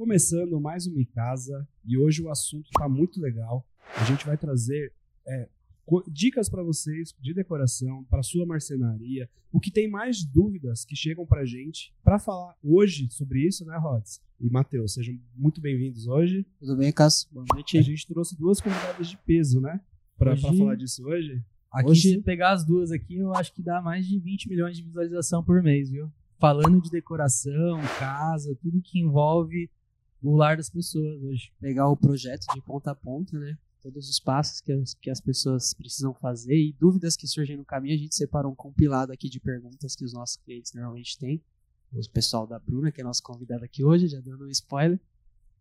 começando mais uma em casa e hoje o assunto está muito legal. A gente vai trazer é, dicas para vocês de decoração, para sua marcenaria, o que tem mais dúvidas que chegam para gente para falar hoje sobre isso, né, Rods? E Matheus, sejam muito bem-vindos hoje. Tudo bem, Cássio? Boa noite. A gente trouxe duas convidadas de peso, né, para hoje... falar disso hoje. Aqui, hoje... se pegar as duas aqui, eu acho que dá mais de 20 milhões de visualização por mês, viu? Falando de decoração, casa, tudo que envolve o lar das pessoas hoje. Pegar o projeto de ponta a ponta, né? todos os passos que as, que as pessoas precisam fazer e dúvidas que surgem no caminho. A gente separou um compilado aqui de perguntas que os nossos clientes normalmente têm. O pessoal da Bruna, que é nossa convidada aqui hoje, já dando um spoiler.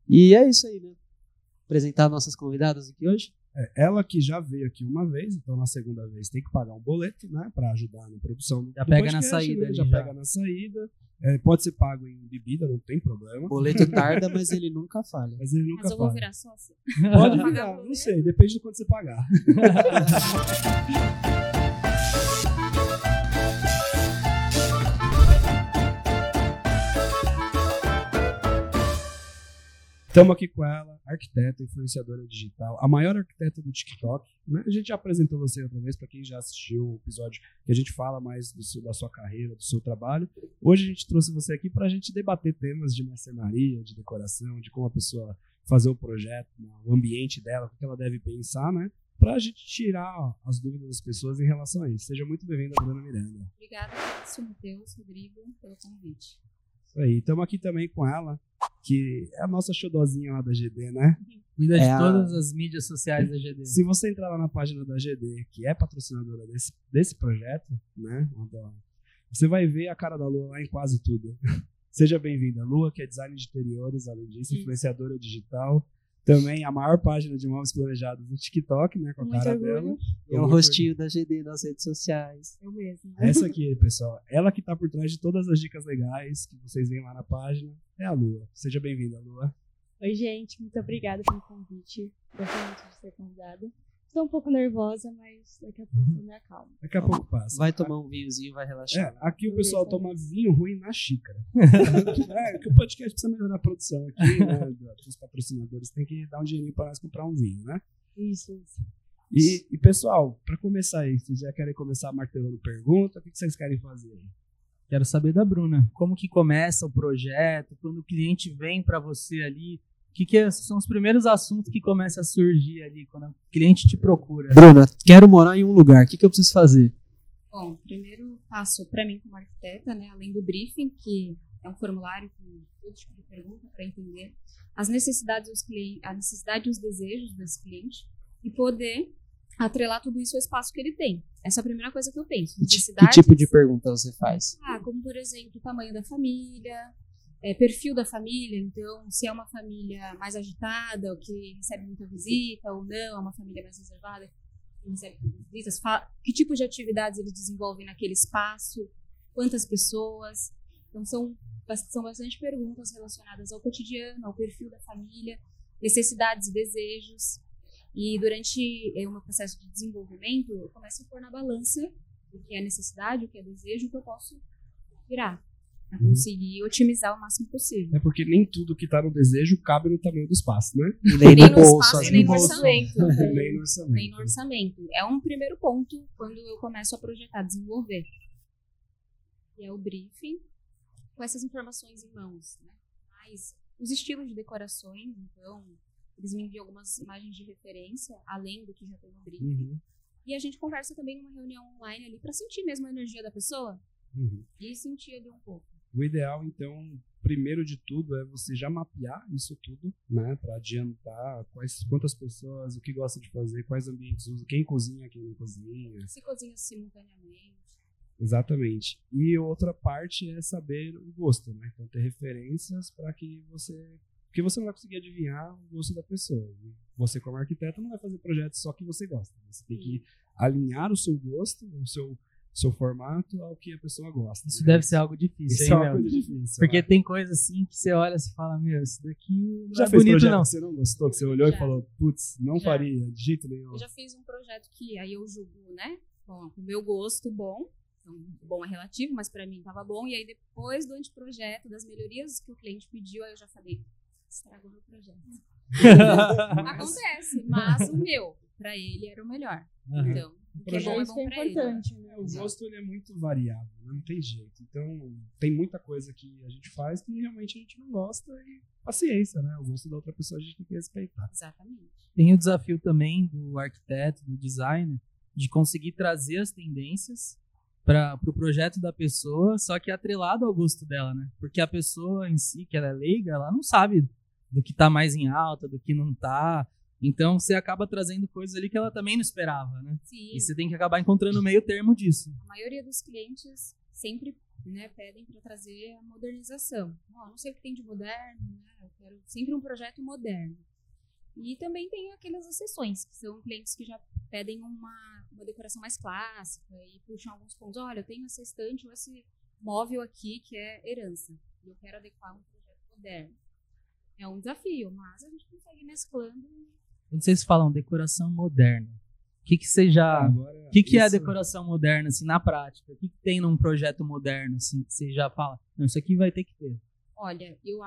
E é isso aí, né? Apresentar nossas convidadas aqui hoje. É, ela que já veio aqui uma vez, então na segunda vez tem que pagar um boleto, né, para ajudar na produção. Já do pega podcast, na saída, né? já, já, pega na saída. É, pode ser pago em bebida, não tem problema. O boleto tarda, mas ele nunca falha. Mas ele nunca mas eu falha. vou virar sócio? Pode virar, não sei, depende de quanto você pagar. Estamos aqui com ela, arquiteta, influenciadora digital, a maior arquiteta do TikTok. Né? A gente já apresentou você outra vez, para quem já assistiu o episódio que a gente fala mais seu, da sua carreira, do seu trabalho. Hoje a gente trouxe você aqui para a gente debater temas de marcenaria, de decoração, de como a pessoa fazer o projeto, né? o ambiente dela, o que ela deve pensar, né? Para a gente tirar ó, as dúvidas das pessoas em relação a isso. Seja muito bem-vinda, Bruna Miranda. Obrigada, Matheus, Rodrigo, pelo convite. Isso aí. Estamos aqui também com ela, que é a nossa xodozinha lá da GD, né? Cuida é de todas as mídias sociais da GD. Se você entrar lá na página da GD, que é patrocinadora desse, desse projeto, né? Você vai ver a cara da Lua lá em quase tudo. Seja bem-vinda. Lua, que é design de interiores, além disso, influenciadora digital, também a maior página de móveis planejados no TikTok, né? Com a Muito cara orgulho. dela. É o rostinho da GD nas redes sociais. Eu mesmo. Essa aqui, pessoal. Ela que tá por trás de todas as dicas legais que vocês veem lá na página é a Lua. Seja bem-vinda, Lua. Oi, gente. Muito obrigada pelo convite. Gostei muito de ser convidada. Estou um pouco nervosa, mas daqui a pouco eu me acalmo. Daqui a pouco passa. Vai tomar um vinhozinho, vai É, relaxar. aqui o pessoal toma vinho ruim na xícara. é, que o podcast precisa melhorar a produção aqui, né? Os patrocinadores têm que dar um dinheirinho para nós comprar um vinho, né? Isso, isso. E, e, pessoal, para começar aí, vocês já querem começar martelando pergunta? O que vocês querem fazer? aí? Quero saber da Bruna. Como que começa o projeto? Quando o cliente vem para você ali, que, que é- são os primeiros assuntos que começam a surgir ali quando o cliente te procura? Bruna, quero morar em um lugar. O que, que eu preciso fazer? Bom, primeiro passo para mim como arquiteta, né, além do briefing, que é um formulário com todo tipo de pergunta para entender as necessidades dos clientes, a necessidade e os desejos desse cliente e poder atrelar tudo isso ao espaço que ele tem. Essa é a primeira coisa que eu penso. Que, tipo de pergunta você faz? Ah, como por exemplo, o tamanho da família, é, perfil da família, então se é uma família mais agitada, ou que recebe muita visita, ou não, é uma família mais reservada, que recebe muitas visitas, que tipo de atividades eles desenvolvem naquele espaço, quantas pessoas. Então são, são bastante perguntas relacionadas ao cotidiano, ao perfil da família, necessidades e desejos. E durante eh, o meu processo de desenvolvimento, eu começo a pôr na balança o que é necessidade, o que é desejo, o que eu posso virar para conseguir otimizar o máximo possível. É porque nem tudo que tá no desejo cabe no tamanho do espaço, né? E nem Nem no no bolso, espaço, nem no vezes. orçamento. nem no orçamento. Nem no orçamento. É um primeiro ponto quando eu começo a projetar, desenvolver. E é o briefing com essas informações em mãos, né? Mas os estilos de decorações, então, eles me enviam algumas imagens de referência, além do que já tem no briefing. Uhum, E a gente conversa também numa reunião online ali para sentir mesmo a energia da pessoa uhum. e sentir ali um pouco. O ideal, então, primeiro de tudo, é você já mapear isso tudo, né? Para adiantar quais, quantas pessoas, o que gosta de fazer, quais ambientes usa, quem cozinha, quem não cozinha. Se cozinha simultaneamente. Exatamente. E outra parte é saber o gosto, né? Então, ter referências para que você. Porque você não vai conseguir adivinhar o gosto da pessoa. E Você, como arquiteto, não vai fazer projetos só que você gosta. Você tem que alinhar o seu gosto, o seu, seu formato ao que a pessoa gosta. Isso né? deve ser algo difícil, Isso é hein, uma meu? coisa difícil. Porque né? tem coisa assim que você olha e fala, meu, isso daqui não Já é fez bonito projeto não. que você não gostou, que você olhou e Já. falou, putz, não Já. faria, de jeito nenhum. Eu já fiz um projeto que aí eu julgo, né? Com o meu gosto bom. Então, bom é relativo, mas pra mim tava bom. E aí depois do anteprojeto, das melhorias que o cliente pediu, aí eu já falei, estragou meu projeto. Acontece, mas o meu, pra ele, era o melhor. Aham. Então, o que é bom é bom é pra ele. importante, né? O gosto ele é muito variável, né? não tem jeito. Então, tem muita coisa que a gente faz que realmente a gente não gosta e paciência, né? O gosto da outra pessoa a gente tem que respeitar. Exatamente. Tem o desafio também do arquiteto, do designer, de conseguir trazer as tendências para o pro projeto da pessoa, só que atrelado ao gosto dela, né? Porque a pessoa em si, que ela é leiga, ela não sabe do que tá mais em alta, do que não tá. Então você acaba trazendo coisas ali que ela também não esperava, né? Sim, E você tem que acabar encontrando o meio termo disso. a maioria dos clientes sempre né, pedem para trazer a modernização. Ó, não sei o que tem de moderno, né? Eu quero sempre um projeto moderno. E também tem aquelas exceções, que são clientes que já pedem uma, uma decoração mais clássica e puxam alguns pontos. Olha, eu tenho essa estante ou esse móvel aqui que é herança. E eu quero adequar um projeto moderno. É um desafio, mas a gente consegue mesclando. Quando vocês falam decoração moderna, o que, que você já. Agora, O que, que é a decoração moderna, assim, na prática? O que, que tem num projeto moderno, assim, que você já fala? Não, isso aqui vai ter que ter. Olha, eu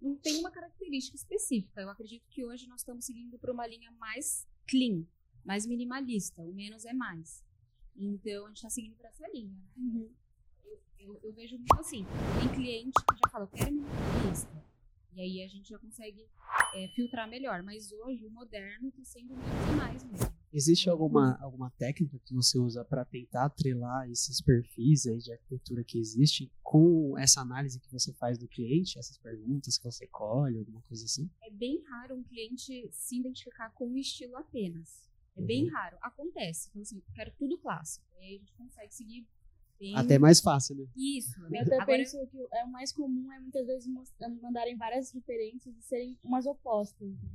não tem uma característica específica. Eu acredito que hoje nós estamos seguindo por uma linha mais clean, mais minimalista. O menos é mais. Então, a gente está seguindo por essa linha. Né? Uhum. Eu, eu- eu vejo muito assim. Tem cliente que já fala, eu quero minimalista. E aí a gente já consegue é, filtrar melhor. Mas hoje o moderno está sendo menos e mais mesmo. Existe alguma, alguma técnica que você usa para tentar atrelar esses perfis aí de arquitetura que existem com essa análise que você faz do cliente, essas perguntas que você colhe, alguma coisa assim? É bem raro um cliente se identificar com um estilo apenas. É bem raro. Acontece. Então, assim, eu quero tudo clássico. Aí a gente consegue seguir bem. Até mais fácil, né? Isso. Eu até Agora, penso que é o mais comum é muitas vezes mostrar- mandarem várias referências e serem umas opostas, né?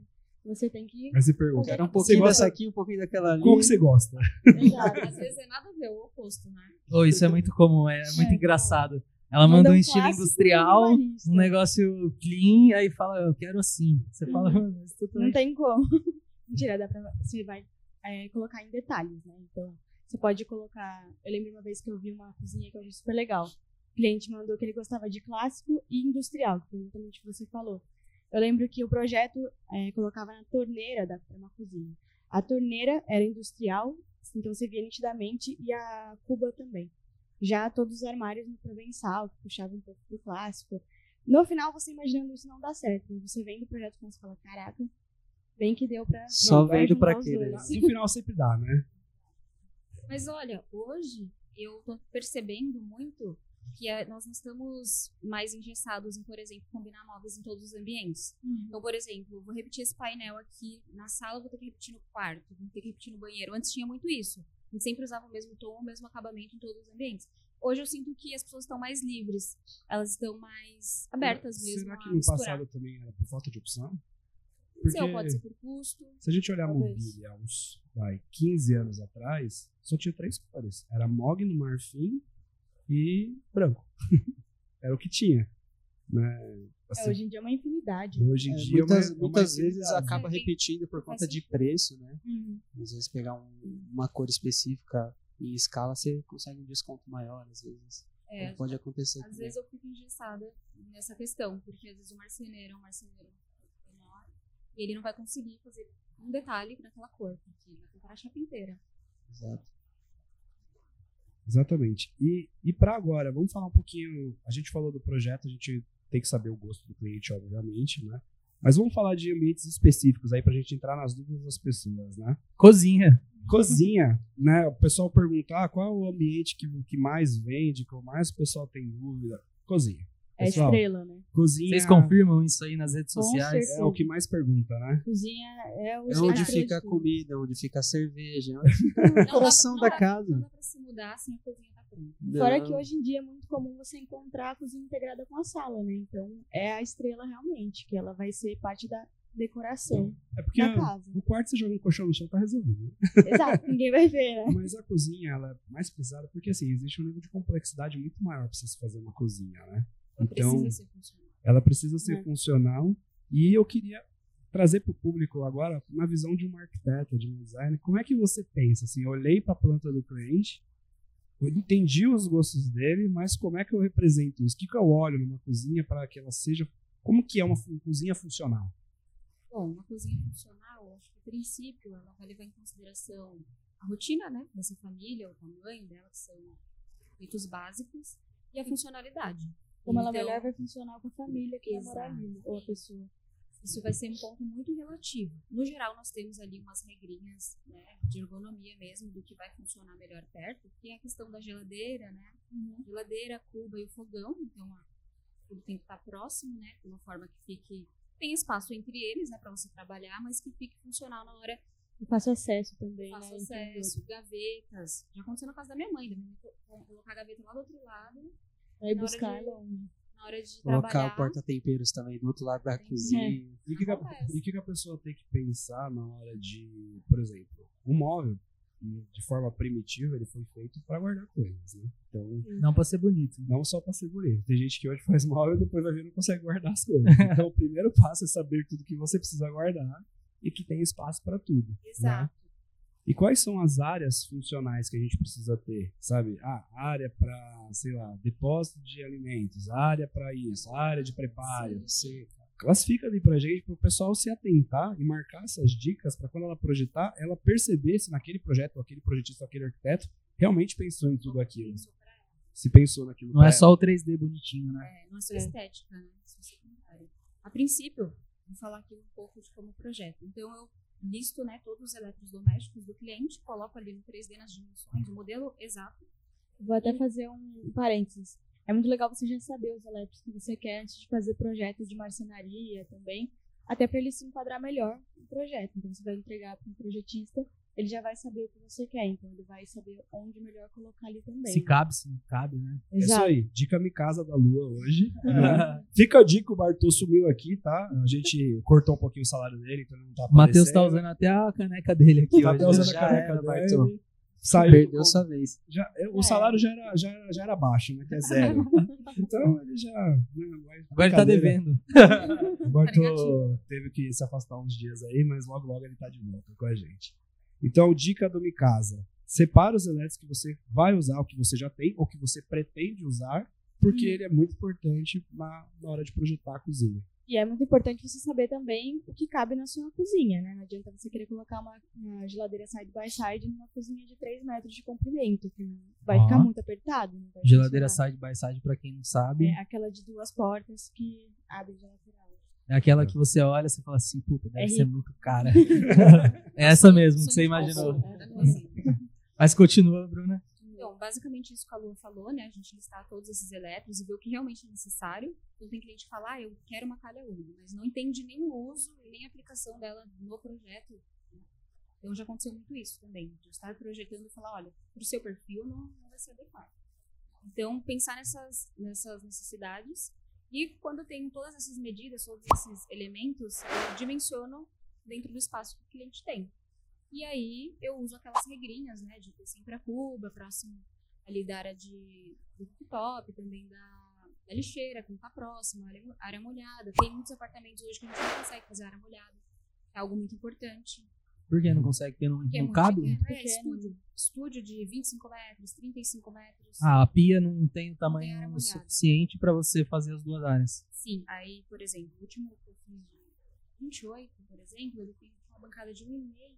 Você tem que. Aí você pergunta, Era um você pouquinho gosta, dessa aqui, um pouquinho daquela ali. qual que você gosta? Exato. às vezes é nada a ver, o oposto, né? Oh, isso é muito comum, é muito É, engraçado. Ela manda um estilo clássico e industrial, um negócio clean, aí fala, eu quero assim. Você fala, "Mano, mas tá Não tem como. Mentira, dá pra. Você vai é, colocar em detalhes, né? Então, você pode colocar. Eu lembro uma vez que eu vi uma cozinha que eu achei super legal. O cliente mandou que ele gostava de clássico e industrial, que foi exatamente o que você falou. Eu lembro que o projeto é, colocava na torneira da uma cozinha. A torneira era industrial, então você via nitidamente, e a cuba também. Já todos os armários no provençal, que puxava um pouco pro clássico. No final, você imaginando isso não dá certo. mas Você vendo o projeto e fala, caraca, bem que deu pra. Só Não, vendo pra quê, né? No final sempre dá, né? Mas olha, hoje eu tô percebendo muito que eh, nós não estamos mais engessados em, por exemplo, combinar móveis em todos os ambientes. Então, por exemplo, vou repetir esse painel aqui na sala, vou ter que repetir no quarto, vou ter que repetir no banheiro. Antes tinha muito isso. A gente sempre usava o mesmo tom, o mesmo acabamento em todos os ambientes. Hoje eu sinto que as pessoas estão mais livres, elas estão mais abertas mesmo Será que no misturar. passado também era por falta de opção? Sim, ou pode ser por custo. Se a gente olhar a Talvez. mobília há uns vai, 15 anos atrás, só tinha três cores. Era mogno, marfim e branco. Era o que tinha. Né? É, Assim, hoje em dia é uma infinidade. hoje em É, dia é uma- muitas é uma muitas vezes acaba É, repetindo por conta de preço, né? Uhum. Às vezes pegar um- uma cor específica em escala, você consegue um desconto maior, às vezes. É, pode acontecer. Às também. vezes eu fico engessada nessa questão, porque às vezes o marceneiro é um marceneiro e ele não vai conseguir fazer um detalhe naquela cor, porque vai comprar a chapa inteira. Exato. Exatamente. E, e para agora, vamos falar um pouquinho. A gente falou do projeto, a gente tem que saber o gosto do cliente, obviamente, né? Mas vamos falar de ambientes específicos aí pra gente entrar nas dúvidas das pessoas, né? Cozinha. Cozinha, né? O pessoal pergunta ah, qual é o ambiente que, que mais vende, que mais o pessoal tem dúvida. Cozinha. É Pessoal, estrela, né? Cozinha Vocês confirmam isso aí nas redes Com sociais? certeza. é o que mais pergunta, né? Cozinha é o É onde fica a comida, onde fica a cerveja, onde fica o coração pra- da dá- casa. Não dá pra se mudar sem a cozinha tá pronta. Fora que hoje em dia é muito comum você encontrar a cozinha integrada com a sala, né? Então é a estrela realmente, que ela vai ser parte da decoração É porque da casa. o quarto você joga um colchão no chão, tá resolvido. Exato, ninguém vai ver, né? Mas a cozinha, ela é mais pesada porque, assim, existe um nível de complexidade muito maior pra você se fazer uma cozinha, né? Ela Então, precisa ela precisa ser É. funcional. E eu queria trazer para o público agora uma visão de um arquiteto, de um designer. Como é que você pensa? Assim, eu olhei para a planta do cliente, eu entendi os gostos dele, mas como é que eu represento isso? O que, que eu olho numa cozinha para que ela seja Como que é uma cozinha funcional? Bom, uma cozinha funcional, acho que a princípio ela vai levar em consideração a rotina, né, dessa família, o tamanho dela, que são feitos básicos, e a funcionalidade. Como ela Então, melhor vai funcionar com a família que Exato. ali, ou a pessoa. Isso vai ser um ponto muito relativo. No geral, nós temos ali umas regrinhas né, de ergonomia mesmo, do que vai funcionar melhor perto. Tem a questão da geladeira, né? Geladeira, cuba e o fogão. Então, tudo tem que estar próximo, né? De uma forma que fique... Tem espaço entre eles, né? Para você trabalhar, mas que fique funcional na hora E fácil acesso também, Faço né? acesso, gavetas. Já aconteceu na casa da minha mãe, da minha mãe co- co- colocar a gaveta lá do outro lado, hora buscar de- longe. na hora de Colocar trabalhar. o porta-temperos também do outro lado da Tem- cozinha. E o que, que e que que a pessoa tem que pensar na hora de, por exemplo, o móvel, de forma primitiva, ele foi feito para guardar coisas, né? Então, Não pra ser bonito. não só para ser bonito. Tem gente que hoje faz móvel e depois vai ver e não consegue guardar as coisas. Então, o primeiro passo é saber tudo que você precisa guardar e que tem espaço para tudo. né? E quais são as áreas funcionais que a gente precisa ter, sabe? Ah, área para, sei lá, depósito de alimentos, área para isso, área de preparo. Você classifica ali pra gente, para o pessoal se atentar e marcar essas dicas para quando ela projetar, ela perceber se naquele projeto, ou aquele projetista, ou aquele arquiteto realmente pensou em tudo aquilo. Se pensou naquilo Não é só o 3D bonitinho, né? É, não é só estética, né? É. A princípio, vou falar aqui um pouco de como projeto. Então, eu listo né, todos os eletrodomésticos do cliente, coloco ali no 3D nas dimensões, o modelo exato. Vou até fazer um parênteses. É muito legal você já saber os elétricos que você quer antes de fazer projeto de marcenaria também, até para ele se enquadrar melhor no projeto. Então você vai entregar para um projetista, ele já vai saber o que você quer, então ele vai saber onde melhor colocar ali também. Se cabe, se não cabe, né? É isso aí, dica Mi Casa da Lua hoje. né? Fica a dica, o Bartô sumiu aqui, tá? A gente cortou um pouquinho o salário dele, então ele não tá O Matheus tá aparecendo. usando até a caneca dele aqui Tá hoje. até usando Já a caneca era, dele. Bartô. Saiu. Perdeu sua vez. Já, é, o É. salário já era, já, era- já era baixo, né? Que é zero. então ele já. né, Agora ele tá devendo. O Bartô teve que se afastar uns dias aí, mas logo logo ele tá de volta com a gente. Então, dica do Mikasa: separa os elétricos que você vai usar, o que você já tem, ou que você pretende usar, porque ele é muito importante na, na hora de projetar a cozinha. E é muito importante você saber também o que cabe na sua cozinha, né? Não adianta você querer colocar uma, uma geladeira side by side numa cozinha de 3 metros de comprimento, que vai Ó. ficar muito apertado. não vai Geladeira funcionar. side by side, pra quem não sabe, É aquela de duas portas que abre lateral. É aquela que você olha e você fala assim, puta, deve É ser muito cara. é essa mesmo que você imaginou. Mas continua, Bruna. Então, basicamente isso que a Lua falou, né? A gente listar todos esses elétricos e ver o que realmente é necessário. Então tem cliente que fala, ah, eu quero uma calha úmida, mas não entende nem o uso e nem a aplicação dela no projeto. né? Então já aconteceu muito isso também, de eu estar projetando e falar, olha, para o seu perfil não, não vai ser adequado. Então, pensar nessas, nessas necessidades e quando eu tenho todas essas medidas, todos esses elementos, eu dimensiono dentro do espaço que o cliente tem. E aí eu uso aquelas regrinhas, né, de ter sempre a cuba, próximo ali da área de, do cooktop, também da, da lixeira, que não tá próximo, área, área molhada. Tem muitos apartamentos hoje que a gente não consegue fazer área molhada. É algo muito importante. Por que não consegue? Porque não, Porque é não muito cabe? pequeno. É, Pequeno. estúdio. Estúdio de 25 metros, 35 metros. Ah, a pia não tem o tamanho molhada. suficiente pra você fazer as duas áreas. Sim, aí, por exemplo, o último que eu fiz de 28, por exemplo, ele tem uma bancada de 1,5,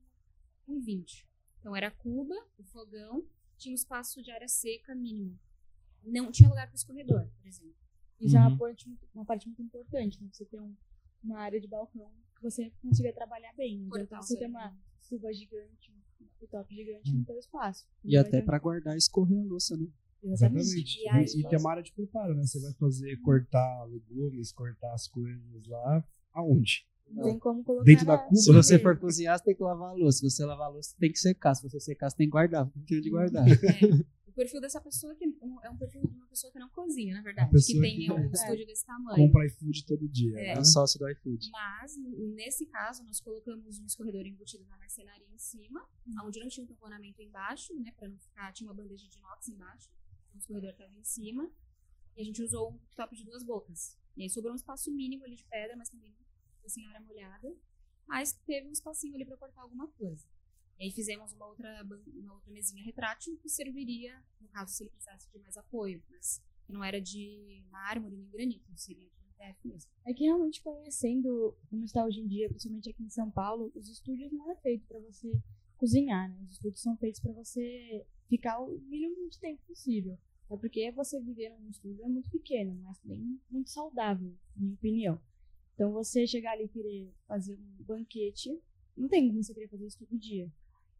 1,20. Então era a cuba, o fogão, tinha um espaço de área seca mínimo. Não tinha lugar para escorredor, por exemplo. Isso é Uhum. uma parte, muito- uma parte muito importante, né? Você ter um- uma área de balcão você consiga trabalhar bem. Adianta Cortar você ter uma cuba gigante, um top gigante Hum. no teu espaço. E até pra guardar e escorrer a louça, né? Exatamente. E aí- E, tem uma área de preparo, né? Você vai fazer cortar legumes, cortar as coisas lá. Aonde? Não tem como colocar Dentro da cuba? Se você for cozinhar, você tem que lavar a louça. Se você lavar a louça, tem que secar. Se você secar, você tem que guardar. Tem onde guardar. É, perfil dessa pessoa que é um perfil de uma pessoa que não cozinha, na verdade. Que tem que- um é. estúdio desse tamanho. Compra iFood todo dia. É. É né? o sócio do iFood. Mas, nesse caso, nós colocamos um escorredor embutido na marcenaria em cima, onde não tinha um tamponamento embaixo, né, pra não ficar, tinha uma bandeja de inox embaixo, o escorredor estava em cima, e a gente usou um top de duas bocas. E aí sobrou um espaço mínimo ali de pedra, mas também assim, área molhada, mas teve um espacinho ali para cortar alguma coisa. E aí fizemos uma outra, uma outra mesinha retrátil que serviria, no caso, se ele precisasse de mais apoio, mas não era de mármore nem granito, seria de DF mesmo. É que realmente conhecendo como está hoje em dia, principalmente aqui em São Paulo, os estúdios não é feito para você cozinhar, né? Os estúdios são feitos para você ficar o mínimo de tempo possível. É porque você viver num estúdio é muito pequeno, não é nem muito saudável, minha opinião. Então você chegar ali e querer fazer um banquete, não tem como você querer fazer isso todo dia.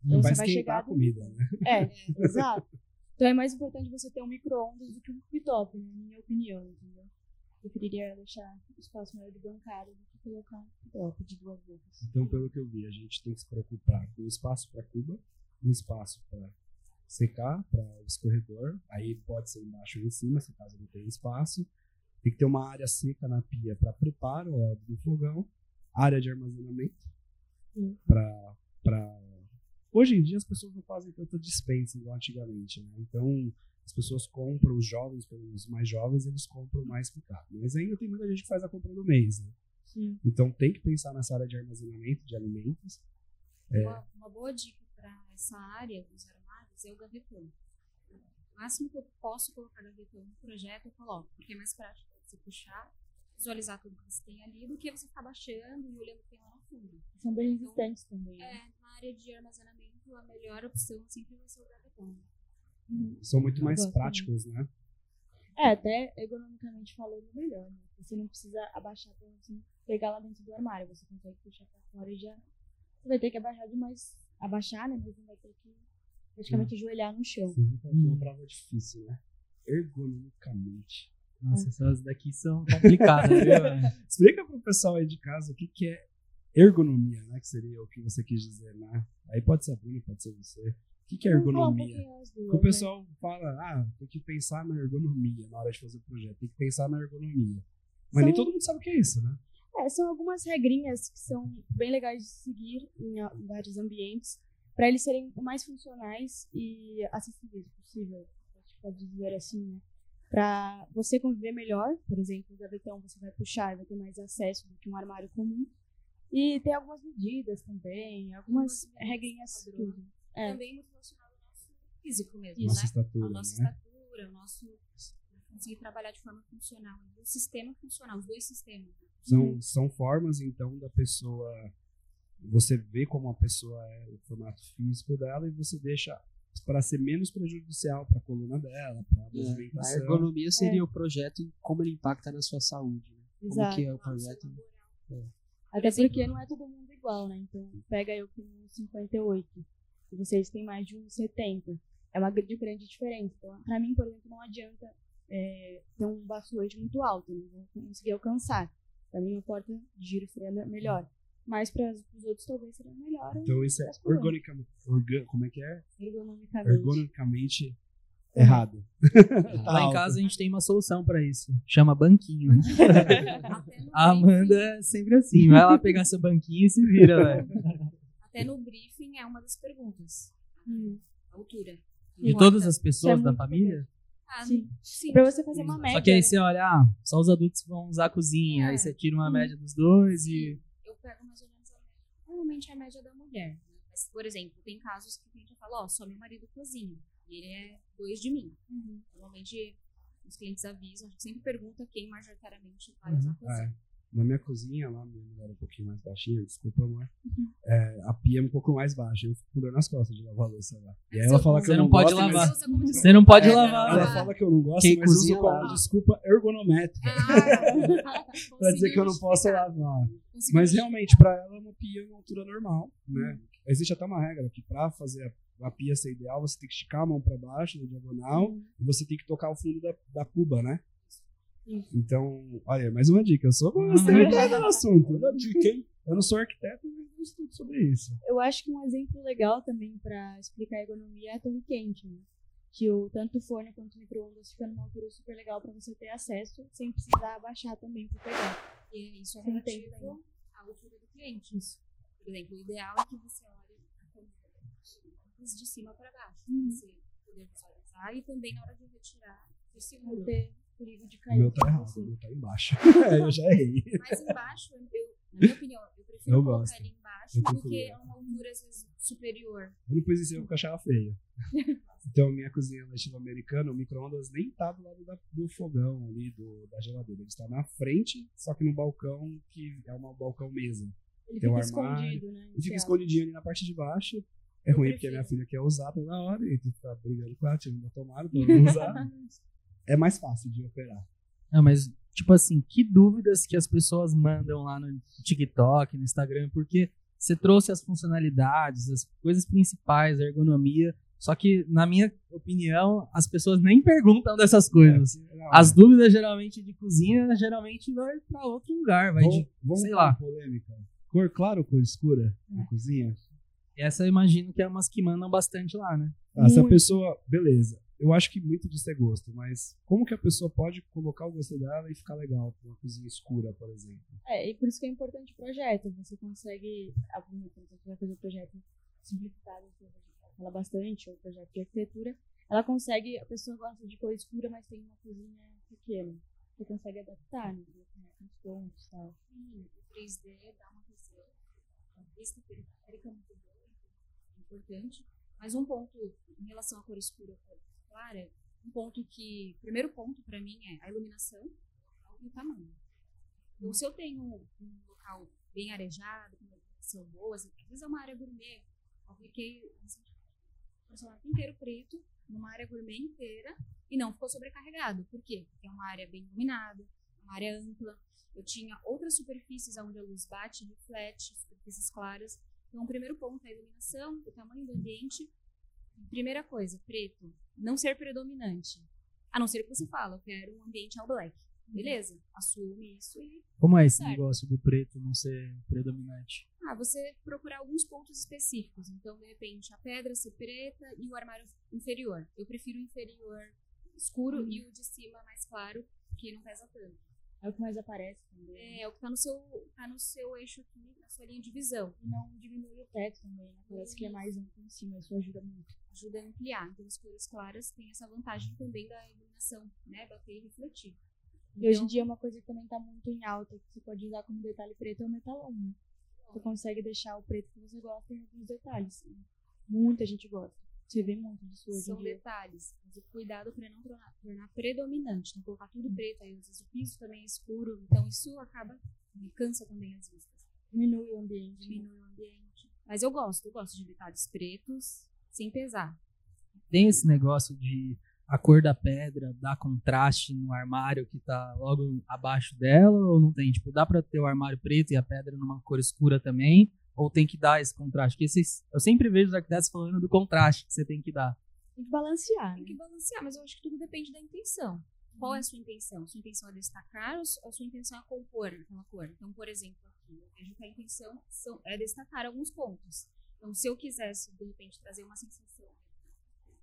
Não Então vai você vai esquentar chegar a comida, né? É, exato. Então é mais importante você ter um micro-ondas do que um cooktop, né? na minha opinião, entendeu? Eu preferiria deixar o espaço maior de bancada do que colocar um cooktop de duas bocas. Então, pelo que eu vi, a gente tem que se preocupar com o espaço para cuba, um espaço para secar, para o escorredor, aí pode ser embaixo ou em cima, se caso não tenha espaço. Tem que ter uma área seca na pia para preparo ó, do fogão, área de armazenamento para Hoje em dia as pessoas não fazem tanta dispensa igual antigamente, né? Então as pessoas compram, os jovens, pelos mais jovens, eles compram mais picado. Mas ainda tem muita gente que faz a compra do mês, né? Sim. Então tem que pensar nessa área de armazenamento de alimentos. Uma, uma boa dica para essa área dos armários é o gavetão. O máximo que eu posso colocar gavetão no projeto, eu coloco, porque é mais prático você puxar, visualizar tudo que você tem ali, do que você ficar baixando e olhando o que tem lá no fundo. São bem resistentes também. né? É, na área de armazenamento, a melhor opção sempre vai ser o gavetão. São muito mais gosto práticos, né? É, até ergonomicamente falando, melhor, né? Você não precisa abaixar pra você pegar lá dentro do armário. Você consegue puxar pra fora e já. Você vai ter que abaixar demais. Abaixar, né? Mas não vai ter que praticamente ajoelhar no chão. Que é uma prova difícil, né? Ergonomicamente. Nossa, essas daqui são complicadas, viu? Explica pro pessoal aí de casa o que, que é ergonomia, né? Que seria o que você quis dizer, né? Aí pode ser a Bruna, pode ser você. O que, que é um ergonomia? Porque o né? pessoal fala, ah, tem que pensar na ergonomia na hora de fazer o projeto, tem que pensar na ergonomia. Mas nem São- todo mundo sabe o que é isso, né? É, são algumas regrinhas que são bem legais de seguir em vários ambientes, para eles serem o mais funcionais e acessíveis possível, a gente pode dizer assim, né? Para você conviver melhor, por exemplo, o gavetão você vai puxar e vai ter mais acesso do que um armário comum. E tem algumas medidas também, algumas Algumas regrinhas. tudo. É. Também muito relacionado ao nosso físico mesmo, Isso. Nossa né? estatura, a nossa né? estatura, o nosso conseguir trabalhar de forma funcional, o sistema funcional, os dois sistemas. São, são formas, então, da pessoa. Você vê como a pessoa é o formato físico dela e você deixa para ser menos prejudicial para a coluna dela, para a É, a movimentação. ergonomia seria o projeto e como ele impacta na sua saúde. Né? Como Exato. que é o projeto? Até porque não é todo mundo igual, né? Então, pega eu que tenho 58 e vocês têm mais de 1,70. É uma grande, grande diferença. Então, pra mim, por exemplo, não adianta é, ter um bastões muito alto, né? Não vou conseguir alcançar. Pra mim, uma porta de giro seria me- melhor. Mas para os outros, talvez seria melhor Então isso é organicamente. orga- como é que é? ergonomicamente. Ergonomicamente errado. Tá Lá em alto. casa a gente tem uma solução pra isso. Chama banquinho. No A Amanda é sempre assim. Vai lá pegar seu banquinho e se vira, velho. Até no briefing é uma das perguntas. Hum. A altura. De Não todas as pessoas é da família. Ah, Sim. sim. Pra você fazer uma média. Só que aí né? você olha, ah, só os adultos vão usar a cozinha. Aí É. você tira uma Hum. média dos dois e. eu pego mais ou menos a média. Normalmente é a média da mulher. né? Mas, por exemplo, tem casos que a gente fala, ó, só meu marido cozinha. E ele é dois de mim. Uhum. Normalmente os clientes avisam, a gente sempre pergunta quem majoritariamente vai usar a cozinha. É. Na minha cozinha, lá, minha mulher é um pouquinho mais baixinha, desculpa, amor. Uhum. É, a pia é um pouco mais baixa, eu fico com dor nas costas de lavar a louça lá. E aí Você ela fala que você eu não não pode gosto, lavar. mas- Você como Você não pode É, lavar. Ela fala que eu não gosto, Quem mas uso cozinha como lava. desculpa ergonométrica. Ah, pra dizer que eu não posso lavar. Mas realmente, pra ela, uma pia é uma altura normal, né? Existe até uma regra que pra fazer a, a pia ser ideal, você tem que esticar a mão pra baixo, na diagonal, Uhum. e você tem que tocar o fundo da, da cuba, né? Isso. Então, olha, mais uma dica. Eu sou você Uhum. ligado no assunto. Eu dica, hein? Eu não sou arquiteto, mas eu estudo sobre isso. Eu acho que um exemplo legal também para explicar a ergonomia é a torre quente, né? Que o, tanto o forno quanto o micro-ondas fica numa altura super legal para você ter acesso sem precisar abaixar também para pegar. E isso é relativo à altura do cliente. Por exemplo, o ideal é que você olhe de cima para baixo, para Uhum. você poder visualizar e também na hora de retirar, ser seguro. ter perigo de O cair. meu tá errado, o assim. meu tá embaixo. É, eu já errei. Mas embaixo, eu, na minha opinião, eu prefiro Eu colocar gosto. ele embaixo Eu do prefiro. que a uma altura, às vezes, superior. Eu não pus em cima porque eu achava feia. Então, minha cozinha é estilo americana, o micro-ondas nem tá do lado da- do fogão ali, do, da geladeira. Ele está na frente, só que no balcão, que é um balcão mesa. Ele Tem fica um armário, escondido, né? Ele fica escondidinho ali na parte de baixo. É ruim porque a minha filha quer usar toda hora e tu tá brigando com ela, tirando da tomada pra não usar. é mais fácil de operar. Não, mas, tipo assim, que dúvidas que as pessoas mandam lá no TikTok, no Instagram, porque você trouxe as funcionalidades, as coisas principais, a ergonomia, só que, na minha opinião, as pessoas nem perguntam dessas coisas. É, não, As é. dúvidas, geralmente, de cozinha, geralmente vai pra outro lugar, vai Vamos, de... vamos sei lá. polêmica. Cor clara ou cor escura na cozinha? Essa eu imagino que é umas que mandam bastante lá, né? Ah, se a pessoa. Beleza. Eu acho que muito disso é gosto, mas como que a pessoa pode colocar o gosto dela e ficar legal com uma cozinha escura, por exemplo? É, e por isso que é importante o projeto. Você consegue, a primeira quando você vai fazer o projeto simplificado, que gente fala bastante, ou projeto de arquitetura, ela consegue, a pessoa gosta de cor escura, mas tem uma cozinha pequena. Você consegue adaptar, né? Com os pontos e tal. Sim, o 3D dá uma visão, uma vista periférica muito boa, é importante. Mas um ponto em relação à cor escura cor clara, um ponto que, primeiro ponto para mim é a iluminação e o tamanho. Então, se eu tenho um local bem arejado, com uma iluminação boa, às vezes é uma área gourmet, eu apliquei um personagem inteiro preto numa área gourmet inteira e não ficou sobrecarregado. Por quê? Porque é uma área bem iluminada, uma área ampla, eu tinha outras superfícies onde a luz bate reflete, superfícies claras. Então, o primeiro ponto é a iluminação, o tamanho do ambiente. Primeira coisa, preto, não ser predominante. A não ser que você fala, eu quero um ambiente all black. Beleza, assume isso e Como é esse Certo. negócio do preto não ser predominante? ah, você procurar alguns pontos específicos. Então, de repente, a pedra ser preta e o armário inferior. Eu prefiro o inferior escuro e o de cima mais claro, que não pesa tanto. É o que mais aparece também. É, é o que tá no seu, tá no seu eixo aqui, na sua linha de visão. E não diminui o teto também, né? Parece que é mais amplo em cima, isso ajuda muito. ajuda a ampliar. Então, as cores claras têm essa vantagem também da iluminação, né? Bater e refletir. E hoje em Então, dia uma coisa que também tá muito em alta, que você pode usar como detalhe preto, é o metalon, né? Você consegue deixar o preto que você gosta em alguns detalhes. Muita gente gosta. Você vê muito disso hoje são detalhes. Mas o cuidado para não tornar, tornar predominante, não colocar tudo preto. Aí, às vezes, o piso também é escuro. Então, isso acaba, me cansa também as vistas. Diminui o ambiente. né? Diminui o ambiente. Mas eu gosto, eu gosto de detalhes pretos, sem pesar. Tem esse negócio de a cor da pedra dar contraste no armário que tá logo abaixo dela ou não tem? Tipo, dá pra ter o armário preto e a pedra numa cor escura também? Ou tem que dar esse contraste? Porque esses, eu sempre vejo os arquitetos falando do contraste que você tem que dar. Tem que balancear, Tem né? que balancear, mas eu acho que tudo depende da intenção. Qual é a sua intenção? Sua intenção é destacar ou su- ou sua intenção é compor aquela cor? Então, por exemplo, aqui, eu vejo que a intenção são- é destacar alguns pontos. Então, se eu quisesse, de repente, trazer uma sensação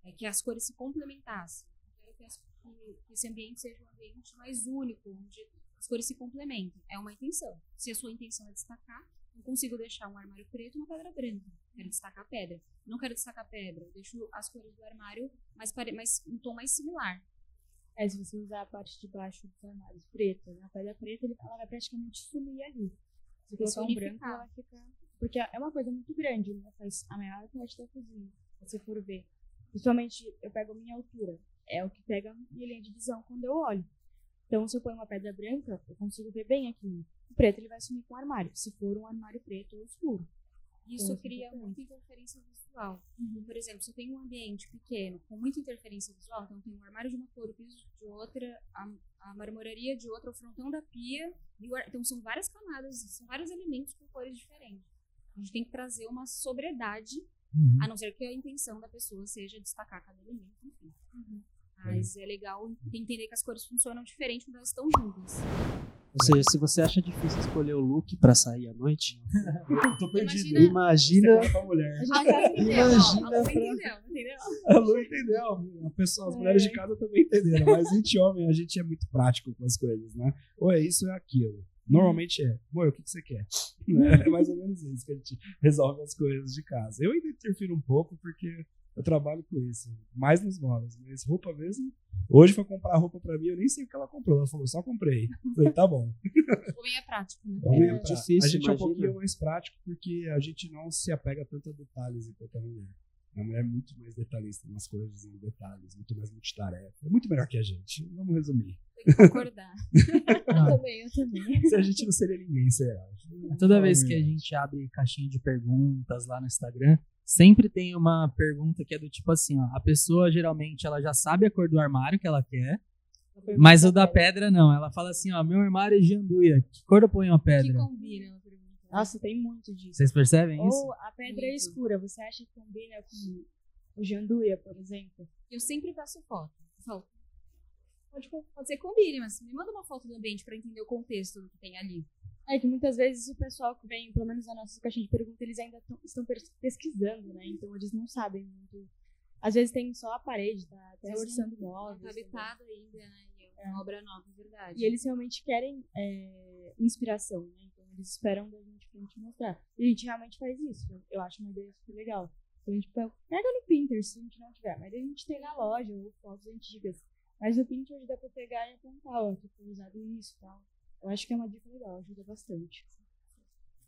é que as cores se complementassem, eu quero que, as- que- que esse ambiente seja um ambiente mais único, onde as cores se complementem. É uma intenção. Se a sua intenção é destacar, não consigo deixar um armário preto e uma pedra branca. Quero destacar a pedra. Não quero destacar a pedra. Eu deixo as cores do armário mais, pare... mais um tom mais similar. É, se você usar a parte de baixo dos armários preta, na pedra preta, ela vai praticamente sumir ali. Se colocar um branco, ela vai ficar... Porque é uma coisa muito grande, né? Faz a maior parte da cozinha, se você for ver. Principalmente, eu pego a minha altura. É o que pega a minha linha de visão quando eu olho. Então, se eu ponho uma pedra branca, eu consigo ver bem aqui. O preto, ele vai sumir com o armário. Se for um armário preto ou escuro. Isso Então, cria importante. muita interferência visual. Por exemplo, se eu tenho um ambiente pequeno com muita interferência visual, então tenho um armário de uma cor, o piso de outra, a, a marmoraria de outra, o frontão da pia. E o ar- então são várias camadas, são vários elementos com cores diferentes. A gente tem que trazer uma sobriedade, a não ser que a intenção da pessoa seja destacar cada elemento, enfim. Mas é legal entender que as cores funcionam diferente quando elas estão juntas. Ou seja, se você acha difícil escolher o look pra sair à noite, Eu tô perdido. Imagina- imagina pra mulher. A já entendeu, ó, Imagina a Lu pra- entendeu, entendeu? A Lu entendeu. A pessoa, as mulheres de casa também entenderam. Mas a gente, homem, a gente é muito prático com as coisas, né? Ou é isso ou é aquilo. Normalmente é. Amor, o que, que você quer? É mais ou menos isso que a gente resolve as coisas de casa. Eu ainda interfiro um pouco porque Eu trabalho com isso. Mais nos móveis. Mas roupa mesmo. Hoje foi comprar roupa pra mim, eu nem sei o que ela comprou. Ela falou, só comprei. Eu falei, tá bom. Homem é prático, né? Homem É é prático. difícil, a gente é um imagina. pouquinho mais prático porque a gente não se apega tanto a detalhes enquanto a mulher. A mulher é muito mais detalhista nas coisas, em detalhes, muito mais multitarefa. É muito melhor que a gente. Vamos resumir. Tem que concordar. Eu também, eu também. Se a gente não seria ninguém, será? Toda vez que a gente abre caixinha de perguntas lá no Instagram, sempre tem uma pergunta que é do tipo assim, ó, a pessoa geralmente ela já sabe a cor do armário que ela quer, mas o da pedra não. Ela fala assim, ó, meu armário é de anduia, que cor eu ponho a Que pedra? combina, ela pergunta. Nossa, tem muito disso. Vocês percebem isso? Ou a pedra é Muito. escura, você acha que combina com o janduia, por exemplo? Eu sempre peço foto. Falo, pode, pode ser que combine, mas me manda uma foto do ambiente pra entender o contexto do que tem ali. É que muitas vezes o pessoal que vem, pelo menos na nossa caixinha de perguntas, eles ainda tão- estão pes- pesquisando, né? Então eles não sabem muito. Às vezes tem só a parede, tá até orçando móveis. tá habitado ainda, né? E é uma obra nova, é verdade. E eles realmente querem é, inspiração, né? Então eles esperam da gente pra gente mostrar. E a gente realmente faz isso. Eu acho uma ideia super legal. Então a gente pe- pega no Pinterest se a gente não tiver, mas a gente tem na loja ou fotos antigas. Mas no Pinterest dá pra pegar e apontar, ó, que foi usado isso e tal. Eu acho que é uma dica legal, ajuda bastante.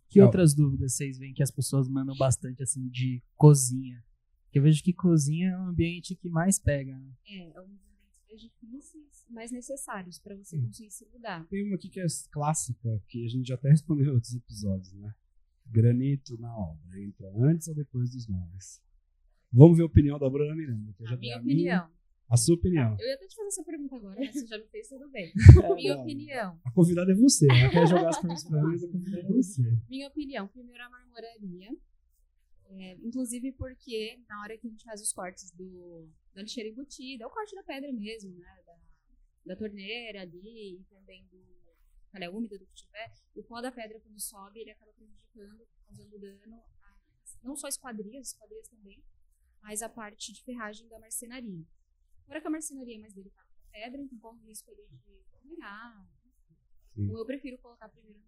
Que Não. outras dúvidas vocês veem que as pessoas mandam bastante assim de cozinha? Que eu vejo que cozinha é um ambiente que mais pega, né? É, é um dos ambientes mais difíceis, mais necessários pra você Hum. conseguir se mudar. Tem uma aqui que é clássica, que a gente já até respondeu em outros episódios, né? Granito na obra. Entra antes ou depois dos móveis? Vamos ver a opinião da Bruna Miranda. Que eu já A minha a opinião. A sua opinião. Eu ia até te fazer essa pergunta agora, mas você já me fez, tudo bem. É, Minha não. opinião. A convidada é você. Ela quer jogar as perguntas pra mim, mas a convidada é você. Minha opinião, primeiro a marmoraria. É, inclusive porque na hora que a gente faz os cortes do, da lixeira embutida, é o corte da pedra mesmo, né? Da, da torneira ali e também do calé úmido do que tiver, o pó da pedra quando sobe, ele acaba prejudicando, causando dano a, não só esquadrias, esquadrias também, mas a parte de ferragem da marcenaria. Agora que a marcenaria é mais delicada com a pedra, então corre o risco ali de arranhar. Então eu prefiro colocar primeiro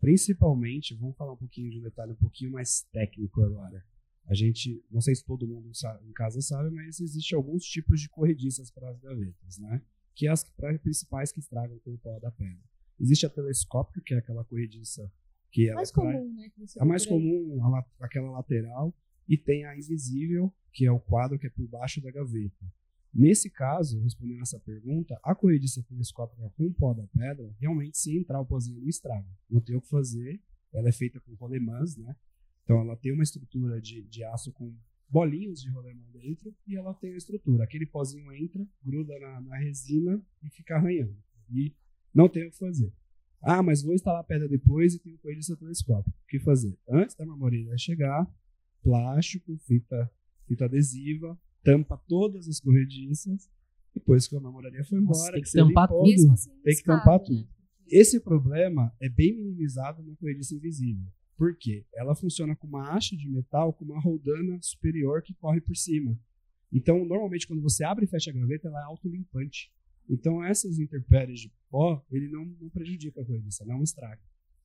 Principalmente, vamos falar um pouquinho de um detalhe um pouquinho mais técnico agora. A gente, não sei se todo mundo sa- em casa sabe, mas existe alguns tipos de corrediças para as gavetas, né? Que é as principais que estragam com o pó da pedra. Existe a telescópica, que é aquela corrediça que mais comum, né? Que a mais comum, a la- aquela lateral, e tem a invisível, que é o quadro que é por baixo da gaveta. Nesse caso, respondendo essa pergunta, a corrediça telescópica com pó da pedra, realmente se entrar o pozinho ali, estraga. Não tem o que fazer, ela é feita com rolemãs, né? Então ela tem uma estrutura de, de aço com bolinhos de rolemã dentro e ela tem a estrutura. Aquele pozinho entra, gruda na, na resina e fica arranhando. E não tem o que fazer. Ah, mas vou instalar a pedra depois e tenho corrediça telescópica. O que fazer? Antes da marmoreira chegar, plástico, fita, fita adesiva, tampa todas as corrediças. Depois que a marmoraria foi Nossa, embora, tem que você tampar limpou, tudo. Mesmo assim, Tem que tampar né? tudo. Esse problema é bem minimizado na corrediça invisível. Por quê? Ela funciona com uma haste de metal com uma roldana superior que corre por cima. Então, normalmente, quando você abre e fecha a gaveta, ela é autolimpante. Então, essas intempéries de pó, ele não, não prejudica a corrediça, não estraga.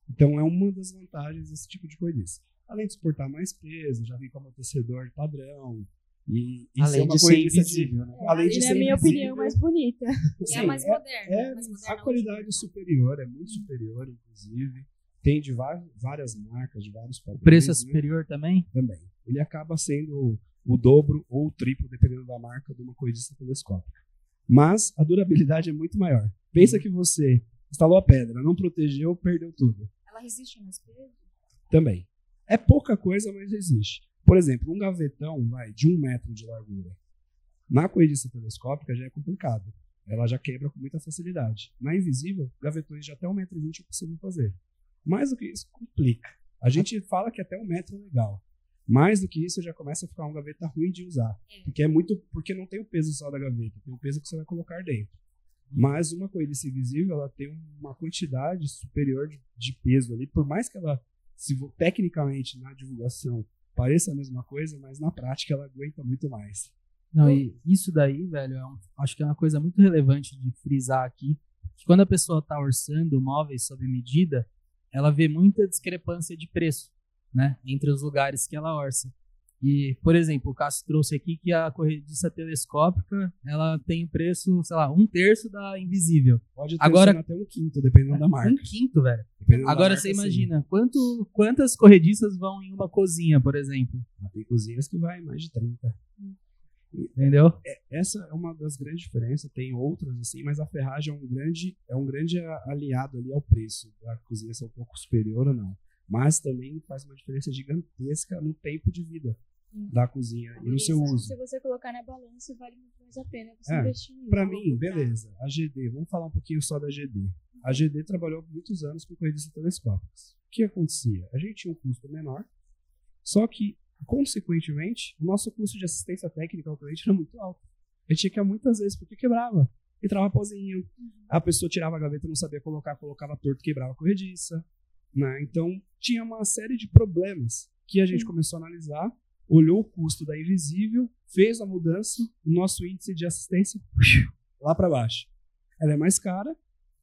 Então, é uma das vantagens desse tipo de corrediça. Além de suportar mais peso, já vem com amortecedor padrão. E, e ser Além uma de ser invisível, né? Além de E ser na minha invisível, opinião, mais bonita. E Sim, é mais é- moderna. é mais moderna a qualidade né? superior, é muito superior, inclusive. Tem de várias marcas, de vários O padrões. preço é né? superior também? Também. Ele acaba sendo o dobro ou o triplo, dependendo da marca, de uma corrediça telescópica. Mas a durabilidade é muito maior. Pensa que você instalou a pedra, não protegeu, perdeu tudo. Ela resiste a mais peso? Também. É pouca coisa, mas existe. Por exemplo, um gavetão vai de um metro de largura. Na corrediça telescópica já é complicado. Ela já quebra com muita facilidade. Na invisível, gavetões de até 1,20m é possível fazer. Mais do que isso, complica. A gente fala que até um metro é legal. Mais do que isso, já começa a ficar uma gaveta ruim de usar. É. Porque é muito. Porque não tem o peso só da gaveta, tem o peso que você vai colocar dentro. Mas uma corrediça invisível, ela tem uma quantidade superior de, de peso ali, por mais que ela, se tecnicamente na divulgação pareça a mesma coisa, mas na prática ela aguenta muito mais. Não, e isso daí, velho, é um- acho que é uma coisa muito relevante de frisar aqui. Que quando a pessoa está orçando móveis sob medida, ela vê muita discrepância de preço, né? Entre os lugares que ela orça. E, por exemplo, o Cássio trouxe aqui que a corrediça telescópica ela tem o preço, sei lá, um terço da invisível. Pode ter Agora- até um quinto, dependendo da marca. Um quinto, velho. Agora marca, você sim. imagina, quanto, quantas corrediças vão em uma cozinha, por exemplo? Ah, Tem cozinhas que vai mais de 30. Entendeu? Essa é uma das grandes diferenças, tem outras assim, mas a ferragem é um grande, é um grande aliado ali ao preço. A cozinha ser um pouco superior ou não. Mas também faz uma diferença gigantesca no tempo de vida. Da cozinha e no seu uso. Se você colocar na balança, vale muito mais a pena você É, investir nisso. Pra a mim, beleza. A GD, vamos falar um pouquinho só da GD. A GD trabalhou muitos anos com corrediças telescópicas. O que acontecia? A gente tinha um custo menor, só que, consequentemente, o nosso custo de assistência técnica ao cliente era muito alto. A gente tinha que ir muitas vezes porque quebrava. Entrava pozinho, a pessoa tirava a gaveta, não sabia colocar, colocava torto, quebrava a corrediça. Né? Então, tinha uma série de problemas que a gente começou a analisar, olhou o custo da invisível, fez a mudança, o nosso índice de assistência lá para baixo. Ela é mais cara,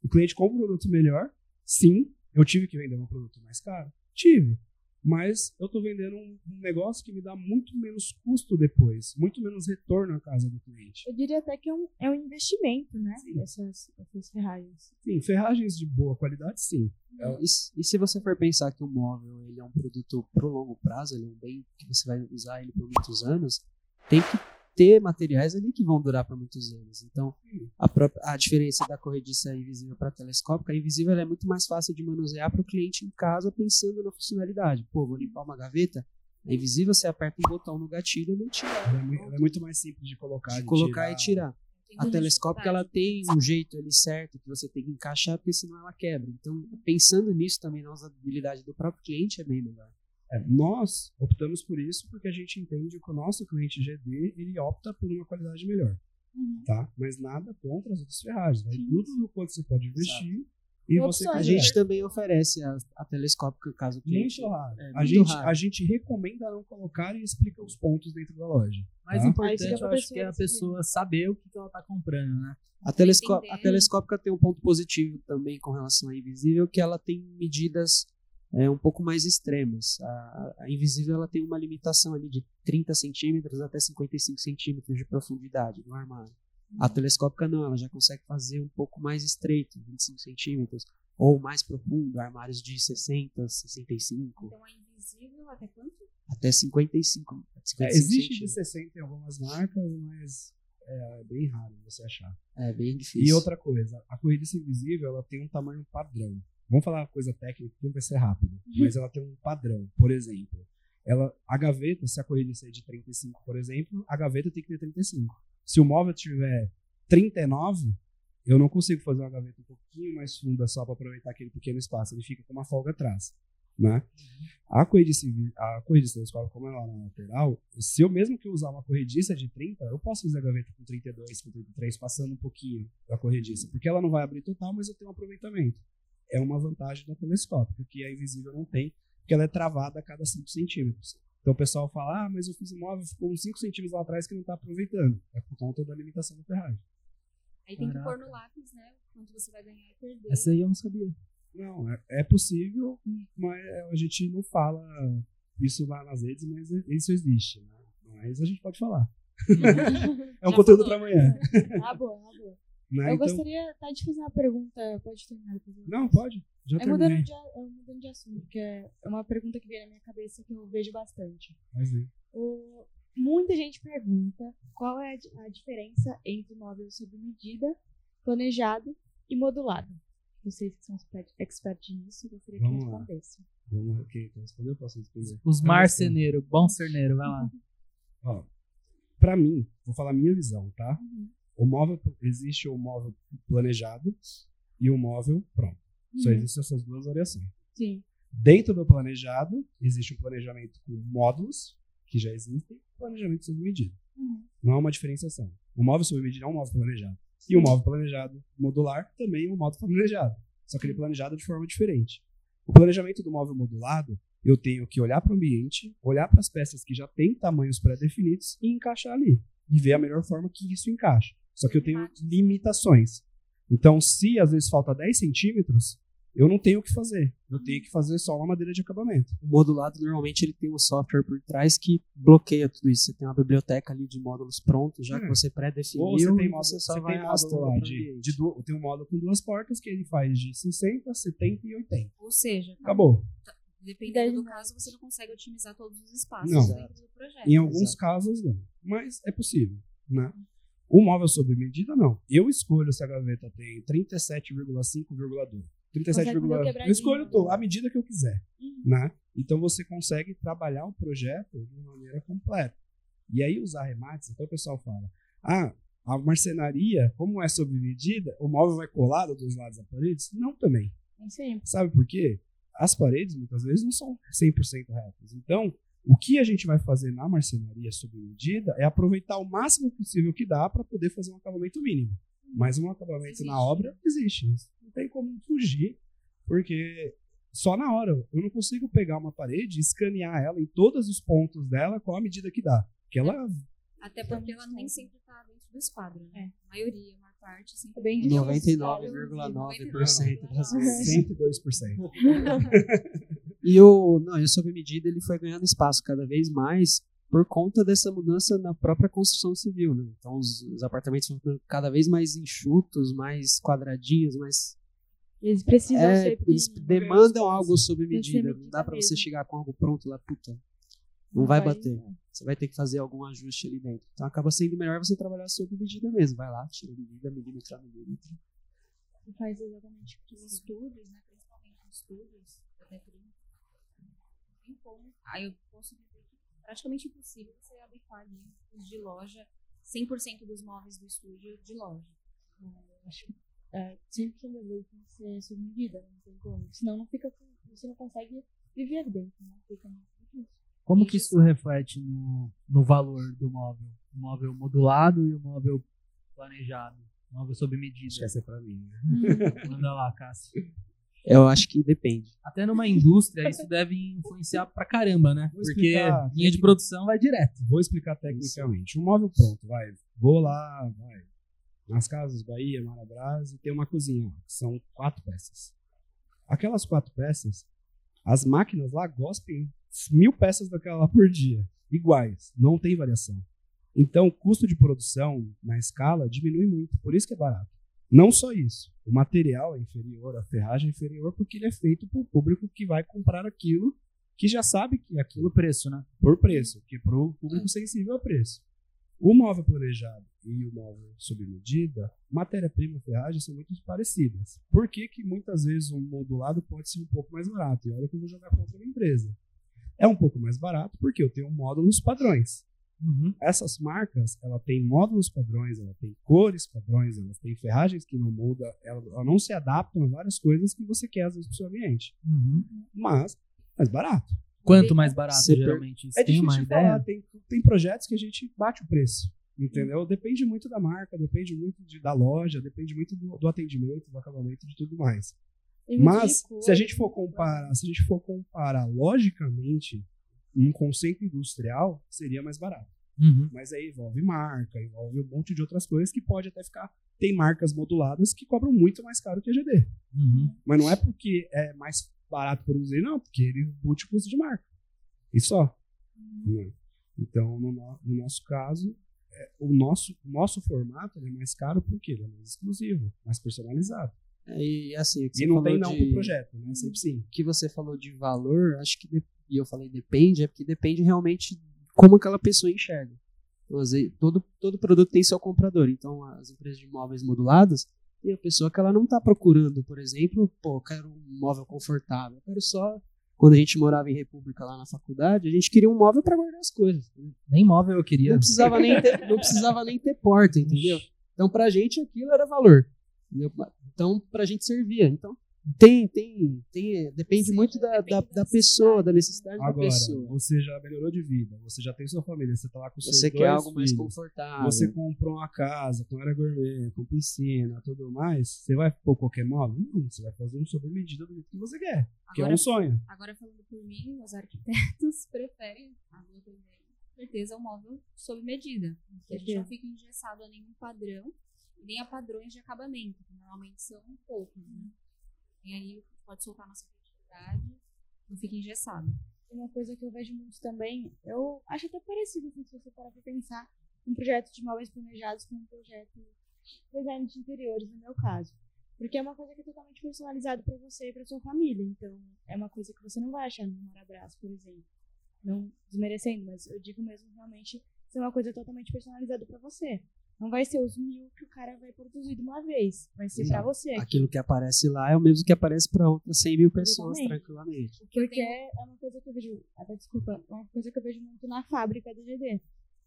o cliente compra um produto melhor. Sim, eu tive que vender um produto mais caro. Tive. Mas eu estou vendendo um, um negócio que me dá muito menos custo depois, muito menos retorno à casa do cliente. Eu diria até que é um, é um investimento, né? Sim. Essas, essas ferragens. Sim, ferragens de boa qualidade, sim. É, E, se- e se você for pensar que o móvel ele é um produto pro longo prazo, ele é um bem que você vai usar ele por muitos anos, tem que ter materiais ali que vão durar por muitos anos. Então, a, própria, a diferença da corrediça invisível para telescópica, a invisível ela é muito mais fácil de manusear para o cliente em casa pensando na funcionalidade. Pô, vou limpar uma gaveta, a invisível você aperta um botão no gatilho e ele tira. Ela é, mui- ela é muito mais simples de colocar. De de colocar e tirar. A telescópica ela tem um jeito ali certo que você tem que encaixar, porque senão ela quebra. Então, pensando nisso também na usabilidade do próprio cliente é bem melhor. É, nós optamos por isso porque a gente entende que o nosso cliente GD ele opta por uma qualidade melhor, Uhum. tá? Mas nada contra as outras ferragens. Vai tudo no quanto você pode investir e você A quiser. gente também oferece a, a telescópica caso o cliente. Muito raro. É, a, muito gente, raro. a gente recomenda não colocar e explica os pontos dentro da loja. Mais Tá? Aí importante, eu acho que é a pessoa saber o que ela tá comprando, né? A, telesco a telescópica tem um ponto positivo também com relação à invisível, que ela tem medidas é, um pouco mais extremas. A, a invisível ela tem uma limitação ali de 30 centímetros até 55 centímetros de profundidade no armário. A telescópica não, ela já consegue fazer um pouco mais estreito, 25 centímetros, ou mais profundo, armários de 60, 65, Então, a invisível até quanto? até 55, É, 55 existe de centímetros. 60 em algumas marcas, mas é bem raro você achar. É bem difícil. E outra coisa, a corrediça invisível ela tem um tamanho padrão. Vamos falar coisa técnica que vai ser rápido, mas ela tem um padrão. Por exemplo, ela, a gaveta, se a corrediça é de 35, por exemplo, a gaveta tem que ter 35. Se o móvel tiver 39, eu não consigo fazer uma gaveta um pouquinho mais funda só para aproveitar aquele pequeno espaço. Ele fica com uma folga atrás. Né? A corrediça, a corrediça telescópica, como ela é na lateral, se eu mesmo que usar uma corrediça de 30, eu posso fazer a gaveta com 32, com 33, passando um pouquinho da corrediça, porque ela não vai abrir total, mas eu tenho um aproveitamento. É uma vantagem da telescópica, que a invisível não tem, porque ela é travada a cada 5 centímetros. Então o pessoal fala, ah, mas eu fiz um móvel, ficou uns 5 centímetros lá atrás que não está aproveitando. É por conta da limitação da ferragem. Aí tem que por no lápis, né? Quanto você vai ganhar e perder. Essa aí eu não sabia. Não, é, é possível, mas a gente não fala isso lá nas redes, mas isso existe. Né? Mas a gente pode falar. É um Já conteúdo para amanhã. Ah, boa, ah, boa. Né? Eu Então- gostaria tá, de fazer uma pergunta. Pode terminar Não, pode. Já É mudando de, a- é mudando de assunto, que é uma pergunta que veio na minha cabeça que eu vejo bastante. Mas. O- muita gente pergunta qual é a a diferença entre móvel sob medida, planejado e modulado. Vocês que são expert, nisso, gostaria que Vamos lá. respondessem. Vamos aqui. Quer responder? Eu posso responder. Os marceneiros, bom cerneiro, vai lá. Ó, pra mim, vou falar a minha visão, tá? Uhum. O móvel, existe o móvel planejado e o móvel pronto. Só Uhum. existem essas duas variações. Sim. Dentro do planejado, existe um planejamento com módulos, que já existem, planejamento sob medida. Uhum. Não é uma diferenciação. O móvel sob medida é um móvel planejado. E o móvel planejado modular também é um móvel planejado. Só que ele é planejado de forma diferente. O planejamento do móvel modulado, eu tenho que olhar para o ambiente, olhar para as peças que já têm tamanhos pré-definidos e encaixar ali. E ver a melhor forma que isso encaixa. Só que eu tenho limitações. Então, se às vezes falta 10 centímetros, eu não tenho o que fazer. Eu tenho que fazer só uma madeira de acabamento. O modulado normalmente ele tem um software por trás que bloqueia tudo isso. Você tem uma biblioteca ali de módulos prontos, já É. que você pré-definiu, Ou você tem módulo, você só você vai tem módulo lá de, de du- tem um módulo com duas portas que ele faz de 60, 70 e 80. Ou seja, Acabou. dependendo do caso, você não consegue otimizar todos os espaços Não. dentro do projeto. Em alguns Exato. casos, não. Mas é possível, né? O móvel sob medida, não. Eu escolho se a gaveta tem 37,5,2. 37, Consegue fazer o eu escolho né? a medida que eu quiser, Uhum. né? Então você consegue trabalhar o projeto de uma maneira completa. E aí usar remates, então o pessoal fala: "Ah, a marcenaria, como é sob medida, o móvel vai colar dos lados da parede?" Não também. Aí. Sabe por quê? As paredes, muitas vezes, não são 100% retas. Então, o que a gente vai fazer na marcenaria sob medida é aproveitar o máximo possível que dá para poder fazer um acabamento mínimo. Mas um acabamento Existe. na obra existe. Não tem como fugir, porque só na hora. Eu não consigo pegar uma parede e escanear ela em todos os pontos dela com a medida que dá. Porque ela Até porque ela nem sempre está dentro do esquadro, né? A maioria, a parte, É difícil. 99,9% das vezes. 102%. E o, não, e o sob medida ele foi ganhando espaço cada vez mais por conta dessa mudança na própria construção civil, né? Então os, os apartamentos vão ficando cada vez mais enxutos, mais quadradinhos, mais Eles precisam é, ser eles demandam algo sob medida. Não dá pra você chegar com algo pronto lá, puta. Não vai bater. Você vai ter que fazer algum ajuste ali dentro. Então acaba sendo melhor você trabalhar sob medida mesmo. Vai lá, tira a medida, milímetro a milímetro. Faz exatamente o que Os estúdios, né? Principalmente os estúdios, até por tem como. Aí eu posso dizer que é praticamente impossível você adequar ali os de loja, 100% dos móveis do estúdio de loja. Acho que é, 100% das vezes tem que ser sob medida, não tem como. Senão não fica, você não consegue viver dentro, né? Fica muito difícil. Como que isso reflete no, no valor do móvel? O móvel modulado e o móvel planejado. Móvel sob medida. Acho que essa é pra mim. né? Manda lá, Cássio. Eu acho que depende. Até numa indústria isso deve influenciar pra caramba, né? Vou Porque explicar. linha de produção vai direto. Vou explicar tecnicamente. Um móvel pronto, vai. Vou lá, vai. Nas casas Bahia, Marabras, e tem uma cozinha, que são quatro peças. Aquelas quatro peças, as máquinas lá gospem mil peças daquela lá por dia, iguais, não tem variação. Então, o custo de produção na escala diminui muito, por isso que é barato. Não só isso, o material é inferior, a ferragem é inferior, porque ele é feito para o público que vai comprar aquilo, que já sabe que aquilo Pelo preço, né? por preço, que para o público sensível ao preço. O móvel planejado e o móvel sob medida, matéria-prima e ferragem são muito parecidas. Por que, que muitas vezes um modulado pode ser um pouco mais barato? E olha que eu vou jogar contra uma empresa. É um pouco mais barato porque eu tenho módulos padrões. Essas marcas, ela tem módulos padrões, ela tem cores padrões, ela tem ferragens que não mudam, ela, ela não se adaptam a várias coisas que você quer às vezes para o seu ambiente. Mas, mais barato. Quanto mais barato, Você geralmente? É tem difícil falar. Tem, tem projetos que a gente bate o preço. Entendeu? Depende muito da marca, depende muito de- da loja, depende muito do, do atendimento, do acabamento, de tudo mais. Mas, se a gente for comparar, se a gente for comparar logicamente, um conceito industrial seria mais barato. Uhum. Mas aí envolve marca, envolve um monte de outras coisas que pode até ficar. Tem marcas moduladas que cobram muito mais caro que a GD. Uhum. Mas não é porque é mais barato produzir, não, porque ele embute o custo de marca. E só. Né? Então, no, no- no nosso caso, é, o nosso, o nosso formato ele é mais caro porque ele é mais exclusivo, mais personalizado. E assim, o que E você não falou tem não de... pro projeto, né? Sempre sim. o que você falou de valor, acho que de- e eu falei depende, é porque depende realmente como aquela pessoa enxerga. Então, vezes, todo, todo produto tem seu comprador. Então, as empresas de móveis modulados, tem a pessoa que ela não está procurando, por exemplo, pô, eu quero um móvel confortável, eu quero só. Quando a gente morava em República lá na faculdade, a gente queria um móvel para guardar as coisas. Nem móvel eu queria. Não precisava nem ter, não precisava nem ter porta, entendeu? Então, pra gente, aquilo era valor. entendeu? Então, pra gente servia. Então, tem, tem, tem depende Sim, muito da, depende da, da da pessoa, da necessidade, da Agora, pessoa. você já melhorou de vida, você já tem sua família, você tá lá com seus Você dois quer algo mais filhos, confortável. Você comprou uma casa com área gourmet, com piscina, tudo mais. Você vai pôr qualquer móvel? Não, você vai fazer um sob medida do jeito que você quer. Que é Agora, um sonho. agora falando por mim, os arquitetos preferem, a minha também, com certeza, um móvel sob medida. Que a gente não fica engessado a nenhum padrão, nem a padrões de acabamento, que normalmente são poucos, né? E aí, pode soltar nossa criatividade, não fica engessado. Uma coisa que eu vejo muito também, eu acho até parecido se você parar pra pensar, um projeto de móveis planejados com um projeto de design de interiores, no meu caso. Porque é uma coisa que é totalmente personalizada para você e para sua família. Então, é uma coisa que você não vai achar no Marabraço, por exemplo. Não desmerecendo, mas eu digo mesmo realmente ser uma coisa totalmente personalizada para você. Não vai ser os mil que o cara vai produzir de uma vez. Vai ser para você. Aquilo que aparece lá é o mesmo que aparece para outras 100 mil pessoas, Exatamente. tranquilamente. Porque é uma coisa que eu vejo, até desculpa, é uma coisa que eu vejo muito na fábrica do GD.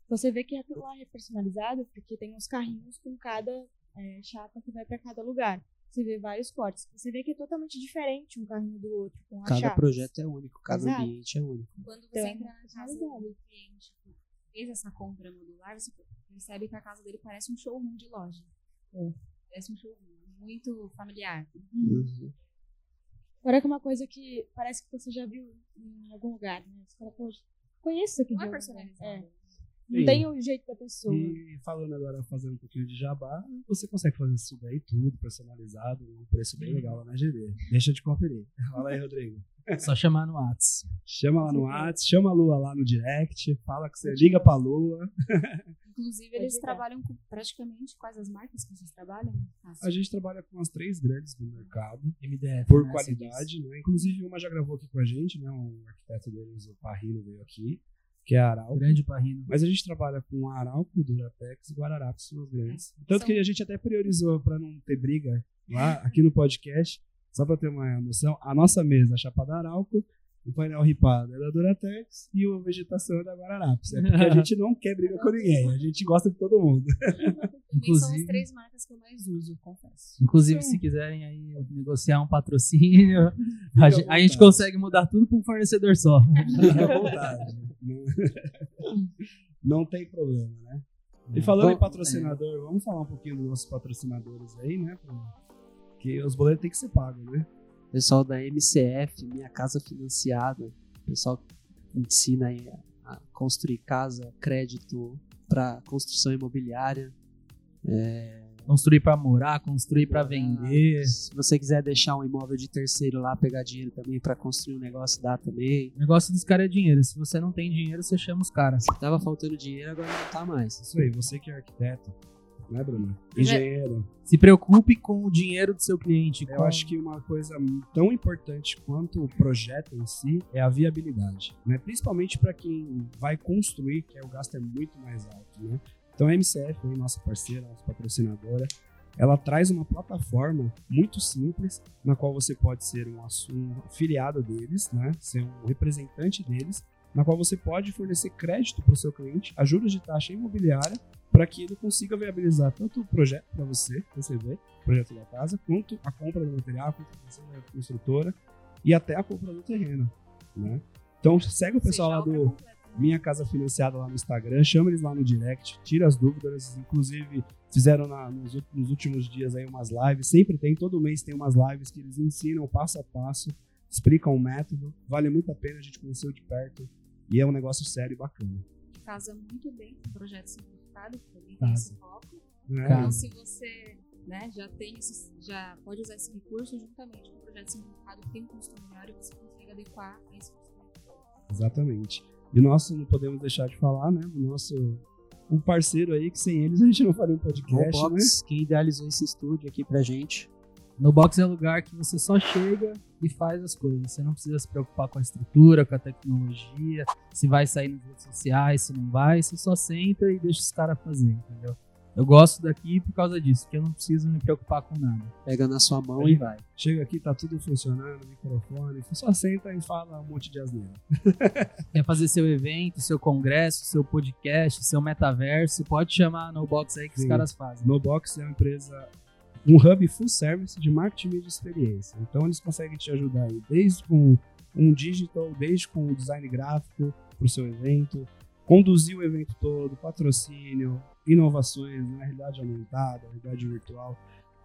Você vê que aquilo lá é personalizado porque tem uns carrinhos com cada é, chapa que vai para cada lugar. Você vê vários cortes. Você vê que é totalmente diferente um carrinho do outro com a Cada chapa. projeto é único, cada Exato. ambiente é único. Quando você Então, entra na casa do cliente fez essa compra modular, você percebe que a casa dele parece um showroom de loja. É. Parece um showroom muito familiar. Uhum. Agora que é uma coisa que parece que você já viu em algum lugar, né? Você fala, pô, conheço isso aqui Não é personalizado. É. Não Sim. tem o jeito da pessoa. E falando agora, fazendo um pouquinho de jabá, você consegue fazer isso daí tudo personalizado, um preço bem legal lá na GD. Deixa de conferir. Fala aí, Rodrigo. Só chamar no Whats. Chama lá no WhatsApp, chama a Lua lá no direct, fala que você liga pra Lua. Inclusive, eles ligar. trabalham com praticamente quais as marcas que vocês trabalham? Cássio? A gente trabalha com as três grandes do mercado, MDF. por né, qualidade, né? Inclusive, uma já gravou aqui com a gente, né? Um arquiteto deles, o Parrino, veio aqui, que é a Arauco. Grande parrino. Mas a gente trabalha com Arauco, Duratex e Guararapes, são as grandes. Tanto São- que a gente até priorizou para não ter briga lá, aqui no podcast, só para ter uma noção, a nossa mesa, a chapa da Arauco, o painel ripado é da Duratex e a vegetação é da Guararapes. É porque a gente não quer briga com ninguém, a gente gosta de todo mundo. Também são as Inclusive- três marcas que eu mais uso, confesso. Inclusive, Sim. se quiserem aí negociar um patrocínio, a, a gente consegue mudar tudo para um fornecedor só. Fique à vontade. Não, não tem problema, né? E falando Bom, em patrocinador, vamos falar um pouquinho dos nossos patrocinadores aí, né? Que os boletos têm que ser pagos, né? Pessoal da MCF, Minha Casa Financiada, pessoal que ensina aí a, construir casa, crédito para construção imobiliária. Construir para morar, construir para vender. Se você quiser deixar um imóvel de terceiro lá, pegar dinheiro também para construir um negócio, dá também. O negócio dos caras é dinheiro. Se você não tem dinheiro, você chama os caras. Tava faltando dinheiro, agora não tá mais. Isso aí, você que é arquiteto, né, Bruno? é. Engenheiro. Se preocupe com o dinheiro do seu cliente. Eu com- acho que uma coisa tão importante quanto o projeto em si é a viabilidade, né? Principalmente para quem vai construir, que aí o gasto é muito mais alto, né? Então a MCF, nossa parceira, nossa patrocinadora, ela traz uma plataforma muito simples na qual você pode ser um, um afiliado deles, né? Ser um representante deles, na qual você pode fornecer crédito para o seu cliente, a juros de taxa imobiliária, para que ele consiga viabilizar tanto o projeto para você receber, o projeto da casa, quanto a compra do material, a contratação da construtora e até a compra do terreno, né? Então segue o pessoal lá do? Minha Casa Financiada lá no Instagram, chama eles lá no direct, tira as dúvidas, inclusive fizeram na- nos, nos últimos dias aí umas lives, sempre tem, todo mês tem umas lives que eles ensinam passo a passo, explicam o método, vale muito a pena, a gente conheceu de perto e é um negócio sério e bacana. casa muito bem com o que também tem esse foco. Né? Então, se você né, já tem esse, já pode usar esse recurso juntamente com o projeto simplificado, que tem um custo menor e você consegue adequar a esse custo. Exatamente. E nosso, não podemos deixar de falar, né? O nosso um parceiro aí que sem eles a gente não faria um podcast, né? Box, quem idealizou esse estúdio aqui pra gente. No box é lugar que você só chega e faz as coisas. Você não precisa se preocupar com a estrutura, com a tecnologia, se vai sair nas redes sociais, se não vai. Você só senta e deixa os caras fazer, entendeu? Eu gosto daqui por causa disso, porque eu não preciso me preocupar com nada. Pega na sua mão Aí. e vai. Chega aqui, tá tudo funcionando, microfone, só senta e fala um monte de asneira. Quer fazer seu evento, seu congresso, seu podcast, seu metaverso, pode chamar no box aí que os Sim. caras fazem. Nobox é uma empresa, um hub full service de marketing e de experiência. Então eles conseguem te ajudar aí, desde com um digital, desde com o design gráfico para o seu evento, conduzir o evento todo, patrocínio, inovações, né, realidade aumentada, realidade virtual.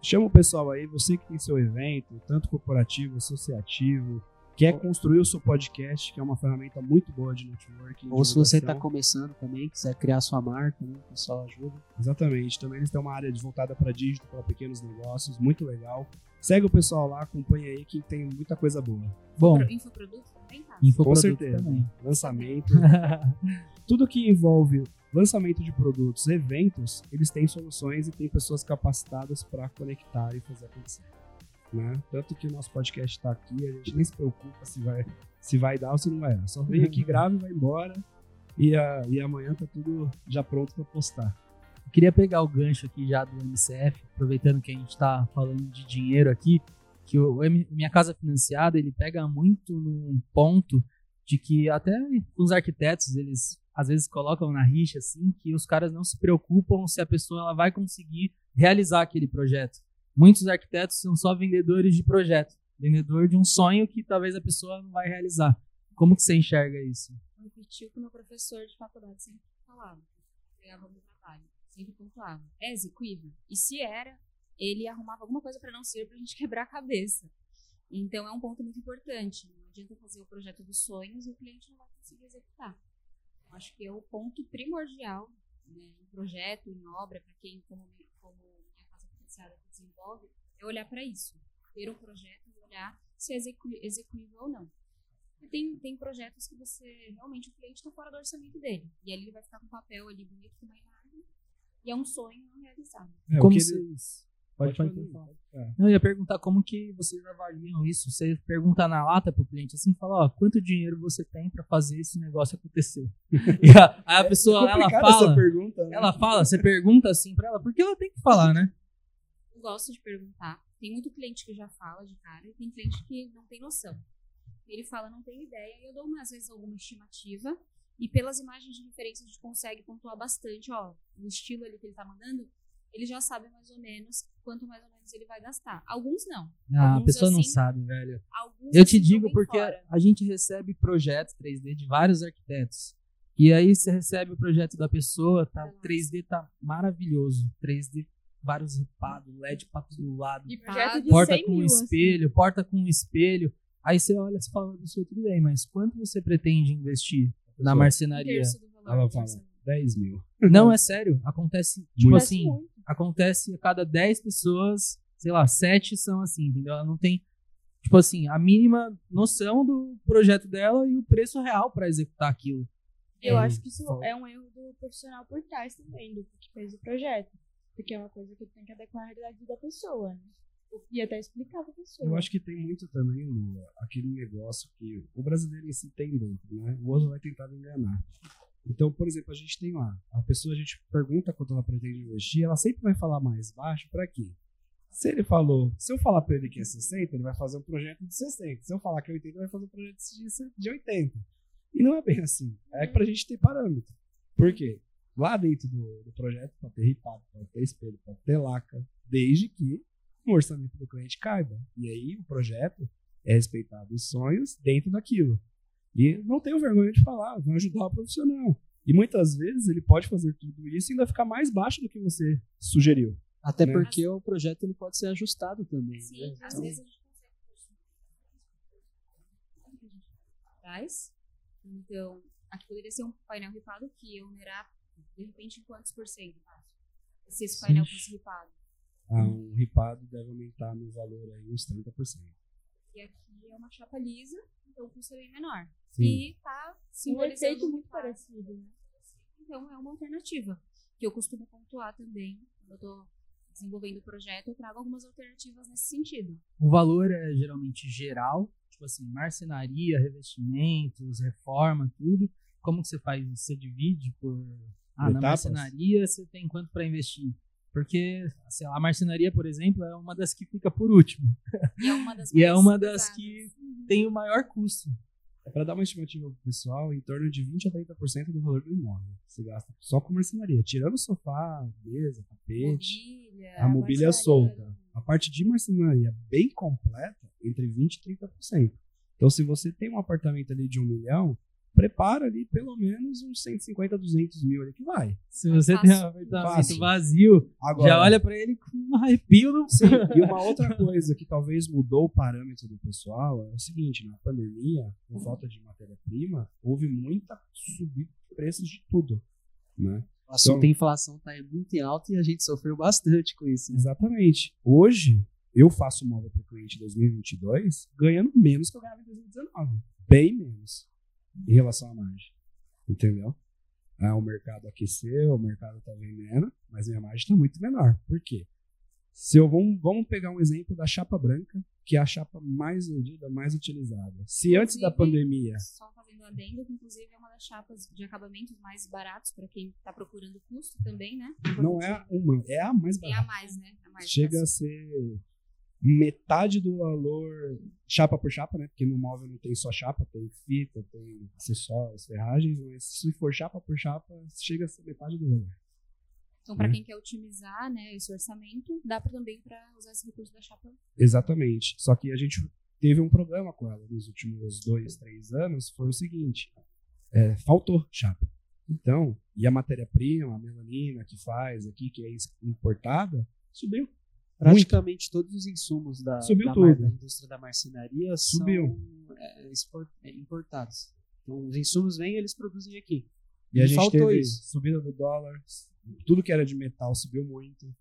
Chama o pessoal aí, você que tem seu evento, tanto corporativo, associativo, quer construir o seu podcast, que é uma ferramenta muito boa de networking. Ou se você tá divulgação. começando também, quiser criar sua marca, né? O pessoal ajuda. Exatamente. Também eles têm uma área de- voltada para dígito, para pequenos negócios, muito legal. Segue o pessoal lá, acompanha aí que tem muita coisa boa. Bom, Pro- Infoproduto também tá. Com infoproduto certeza. também. Lançamento. Tudo que envolve lançamento de produtos, eventos, eles têm soluções e tem pessoas capacitadas para conectar e fazer acontecer. Né? Tanto que o nosso podcast está aqui, a gente nem se preocupa se vai, se vai dar ou se não vai dar. Só vem aqui, grava e vai embora. E, a, e amanhã tá tudo já pronto para postar. Eu queria pegar o gancho aqui já do MCF, aproveitando que a gente está falando de dinheiro aqui, que o Minha Casa Financiada, ele pega muito num ponto de que até os arquitetos, eles às vezes colocam na rixa, assim, que os caras não se preocupam se a pessoa ela vai conseguir realizar aquele projeto. Muitos arquitetos são só vendedores de projeto, vendedor de um sonho que talvez a pessoa não vai realizar. Como que você enxerga isso? repetiu o que meu professor de faculdade sempre falava. Pegava meu trabalho, sempre pontuava. É execuível? E se era, ele arrumava alguma coisa para não ser, pra gente quebrar a cabeça. Então é um ponto muito importante. Não adianta fazer o projeto dos sonhos e o cliente não vai conseguir executar. Eu acho que é o ponto primordial né, em projeto, em obra, para quem, como, como minha casa financiada desenvolve, é olhar para isso. Ter um projeto e olhar se é execu execuível ou não. E tem, tem projetos que você realmente o cliente está fora do orçamento dele. E ali ele vai ficar com um papel ali bonito, com uma imagem. E é um sonho não realizado. É, o Como que vocês... eles- Pode, pode pode. É. Não, eu ia perguntar como que vocês avaliam isso. Você pergunta na lata pro cliente assim, fala, ó, quanto dinheiro você tem pra fazer esse negócio acontecer? e a, aí a pessoa, ela fala, pergunta, né? ela fala, você pergunta assim pra ela, porque ela tem que falar, né? Gosto de perguntar. Tem muito cliente que já fala de cara e tem cliente que não tem noção. Ele fala, não tenho ideia, e eu dou, às vezes, alguma estimativa. E pelas imagens de referência a gente consegue pontuar bastante, ó, o estilo ali que ele tá mandando, ele já sabe mais ou menos quanto mais ou menos ele vai gastar. Alguns não. Ah, a Alguns, pessoa não assim, sabe, velho. Eu te assim, digo porque fora. a gente recebe projetos 3D de vários arquitetos. E aí você recebe o projeto da pessoa, tá, 3D tá maravilhoso. 3D, vários ripados, LED pra todo lado. E projeto de porta 100 com mil, assim. espelho, porta com espelho. Aí você olha e fala, isso tudo bem, mas quanto você pretende investir na Um marcenaria? terço do valor Ela fala orçamento. 10 mil. Não, é sério. Acontece, tipo Muito. assim, Muito. acontece a cada 10 pessoas, sei lá, 7 são assim, entendeu? Ela não tem, tipo assim, a mínima noção do projeto dela e o preço real pra executar aquilo. Eu É, acho que isso fala. é um erro do profissional por trás também, do que fez o projeto. Porque é uma coisa que tem que adequar à realidade da pessoa, né? E até explicar pra pessoa. Eu acho que tem muito também, Lu, aquele negócio que o brasileiro em si tem dentro, né? O outro vai tentar me enganar. Então, por exemplo, a gente tem lá, a pessoa, a gente pergunta quanto ela pretende investir, ela sempre vai falar mais baixo pra quê? Se ele falou, se eu falar pra ele que é 60, ele vai fazer um projeto de 60. Se eu falar que é 80, ele vai fazer um projeto de- de 80. E não é bem assim. É pra gente ter parâmetro. Por quê? Lá dentro do, do projeto pode ter ripado, pode ter espelho, pode ter laca, desde que o orçamento do cliente caiba. E aí o projeto é respeitado os sonhos dentro daquilo. E não tenho vergonha de falar, vai ajudar o profissional. E muitas vezes ele pode fazer tudo isso e ainda ficar mais baixo do que você sugeriu. Até Né? porque o projeto ele pode ser ajustado também. Sim, né? às Então, vezes a gente consegue. Traz. Então, aqui poderia ser um painel ripado que ia onerar, de repente, em quantos por cento? Se esse painel fosse ripado. Ah, um ripado deve aumentar no valor aí uns 30%. E aqui é uma chapa lisa, então o custo é bem menor. Sim. E tá É um simbolizando efeito muito parecido, né? Então é uma alternativa. Que eu costumo pontuar também. Quando eu tô desenvolvendo o projeto, eu trago algumas alternativas nesse sentido. O valor é geralmente geral, tipo assim, marcenaria, revestimentos, reforma, tudo. Como que você faz isso? Você divide por. Ah, na Etapas? marcenaria você tem quanto para investir? Porque, sei lá, a marcenaria, por exemplo, é uma das que fica por último. E é uma das, E é uma das que tem o maior custo. É para dar uma estimativa pro pessoal, em torno de 20 a 30% do valor do imóvel. Você gasta só com marcenaria. Tirando sofá, mesa, tapete, Mobília, a mobília solta. A parte de marcenaria bem completa, entre 20% e 30%. Então, se você tem um apartamento ali de um milhão, prepara ali pelo menos uns 150, 200 mil ali que vai. Se você Fácil. tem um apartamento Fácil. vazio, Agora, já olha pra ele com um arrepio no Sim, e uma outra coisa que talvez mudou o parâmetro do pessoal é o seguinte, na pandemia, por falta de matéria-prima, houve muita subida de preços de tudo, né? O assunto Então- inflação tá aí muito em alta e a gente sofreu bastante com isso. né? Exatamente. Hoje, eu faço móvel para o cliente em 2022 ganhando menos que eu ganhava em 2019. Bem menos em relação à margem. Entendeu? Ah, o mercado aqueceu, o mercado está vendendo, mas minha margem está muito menor. Por quê? Se eu vamos, vamos pegar um exemplo da chapa branca, que é a chapa mais vendida, mais utilizada. Se antes da pandemia. Só fazendo adendo, que inclusive é uma das chapas de acabamentos mais baratos para quem está procurando custo também, né? Não é uma, é a mais barata. É a mais, né? A mais Chega a ser metade do valor chapa por chapa, né? Porque no móvel não tem só chapa, tem fita, tem acessórios, ferragens, mas se for chapa por chapa, chega a ser metade do valor. Então, para Né? quem quer otimizar né, esse orçamento, dá pra, também para usar esse recurso da chapa. Exatamente. Só que a gente teve um problema com ela nos últimos dois, três anos. Foi o seguinte: é, faltou chapa. Então, e a matéria-prima, a melanina que faz aqui, que é importada, subiu. Praticamente todos os insumos da, Subiu da, mar- da indústria da marcenaria Subiu. são é, expor- é, importados. Então, os insumos vêm e eles produzem aqui. E a E gente faltou teve isso. subida do dólar, tudo que era de metal subiu muito.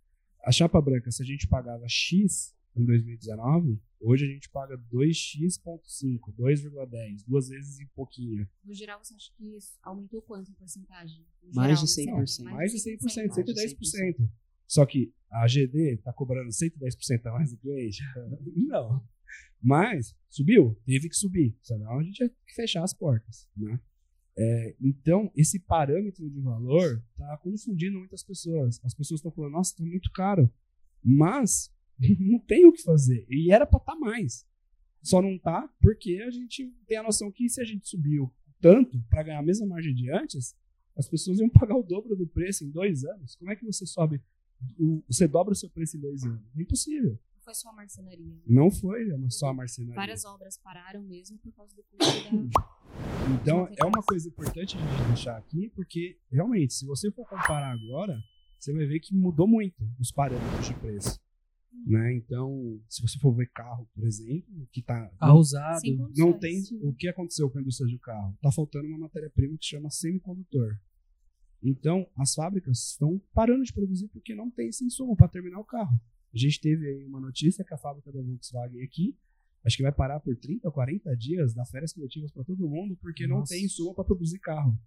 A chapa branca, se a gente pagava X em 2019, hoje a gente paga 2x.5, 2,10, duas vezes e pouquinho. No geral, você acha que isso aumentou quanto em porcentagem? No Mais de geral, né? 100%. Mais de 100%, Mais de 110%. Só que a GD tá cobrando 110% a mais do cliente? Não. Mas subiu, teve que subir, senão a gente ia fechar as portas, né? É, então, esse parâmetro de valor tá confundindo muitas pessoas. As pessoas estão falando, nossa, tá muito caro. Mas não tem o que fazer. E era para estar mais. Só não tá porque a gente tem a noção que se a gente subiu tanto para ganhar a mesma margem de antes, as pessoas iam pagar o dobro do preço em dois anos. Como é que você sobe, você dobra o seu preço em dois anos? É impossível. Não foi só a marcenaria. Não foi só a marcenaria. Várias obras pararam mesmo por causa do custo da. Então, é uma coisa importante a gente deixar aqui, porque realmente, se você for comparar agora, você vai ver que mudou muito os parâmetros de preço. Né? Então, se você for ver carro, por exemplo, que tá Carro usado. Não tem o que aconteceu com a indústria do carro. Tá faltando uma matéria-prima que chama semicondutor. Então, as fábricas estão parando de produzir porque não tem esse insumo para terminar o carro. A gente teve aí uma notícia que a fábrica da Volkswagen aqui, acho que vai parar por 30 ou 40 dias, dar férias coletivas para todo mundo, porque não Nossa. tem insumo para produzir carro.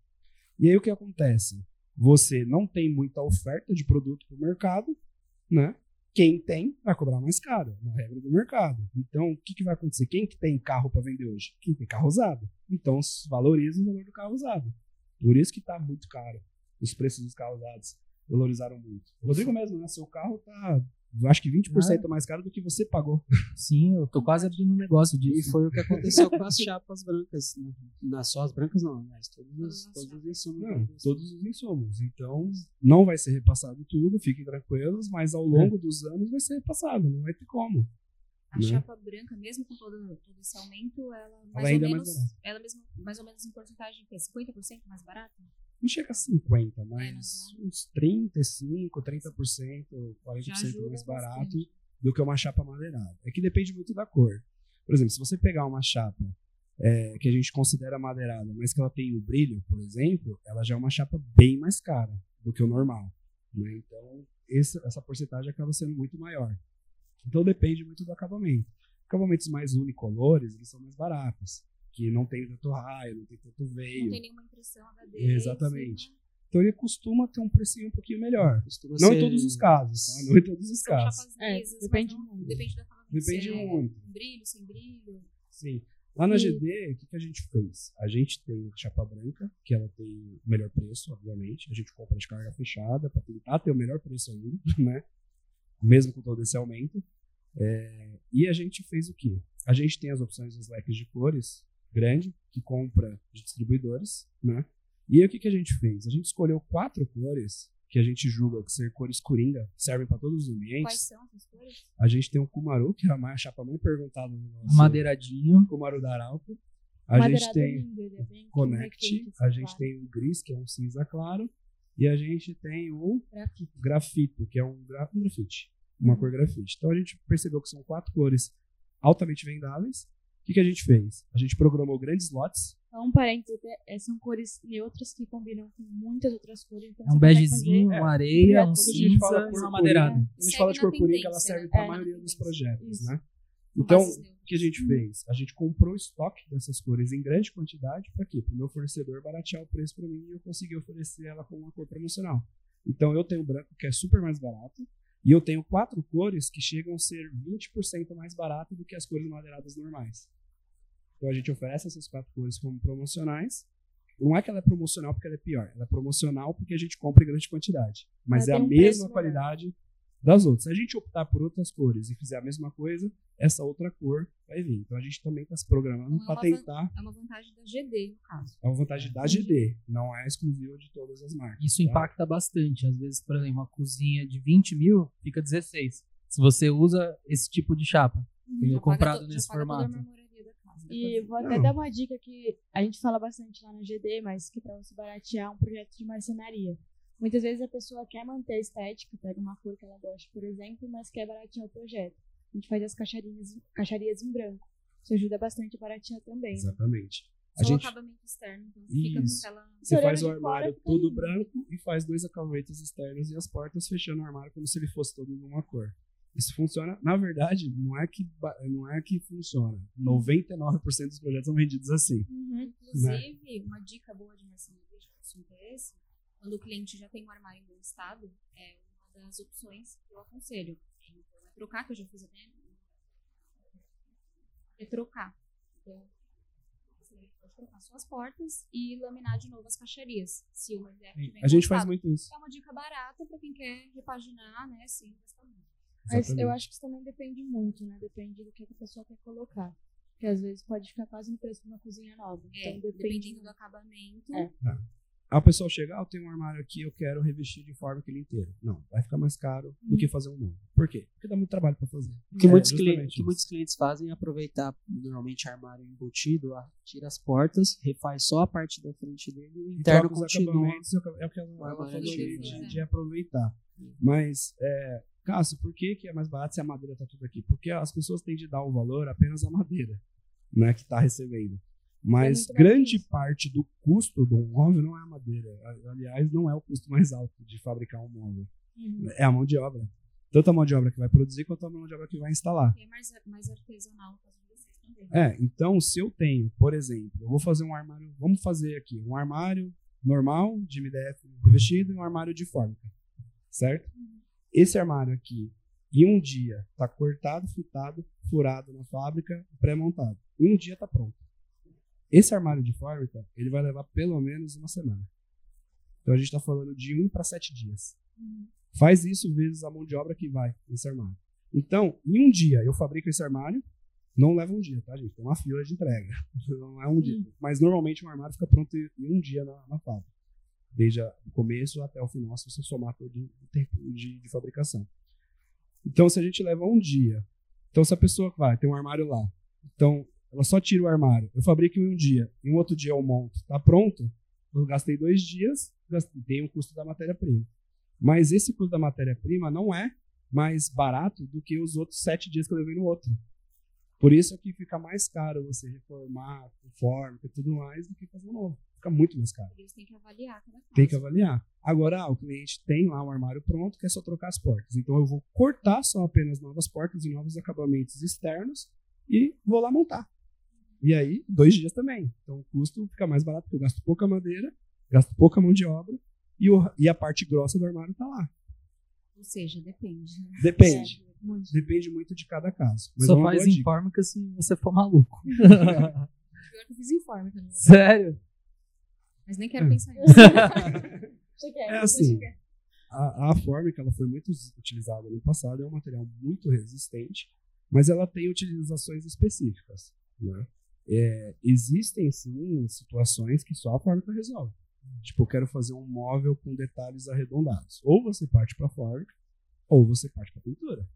E aí o que acontece? Você não tem muita oferta de produto para o mercado, né? Quem tem vai cobrar mais caro, na regra do mercado. Então, o que, que vai acontecer? Quem que tem carro para vender hoje? Quem tem carro usado. Então, valoriza o valor do carro usado. Por isso que está muito caro. Os preços dos carros usados valorizaram muito. Rodrigo mesmo, né? Seu carro tá, acho que 20% mais caro do que você pagou. Sim, eu tô quase abrindo um negócio E disso. foi o que aconteceu com as chapas brancas. né? Nas só as brancas não, mas todos as todos os insumos. Não, todos os insumos. Então, não vai ser repassado tudo, fiquem tranquilos, mas ao longo dos anos vai ser repassado, não vai ter como. A né? chapa branca, mesmo com todo, todo esse aumento, ela mais ainda ou é mais menos. barata. ela mesmo, mais ou menos em porcentagem que é 50% mais barata? Não chega a 50, mas Menos, uns 35, 30%, 40% Já ajuda mais barato bastante. do que uma chapa madeirada. É que depende muito da cor. Por exemplo, se você pegar uma chapa é, que a gente considera madeirada, mas que ela tem o brilho, por exemplo, ela já é uma chapa bem mais cara do que o normal. né? Então, essa, essa porcentagem acaba sendo muito maior. Então, depende muito do acabamento. Acabamentos mais unicolores, eles são mais baratos, que não tem tanto raio, não tem tanto Não veio. tem nenhuma impressão HD. Exatamente. em cima. Então, ele costuma ter um precinho um pouquinho melhor. Costuma Não em ser- todos os casos, tá? Não em todos os São casos. chapas É, lisas, depende não- muito. Depende do acabamento. Depende é muito. com brilho, sem brilho. Sim. Lá na E- GD, o que, que a gente fez? A gente tem chapa branca, que ela tem o melhor preço, obviamente. A gente compra de carga fechada para tentar ter o melhor preço ainda, né? Mesmo com todo esse aumento. É, e a gente fez o quê? A gente tem as opções dos leques de cores grande, que compra de distribuidores, né? E aí o que, que a gente fez? A gente escolheu quatro cores que a gente julga que ser cores coringa, servem para todos os ambientes. Quais são essas cores? A gente tem o Kumaru, que é a mais- a chapa mais perguntada no nosso Madeiradinho. Kumaru da Arauco. A gente tem é bem Connect, a gente tem o gris, que é um cinza claro, e a gente tem o Grafite. grafito, que é um, gra um grafite, uma cor grafite. Então a gente percebeu que são quatro cores altamente vendáveis. O que, que a gente fez? A gente programou grandes lotes Só um parênteses, até, é, são cores neutras que combinam com muitas outras cores. Então É um begezinho, uma areia, um Quando a gente fala cinza e cor uma madeirada. Quando a gente fala de corporinha, que ela serve né? para a É, maioria dos projetos, Isso. né? Então, o que a gente fez? A gente comprou estoque dessas cores em grande quantidade para quê? Para o meu fornecedor baratear o preço para mim e eu conseguir oferecer ela com uma cor promocional. Então, eu tenho branco, que é super mais barato, e eu tenho quatro cores que chegam a ser 20% mais barato do que as cores madeiradas normais. Então, a gente oferece essas quatro cores como promocionais. Não é que ela é promocional porque ela é pior, ela é promocional porque a gente compra em grande quantidade. Mas Ela é a mesma melhor. qualidade das outras. Se a gente optar por outras cores e fizer a mesma coisa, essa outra cor vai vir. Então a gente também está se programando Então, é para van- tentar. É uma vantagem da GD, no caso. É uma vantagem da GD, não é exclusiva de todas as marcas. Isso tá? impacta bastante. Às vezes, por exemplo, uma cozinha de 20 mil fica 16. Se você usa esse tipo de chapa. Paga Comprado nesse formato. E vou até dar uma dica que a gente fala bastante lá no GD, mas que para você baratear um projeto de marcenaria. Muitas vezes a pessoa quer manter a estética, pega uma cor que ela gosta, por exemplo, mas quer baratear o projeto. A gente faz as caixarinhas, caixarias em branco. Isso ajuda bastante a baratear também. né? Exatamente. A Só o gente acabamento externo, então fica com aquela. você faz o de fora, armário todo lindo. branco e faz dois acabamentos externos e as portas fechando o armário como se ele fosse todo numa cor. Isso funciona, na verdade, não é que não é que funciona. 99% dos projetos são vendidos assim. Uhum. Inclusive, uma dica boa de marcenaria de assunto é esse. Quando o cliente já tem um armário em bom estado, é uma das opções que eu aconselho. Então, é trocar, que eu já fiz até. É trocar. Então, você pode trocar suas portas e laminar de novo as caixarias. Se MDF em A gente faz muito isso. É uma dica barata para quem quer repaginar, né? Sem gastar muito. Mas Exatamente. eu acho que isso também depende muito, né? Depende do que a pessoa quer colocar. Porque às vezes pode ficar quase no preço de uma cozinha nova. É, Então depende. dependendo do acabamento. É. Aí o pessoal chega, ah, eu tenho um armário aqui, eu quero revestir de forma que ele inteiro. Não, vai ficar mais caro do que fazer um novo. Por quê? Porque dá muito trabalho para fazer. O que, É, muitos, clientes, que muitos clientes fazem é aproveitar normalmente armário embutido, ah, tira as portas, refaz só a parte da frente dele e o interno continua. acabamentos, É o que armário falou ali, antigo, de, de aproveitar. Mas, é, Cássio, por que, que é mais barato se a madeira tá tudo aqui? Porque as pessoas têm de dar o valor apenas à madeira, né, que tá recebendo. Mas É grande parte do custo do móvel não é a madeira. Aliás, não é o custo mais alto de fabricar um móvel. Uhum. É a mão de obra. Tanto a mão de obra que vai produzir quanto a mão de obra que vai instalar. E é mais, mais artesanal também. É, então se eu tenho, por exemplo, eu vou fazer um armário, vamos fazer aqui um armário normal de MDF revestido e um armário de fórmica, certo? Esse armário aqui, em um dia, tá cortado, fitado, furado na fábrica, pré-montado. Em um dia tá pronto. Esse armário de fórmica, ele vai levar pelo menos uma semana. Então a gente tá falando de um para sete dias. Faz isso vezes a mão de obra que vai nesse armário. Então, em um dia eu fabrico esse armário, não leva um dia, tá, gente? Tem uma fila de entrega. Não é um dia. Mas normalmente um armário fica pronto em em um dia na, na fábrica. Desde o começo até o final, se você somar todo o tempo de, de fabricação. Então, se a gente leva um dia. Então, se a pessoa vai, tem um armário lá. Então, ela só tira o armário. Eu fabrico em um dia. Em um outro dia eu monto. Tá pronto? Eu gastei dois dias, gastei, tem o custo da matéria-prima. Mas esse custo da matéria-prima não é mais barato do que os outros sete dias que eu levei no outro. Por isso é que fica mais caro você reformar, conforme e tudo mais, do que fazer um novo. Fica muito mais caro. Isso tem que avaliar cada caso. Tem que avaliar. Agora, ah, o cliente tem lá um armário pronto, quer só trocar as portas. Então eu vou cortar só apenas novas portas e novos acabamentos externos e vou lá montar. E aí, dois dias também. Então o custo fica mais barato, porque eu gasto pouca madeira, gasto pouca mão de obra e, o- e a parte grossa do armário tá lá. Ou seja, depende. né? Depende. É, muito. Depende muito de cada caso. Mas é Só uma faz informa se você for maluco. Pior que eu fiz que vou- Sério? Mas nem quero É. pensar nisso. É assim. A, a fórmica ela foi muito utilizada no passado, é um material muito resistente, mas ela tem utilizações específicas. Né? É, existem sim situações que só a fórmica resolve. Tipo, eu quero fazer um móvel com detalhes arredondados. Ou você parte para fórmica, ou você parte para pintura.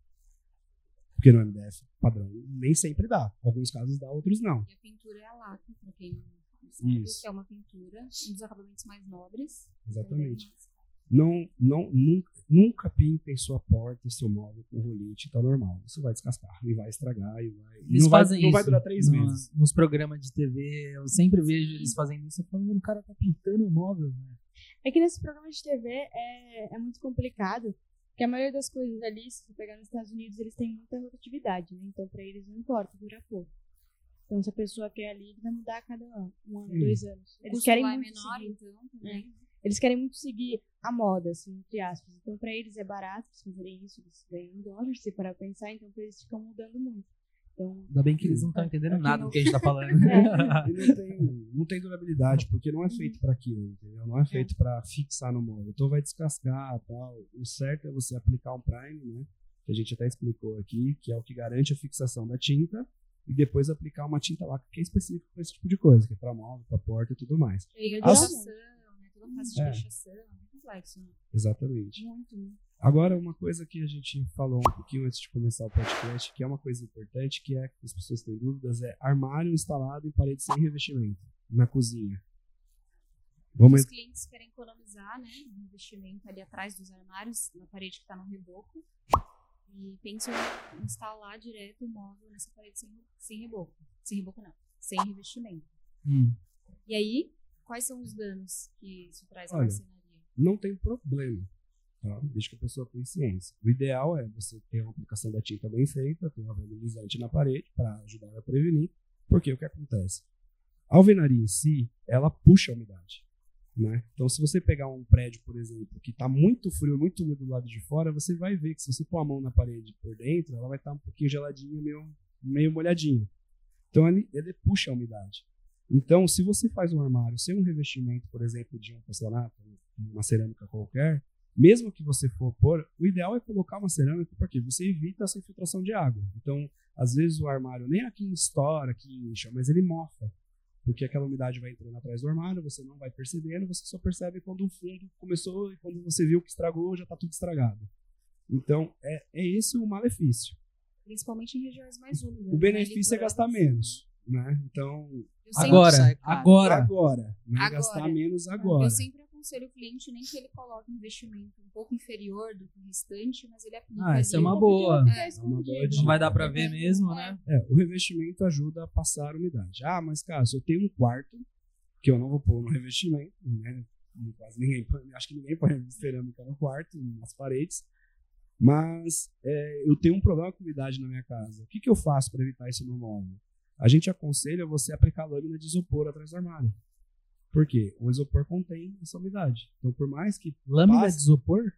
Porque no MDF padrão nem sempre dá. Alguns casos dá, outros não. E a pintura é a lata, pra quem não sabe, Isso. que é uma pintura, um dos acabamentos mais nobres. Exatamente. Não, não, nunca, nunca pintem sua porta, seu móvel com rolite, tá normal. Você vai descascar e vai estragar e vai. Eles não vai, fazem não vai isso durar três no- meses. Nos programas de TV, eu sempre vejo eles fazendo isso. Eu falo, "Mano, o cara tá pintando o móvel, velho. É que nesse programa de TV é, é muito complicado, porque a maioria das coisas ali, se você pegar nos Estados Unidos, eles têm muita rotatividade, né? Então, pra eles não importa, dura pouco. Então, se a pessoa quer ali, vai mudar a cada ano, um ano, Hum. dois anos. O Eles custo querem lá é muito menor, seguir, então, também. eles querem muito seguir a moda, assim, entre aspas. Então, pra eles é barato eles fazerem isso, eles ganham em dólar, se parar pensar, então pra eles ficam mudando muito. Então, Ainda bem que eles não estão entendendo Aqui nada não- do que a gente tá falando. E não tem, não tem durabilidade, porque não é feito para aquilo, entendeu? Não é feito para fixar no móvel. Então vai descascar tal. O certo é você aplicar um prime, né? Que a gente até explicou aqui, que é o que garante a fixação da tinta, e depois aplicar uma tinta lacre que é específica para esse tipo de coisa, que é para móvel, para porta e tudo mais. E a As- né? Toda fase de É. pichação, é muito complexo, né? Exatamente. muito, muito. Agora, uma coisa que a gente falou um pouquinho antes de começar o podcast, que é uma coisa importante, que é que as pessoas têm dúvidas, é armário instalado em parede sem revestimento, na cozinha. Vamos Os clientes querem economizar, né? Um investimento ali atrás dos armários, na parede que está no reboco. E pensam em instalar direto o móvel nessa parede sem, sem reboco. Sem reboco não, sem revestimento. Hum. E aí, quais são os danos que isso traz à marcenaria? não tem problema, tá? desde que a pessoa tenha ciência. O ideal é você ter uma aplicação da tinta bem feita, ter uma valorizante na parede para ajudar a prevenir, porque o que acontece? A alvenaria em si, ela puxa a umidade. Né? Então, se você pegar um prédio, por exemplo, que está muito frio, muito úmido do lado de fora, você vai ver que se você pôr a mão na parede por dentro, ela vai estar um pouquinho geladinha, meio, meio molhadinha. Então, ele, ele puxa a umidade. Então, se você faz um armário sem um revestimento, por exemplo, de um porcelanato, uma cerâmica qualquer, mesmo que você for pôr, o ideal é colocar uma cerâmica, porque você evita essa infiltração de água. Então, às vezes o armário nem aqui estoura, aqui incha, mas ele mofa. Porque aquela umidade vai entrando atrás do armário, você não vai percebendo, você só percebe quando o fundo começou e quando você viu que estragou, já está tudo estragado. Então, é, é esse o malefício. Principalmente em regiões mais úmidas. O né? benefício é gastar menos. Né? Então, Agora, sai caro. agora. agora, né? Agora. gastar menos agora. Eu sempre aconselho o cliente nem que ele coloque um investimento um pouco inferior do que o restante, mas ele aplica Ah, essa é uma boa. Porque É, é uma boa. Não vai dar pra ver mesmo, né? É, o revestimento ajuda a passar a umidade. Ah, mas cara, se eu tenho um quarto, que eu não vou pôr no revestimento, né? Quase ninguém acho que ninguém põe cerâmica no quarto, nas paredes. Mas é, eu tenho um problema com umidade na minha casa. O que, que eu faço para evitar isso no móvel? A gente aconselha você aplicar lâmina de isopor atrás do armário. Por quê? O isopor contém essa umidade. Então, por mais que Lâmina Passa. de isopor?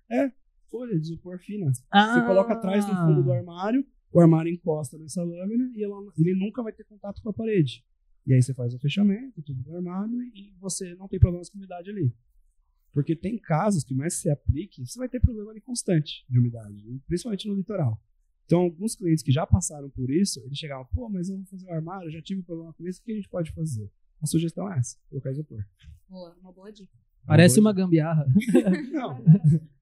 folha de isopor fina, Ah, você coloca atrás do fundo do armário, o armário encosta nessa lâmina e ela- ele nunca vai ter contato com a parede. E aí você faz o fechamento, tudo do armário e você não tem problemas com umidade ali. Porque tem casos que mais você aplique, você vai ter problema ali constante de umidade, principalmente no litoral. Então, alguns clientes que já passaram por isso, eles chegavam, pô, mas eu vou fazer o armário, eu já tive problema com isso, o que a gente pode fazer? A sugestão é essa, colocar isopor. Boa, uma boa dica. Parece boa uma gambiarra. Não,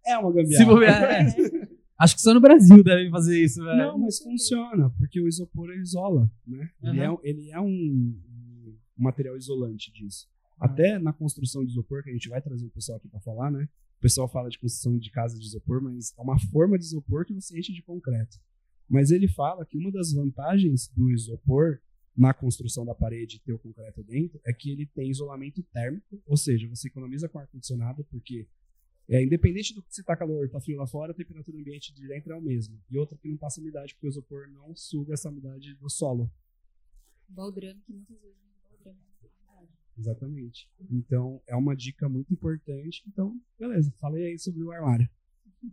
é uma gambiarra. Se bobear, é. Acho que só no Brasil devem fazer isso, velho. Não, mas funciona, porque o isopor isola, né? Ele, Aham. é, ele é um, um material isolante disso. Até na construção de isopor, que a gente vai trazer o pessoal aqui para falar, né? O pessoal fala de construção de casa de isopor, mas é uma forma de isopor que você enche de concreto. Mas ele fala que uma das vantagens do isopor na construção da parede e ter o concreto dentro é que ele tem isolamento térmico, ou seja, você economiza com ar-condicionado, porque é, independente do que se tá calor, tá frio lá fora, a temperatura do ambiente de dentro é o mesmo. E outra que não passa umidade, porque o isopor não suga essa umidade do solo. Baldrame, que muitas vezes é baldrame. Exatamente. Então, é uma dica muito importante. Então, beleza, falei aí sobre o armário.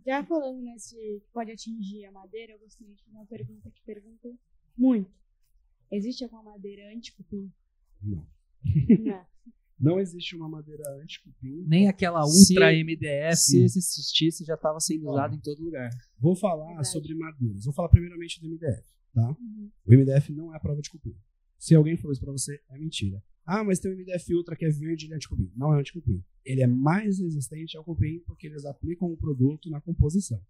Já falando nesse que pode atingir a madeira, eu gostaria de fazer uma pergunta que perguntam muito. Existe alguma madeira anti-cupim? Não. Não. Não existe uma madeira anti-cupim. Nem aquela Se- Ultra MDF. Se existisse, já estava sendo usado em todo lugar. Vou falar Verdade. sobre madeiras. Vou falar primeiramente do MDF, tá? Uhum. O MDF não é a prova de cupim. Se alguém falou isso pra você, é mentira. Ah, mas tem o MDF Ultra que é verde e ele é anti-cupim. Não é anti-cupim. Ele é mais resistente ao cupim porque eles aplicam o produto na composição.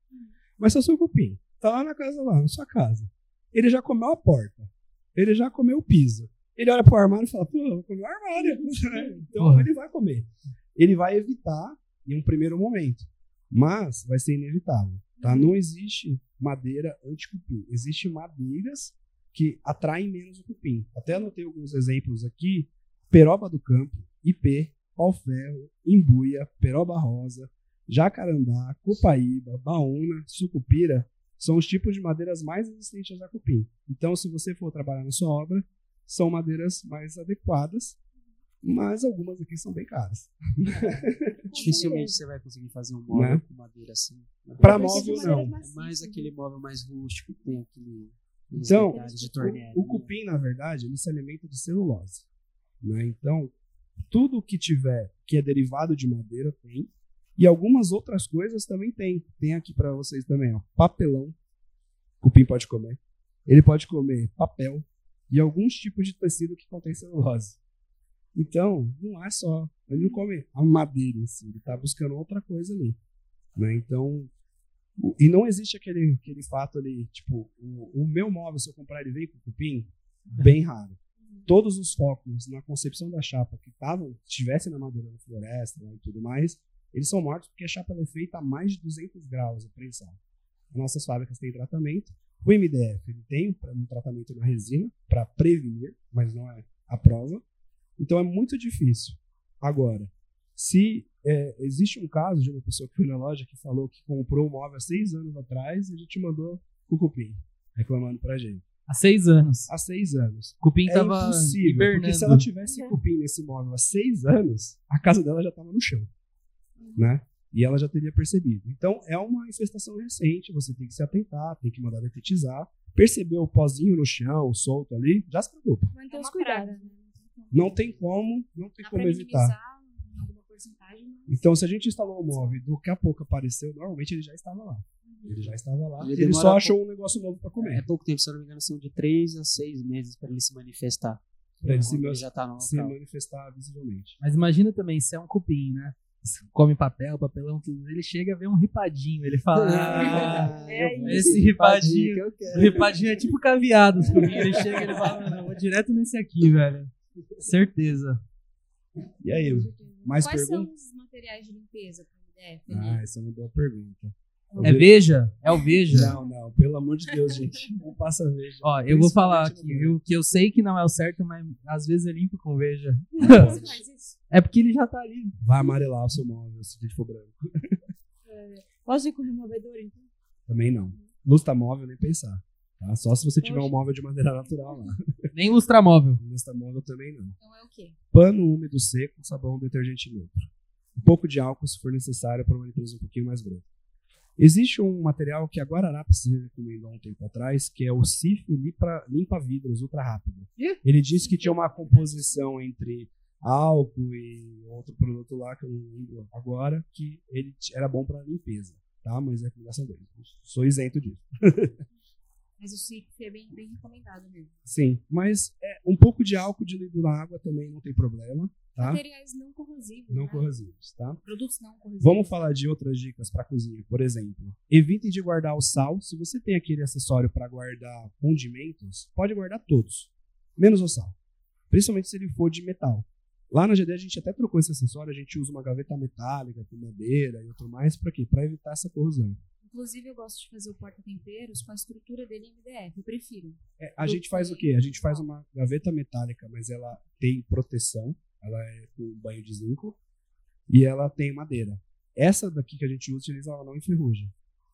Mas se o seu cupim tá lá na casa, lá, na sua casa, ele já comeu a porta, ele já comeu piso, ele olha pro armário e fala, pô, vou comer o armário. então Porra. ele vai comer. Ele vai evitar em um primeiro momento. Mas vai ser inevitável, tá? Não existe madeira anti-cupim. Existem madeiras que atraem menos o cupim. Até anotei alguns exemplos aqui. Peroba do campo, IP, pau-ferro, imbuia, peroba rosa, jacarandá, copaíba, baúna, sucupira são os tipos de madeiras mais resistentes a cupim. Então, se você for trabalhar na sua obra, são madeiras mais adequadas, mas algumas aqui são bem caras. Dificilmente você vai conseguir fazer um móvel Né? com madeira assim. Porque móvel, não. É mais aquele móvel mais rústico que tem aquele. Então. O, o cupim, na verdade, ele se alimenta de celulose. Né? Então, tudo que tiver que é derivado de madeira tem. E algumas outras coisas também tem. Tem aqui para vocês também, ó. Papelão. Cupim pode comer. Ele pode comer papel e alguns tipos de tecido que contém celulose. Então, não é só. Ele não come a madeira em si, ele está buscando outra coisa ali. Né? Então, e não existe aquele, aquele fato ali, tipo, o, o meu móvel, se eu comprar ele vem com cupim, bem raro. Todos os focos na concepção da chapa que estavam, estivessem na madeira da floresta né, e tudo mais, eles são mortos porque a chapa é feita a mais de 200 graus de prensão. As nossas fábricas têm tratamento. O MDF ele tem um tratamento na resina para prevenir, mas não é a prova. Então é muito difícil. Agora, se é, existe um caso de uma pessoa que foi na loja que falou que comprou um móvel há seis anos atrás e a gente mandou o cupim, reclamando pra gente. Há seis anos. Há seis anos. Cupim É tava impossível, hibernando. porque se ela tivesse cupim nesse móvel há seis anos, a casa dela já estava no chão, né? E ela já teria percebido. Então, é uma infestação recente, você tem que se atentar, tem que mandar detetizar. Percebeu o pozinho no chão, solto ali, já se preocupa. Manter É os cuidados. né? Não tem como, não tem Dá como evitar. Então, se a gente instalou o móvel e daqui a pouco apareceu, normalmente ele já estava lá. Ele já estava lá. Ele Ele, só achou um negócio novo para comer. É pouco tempo, se eu não me engano, são de 3 a 6 meses para ele se manifestar. Pra ele se, Ele já tá no se local. manifestar visivelmente. Mas imagina também se é um cupim, né? Come papel, papelão, tudo. Ele chega a ver um ripadinho. Ele fala. Ah, É eu- isso. esse ripadinho. que eu O ripadinho é tipo caviado. Ele chega e ele fala, "Mano, eu vou direto nesse aqui, velho. Certeza. E aí, mais quais perguntas? são os materiais de limpeza para o MDF? Ah, essa é uma boa pergunta. É Veja? É o Veja? Não, não, pelo amor de Deus, gente. Não passa veja. Ó, eu vou falar aqui, viu? Que eu sei que não é o certo, mas às vezes eu limpo com Veja. Você faz isso? É porque ele já tá ali. Vai amarelar o seu móvel se ele for branco. Posso ir com o removedor, então? Também não. Lustra móvel, nem pensar. Tá? Só se você tiver Poxa. um móvel de madeira natural lá. Nem lustramóvel. Lustra móvel também não. Então é o quê? Pano úmido seco, sabão, detergente neutro. Um pouco de álcool se for necessário para uma limpeza um pouquinho mais grossa. Existe um material que a Guararapes recomendou há um tempo atrás, que é o CIF limpa, limpa vidros ultra rápido. Ele disse que tinha uma composição entre álcool e outro produto lá que eu não lembro agora, que ele era bom para limpeza, tá? Mas é recomendação dele. Sou isento disso. Mas o CIF é bem, bem recomendado mesmo. Sim, mas é, um pouco de álcool diluído na água também não tem problema, tá? Materiais não corrosivos. Não né? corrosivos, tá? Produtos não corrosivos. Vamos falar de outras dicas para cozinha. Por exemplo, evitem de guardar o sal. Se você tem aquele acessório para guardar condimentos, pode guardar todos, menos o sal. Principalmente se ele for de metal. Lá na GD a gente até trocou esse acessório, a gente usa uma gaveta metálica com madeira e outro mais para quê? Para evitar essa corrosão. Inclusive, eu gosto de fazer o porta-temperos com a estrutura dele em MDF. Eu prefiro. É, a gente faz o quê? A gente faz uma gaveta metálica, mas ela tem proteção, ela é com banho de zinco e ela tem madeira. Essa daqui que a gente utiliza, ela não enferruja.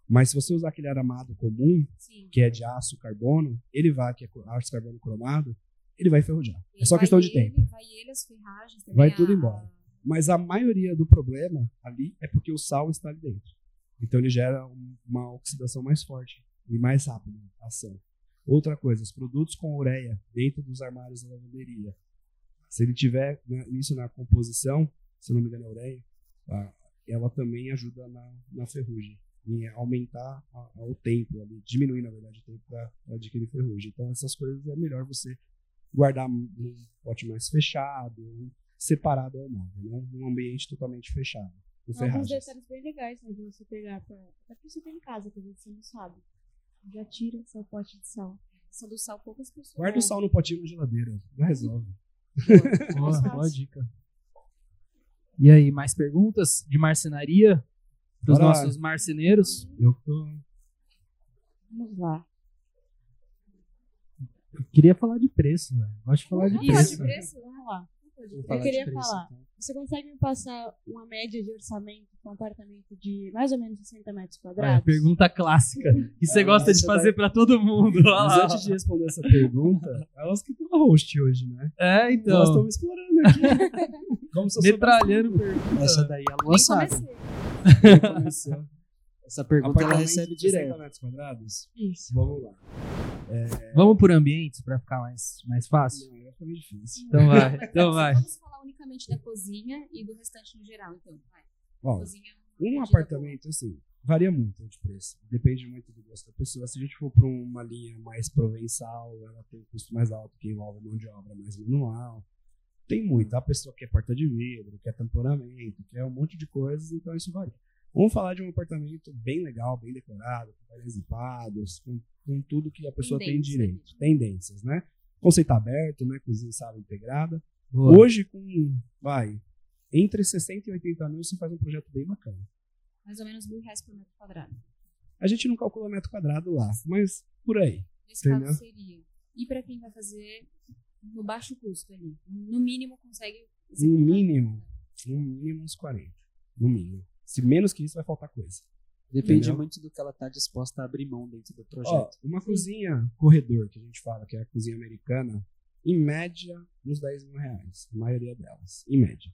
Mas se você usar aquele aramado comum, Sim. que é de aço carbono, ele vai, que é aço carbono cromado, ele vai enferrujar. É E só questão de ele, tempo. Vai ele, as ferragens também. Vai a- tudo embora. Mas a maioria do problema ali é porque o sal está ali dentro. Então ele gera um- uma oxidação mais forte e mais rápida a ação. Outra coisa, os produtos com ureia dentro dos armários da lavanderia. Se ele tiver né, isso na composição, se não me engano é ureia, a- ela também ajuda na, na ferrugem, em aumentar a- a- o tempo, ali, diminuir na verdade o tempo para adquirir ferrugem. Então essas coisas é melhor você guardar num pote mais fechado, separado ao móvel, não num ambiente totalmente fechado, Alguns detalhes bem legais, né, de você pegar pra... Até pra você ter em casa, que às vezes você não sabe. Já tira seu pote de sal. São do sal poucas pessoas. Guarda o sal no potinho na geladeira, já resolve. Boa, fácil. boa dica. E aí, mais perguntas de marcenaria? Pros Bora nossos marceneiros. Eu tô. Vamos lá. Eu queria falar de preço, velho. Gosto de falar de Vamos Isso. falar preço. de preço? Vamos lá. Eu queria preço, falar. então. Você consegue me passar uma média de orçamento para um apartamento de mais ou menos 60 metros quadrados? pergunta clássica. Que você Ah, gosta de fazer vai- pra todo mundo. Olha Mas lá. antes de responder essa pergunta, elas que estão host hoje, né? É, Elas então. estão me explorando aqui. Como se Metralhando pergunta. Essa daí a Lua sabe. Essa pergunta ela recebe de 60 direto. metros quadrados? Isso. Vamos lá. Vamos por ambientes pra ficar mais, mais fácil? Não, meio difícil. Então vai, então vai. Vamos falar unicamente da cozinha e do restante no geral, então. Vai. Ó, cozinha é um apartamento, assim, varia muito de preço. Depende muito do gosto da pessoa. Se a gente for para uma linha mais provençal, ela tem um custo mais alto, que envolve mão de obra mais manual. Tem muito. A pessoa quer porta de vidro, quer tamponamento, quer um monte de coisas, então isso varia. Vamos falar de um apartamento bem legal, bem decorado, com painéis limpados, com, com tudo que a pessoa tem Tendência. direito. Tendências, né? Conceito aberto, né? Cozinha e sala integrada. Boa. Hoje, com, vai, entre 60 e 80 mil, você faz um projeto bem bacana. Mais ou menos mil reais por metro quadrado. A gente não calcula metro quadrado lá, mas por aí. Nesse Entendeu? caso seria. E para quem vai fazer no baixo custo ali? No mínimo consegue. No mínimo, no mínimo uns 40. No mínimo. Se menos que isso, vai faltar coisa. Depende Entendeu? muito do que ela tá disposta a abrir mão dentro do Ó, projeto. uma cozinha corredor, que a gente fala, que é a cozinha americana, em média, uns 10 mil reais. A maioria delas, em média.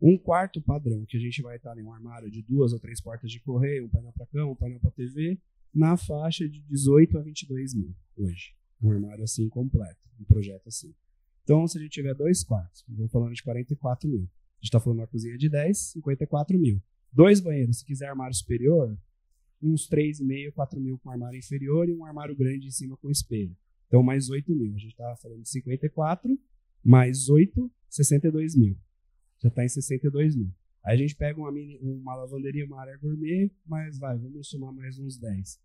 Um quarto padrão, que a gente vai estar em um armário de duas ou três portas de correio, um painel para cama, um painel para TV, na faixa de 18 a 22 mil hoje. Um armário assim completo, um projeto assim. Então, se a gente tiver dois quartos, vamos falando de 44 mil. A gente está falando uma cozinha de 10, 54 mil. Dois banheiros, se quiser armário superior, uns 3,5, 4 mil com armário inferior e um armário grande em cima com espelho. Então, mais 8 mil. A gente estava falando de 54, mais 8, 62 mil. Já está em 62 mil. Aí a gente pega uma, mini, uma lavanderia, uma área gourmet, mas vai, vamos somar mais uns 10.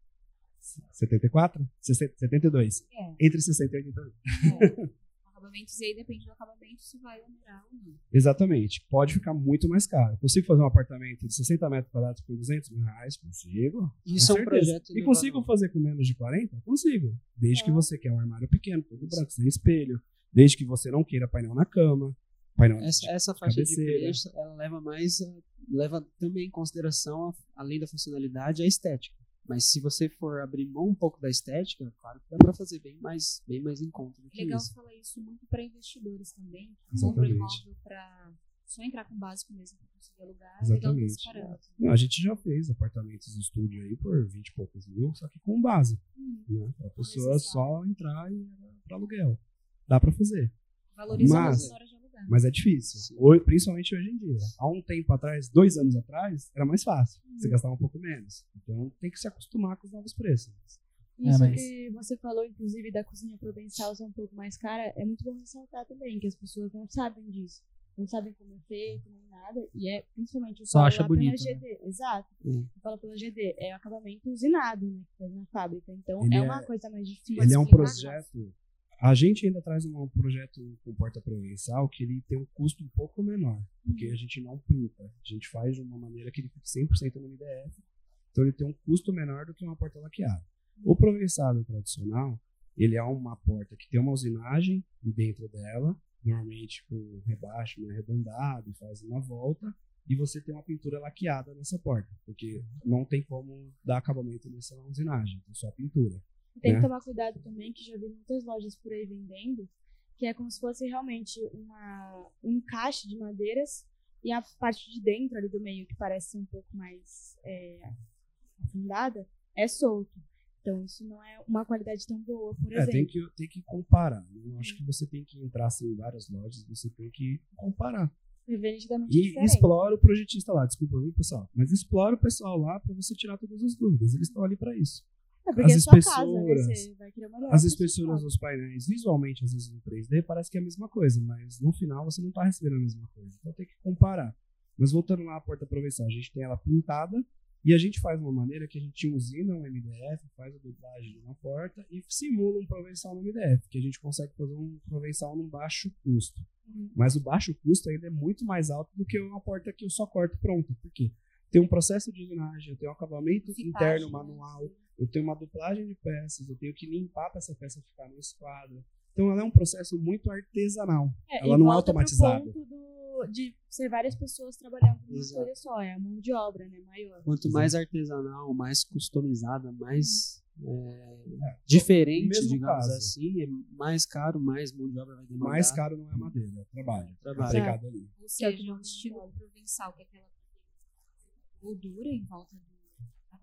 74? 60, 72. É. Entre 60 e 80 mil. é. Acabamentos e aí depende do acabamento se vai onerar ou não. Exatamente. Pode ficar muito mais caro. Consigo fazer um apartamento de 60 metros quadrados por 200 mil reais? Consigo. Isso é um certeza. projeto. E consigo fazer com menos de 40? Consigo. Desde que Ah. você quer um armário pequeno, todo branco, sem espelho. Desde que você não queira painel na cama. Painel Essa, essa faixa de cabeceira. preço, ela leva mais, a- leva também em consideração, além da funcionalidade, a estética. Mas se você for abrir mão um pouco da estética, claro que dá pra fazer bem mais, bem mais em conta do que Legal isso. falar isso muito para investidores também, que compram imóvel para só entrar com o básico mesmo para conseguir alugar. é Legal ter esse Exatamente. parâmetro. Não, a gente já fez apartamentos de estúdio aí por 20 e poucos mil, só que com base. Hum, Né? Pra pessoa só entrar e para aluguel. Dá pra fazer. Valorizando Mas- hora alugar. Mas é difícil. Hoje, principalmente hoje em dia. Há um tempo atrás, dois anos atrás, era mais fácil. Você Uhum. gastava um pouco menos. Então tem que se acostumar com os novos preços. Isso mas- que você falou, inclusive, da cozinha provençal ser um pouco mais cara, é muito bom ressaltar também, que as pessoas não sabem disso. Não sabem como é feito, nem nada. E é, principalmente, eu Só acha bonito, pela né? GD. Exato. Hum. Eu falo pela GD. É acabamento usinado, né? Que faz na fábrica. Então, Ele é é- uma coisa mais difícil. Ele é um projeto. A gente ainda traz um projeto com porta provençal que ele tem um custo um pouco menor, porque a gente não pinta. A gente faz de uma maneira que ele fique 100% no MDF. Então ele tem um custo menor do que uma porta laqueada. O provençado tradicional, ele é uma porta que tem uma usinagem dentro dela, normalmente com rebaixo arredondado, faz uma volta, e você tem uma pintura laqueada nessa porta, porque não tem como dar acabamento nessa usinagem, é só pintura. Tem né? que tomar cuidado também, que já vi muitas lojas por aí vendendo, que é como se fosse realmente uma, um encaixe de madeiras e a parte de dentro ali do meio, que parece um pouco mais é, afundada, é solto. Então isso não é uma qualidade tão boa, por É, exemplo. tem que, tem que comparar. né? Eu acho que você tem que entrar assim, em várias lojas, você tem que comparar. É E diferente. explora o projetista lá, desculpa, viu, pessoal? Mas explora o pessoal lá para você tirar todas as dúvidas. Eles estão ali para isso. É porque as é sua casa, né? espessuras, Você vai querer uma melhor As espessuras dos painéis, visualmente, às vezes no 3D, parece que é a mesma coisa, mas no final você não está recebendo a mesma coisa. Então tem que comparar. Mas voltando lá à porta provençal, a gente tem ela pintada e a gente faz uma maneira que a gente usina um MDF, faz a dublagem de uma porta e simula um provençal no MDF, que a gente consegue fazer um provençal num baixo custo. Uhum. Mas o baixo custo ainda é muito mais alto do que uma porta que eu só corto pronta. Por quê? tenho um processo de usinagem, tenho um acabamento interno né? manual, eu tenho uma duplagem de peças, eu tenho que limpar para essa peça ficar no esquadro. Então ela é um processo muito artesanal. É, Ela e não é volta pro automatizada. ponto do- de ser várias pessoas trabalhando numa Exato. coisa só, é a mão de obra, né, maior. Quanto mais artesanal, mais customizada, mais é, no diferente, mesmo digamos caso. assim, é mais caro, mais mão de obra vai demandar. Mais caro não é a madeira, é o trabalho. Trabalho. Aplicado ali. Ou Que é o que seja, um estilo provençal, que é aquela moldura em volta do-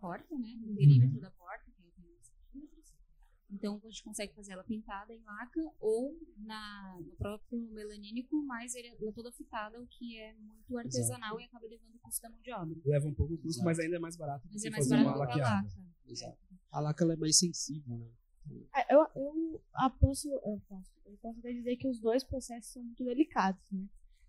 porta, né? Do perímetro da porta, que é 80 centímetros. Então, a gente consegue fazer ela pintada em laca ou na, no próprio melanínico, mas ele é toda fitada, o que é muito artesanal e acaba levando o custo da mão de obra. Leva um pouco o custo, Exato. mas ainda é mais barato do Mas que é mais fazer barato uma que a laqueada. laca. Exato. A laca ela é mais sensível, né? É, Eu, eu, aposto, eu, posso, eu posso até dizer que os dois processos são muito delicados, né?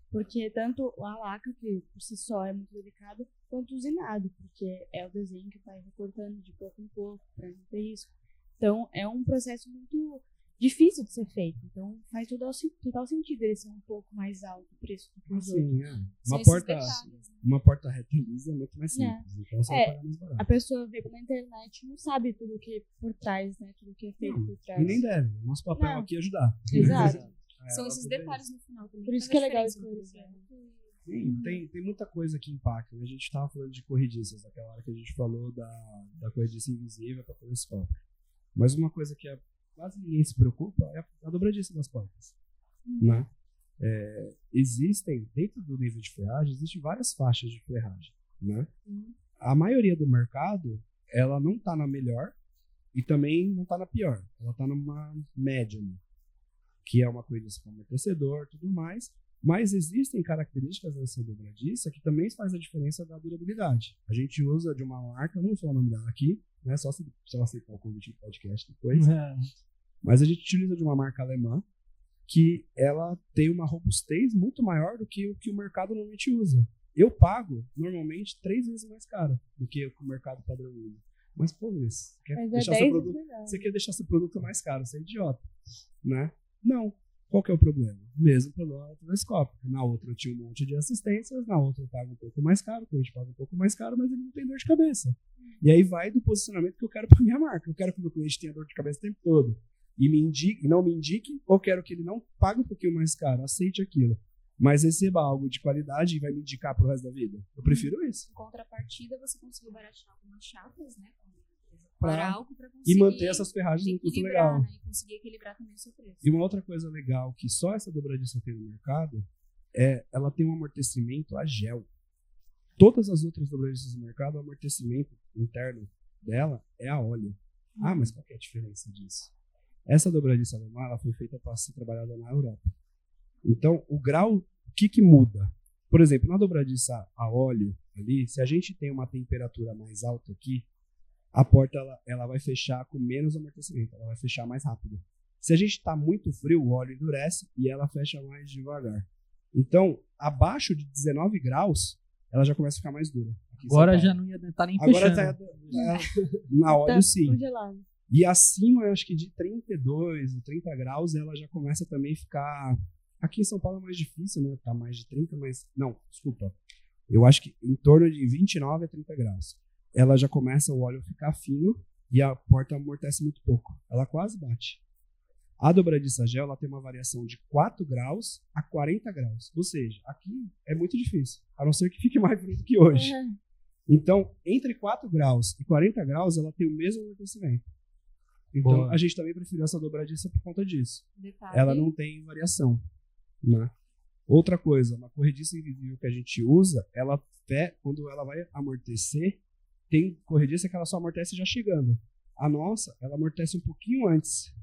Porque tanto a laca, que por si só é muito delicado, quanto o usinado, porque é o desenho que vai recortando de pouco em pouco para não ter risco. Então, é um processo muito difícil de ser feito. Então, faz total, total sentido ele ser um pouco mais alto o preço do que os outros. Sim, é. Uma porta, detalhes, né? uma porta reta lisa é muito mais É. simples. Então você É. vai pagar mais A barato. pessoa vê pela internet não sabe tudo que por trás, né? Tudo que é feito Não, por trás. E nem deve. Nosso papel Não. aqui é ajudar. Exato. É, São esses detalhes no final também. Por isso que é legal esclarecer. projeto. Sim, tem, tem muita coisa que impacta. né? A gente estava falando de corrediças, naquela hora que a gente falou da, da corrediça invisível para telescópio. Mas uma coisa que é- quase ninguém se preocupa é a, a dobradiça das portas. Né? É, existem, dentro do nível de ferragem, existem várias faixas de ferragem. Né? Uhum. A maioria do mercado, ela não está na melhor e também não está na pior. Ela está numa média ali, que é uma corrediça com amortecedor e tudo mais. Mas existem características dessa dobradiça que também faz a diferença da durabilidade. A gente usa de uma marca, não sou o nome dela aqui, né? Só se, se ela aceitar o convite do podcast depois. É. Mas a gente utiliza de uma marca alemã que ela tem uma robustez muito maior do que o que o mercado normalmente usa. Eu pago, normalmente, três vezes mais caro do que o que o mercado padrão usa. Mas, pô, Luiz, você quer, Mas é deixar 10 seu produto, você quer deixar seu produto mais caro, você é idiota. Né? Não. Qual que é o problema? Mesmo problema do telescópio. Na outra eu tinha um monte de assistências, na outra eu pago um pouco mais caro, o cliente paga um pouco mais caro, mas ele não tem dor de cabeça. E aí vai do posicionamento que eu quero para minha marca. Eu quero que o meu cliente tenha dor de cabeça o tempo todo. E me indique, não me indique, ou quero que ele não pague um pouquinho mais caro, aceite aquilo. Mas receba algo de qualidade e vai me indicar pro resto da vida. Eu prefiro isso. Em contrapartida, você conseguiu baratear algumas chapas, né? Para E manter essas ferragens no custo legal. né? E conseguir equilibrar também o seu preço. E uma outra coisa legal que só essa dobradiça tem no mercado é ela tem um amortecimento a gel. Todas as outras dobradiças do mercado, o amortecimento interno dela é a óleo. Ah, mas qual é a diferença disso? Essa dobradiça alemã ela foi feita para ser trabalhada na Europa. Então, o grau, o que, que muda? Por exemplo, na dobradiça a óleo ali, se a gente tem uma temperatura mais alta aqui, a porta ela, ela vai fechar com menos amortecimento, ela vai fechar mais rápido. Se a gente está muito frio, o óleo endurece e ela fecha mais devagar. Então, abaixo de 19 graus, ela já começa a ficar mais dura. Agora já não ia estar nem Agora fechando. tá, tá- na óleo Tá sim. congelado. E acima, eu acho que de 32 ou 30 graus, ela já começa também a ficar. Aqui em São Paulo é mais difícil, né? Tá mais de 30, mas. Não, desculpa. Eu acho que em torno de 29 a 30 graus. Ela já começa o óleo a ficar fino e a porta amortece muito pouco. Ela quase bate. A dobradiça gel ela tem uma variação de 4 graus a 40 graus. Ou seja, aqui é muito difícil. A não ser que fique mais frio do que hoje. É. Então, entre 4 graus e 40 graus, ela tem o mesmo amortecimento. Então, Boa. a gente também preferiu essa dobradiça por conta disso. Detalhe, Ela não tem variação. Né? Outra coisa, uma corrediça invisível que a gente usa, ela fe- quando ela vai amortecer, tem corrediça que ela só amortece já chegando. A nossa, ela amortece um pouquinho antes.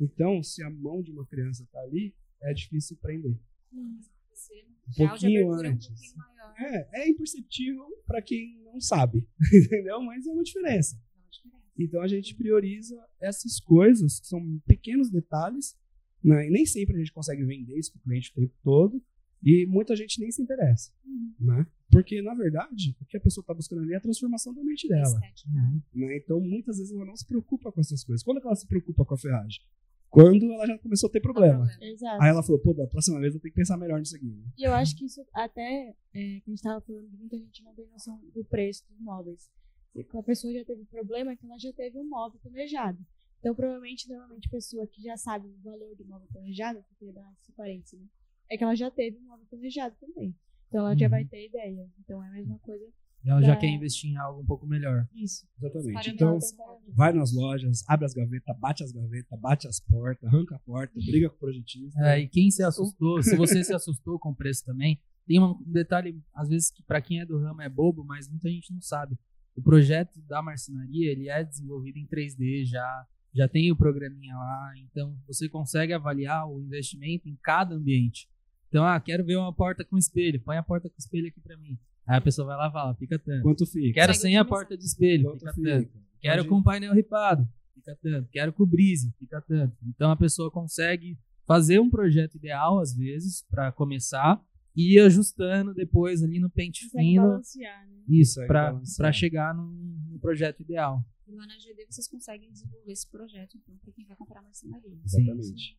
Então, se a mão de uma criança tá ali, é difícil prender. Um pouquinho é um antes. pouquinho. É, é imperceptível para quem não sabe, entendeu? Mas é uma diferença. dá uma diferença. Então a gente prioriza essas coisas, que são pequenos detalhes, né? e nem sempre a gente consegue vender isso para o cliente o tempo todo, e muita gente nem se interessa. Né? Porque, na verdade, o que a pessoa está buscando ali é a transformação da mente dela. Estética. Né? Então, muitas vezes ela não se preocupa com essas coisas. Quando é ela se preocupa com a ferragem? quando ela já começou a ter problema. Exato. Aí ela falou, pô, da próxima vez eu tenho que pensar melhor nisso aqui. né? E eu acho que isso até, é, que a gente tava falando, muita gente não tem noção do preço dos móveis. Se a pessoa já teve problema, é que ela já teve um móvel planejado. Então, provavelmente, normalmente, a pessoa que já sabe o valor do móvel planejado, porque dá esse parênteses, né? É que ela já teve um móvel planejado também. Então, ela já Uhum. vai ter ideia. Então, é a mesma coisa. Ela já quer investir em algo um pouco melhor. Isso. Exatamente. Então, vai nas lojas, abre as gavetas, bate as gavetas, bate as portas, arranca a porta, briga com o projetista. É, e quem se assustou, se você se assustou com o preço também, tem um um detalhe, às vezes, que para quem é do ramo é bobo, mas muita gente não sabe. O projeto da marcenaria, ele é desenvolvido em 3D já, já tem o programinha lá, então você consegue avaliar o investimento em cada ambiente. Então, ah, quero ver uma porta com espelho, põe a porta com espelho aqui para mim. Aí a pessoa vai lá e fala, fica tanto. Quanto fica? Quero Segue sem a porta de espelho, Quanto fica fica? tanto. Quero Pode- com painel ripado, fica tanto. Quero com brise, fica tanto. Então a pessoa consegue fazer um projeto ideal, às vezes, para começar, e ir ajustando depois ali no pente consegue fino. balancear, né? Isso, Consegue para chegar num, projeto ideal. E lá na GD vocês conseguem desenvolver esse projeto, então, para quem vai comprar marcenaria. Exatamente.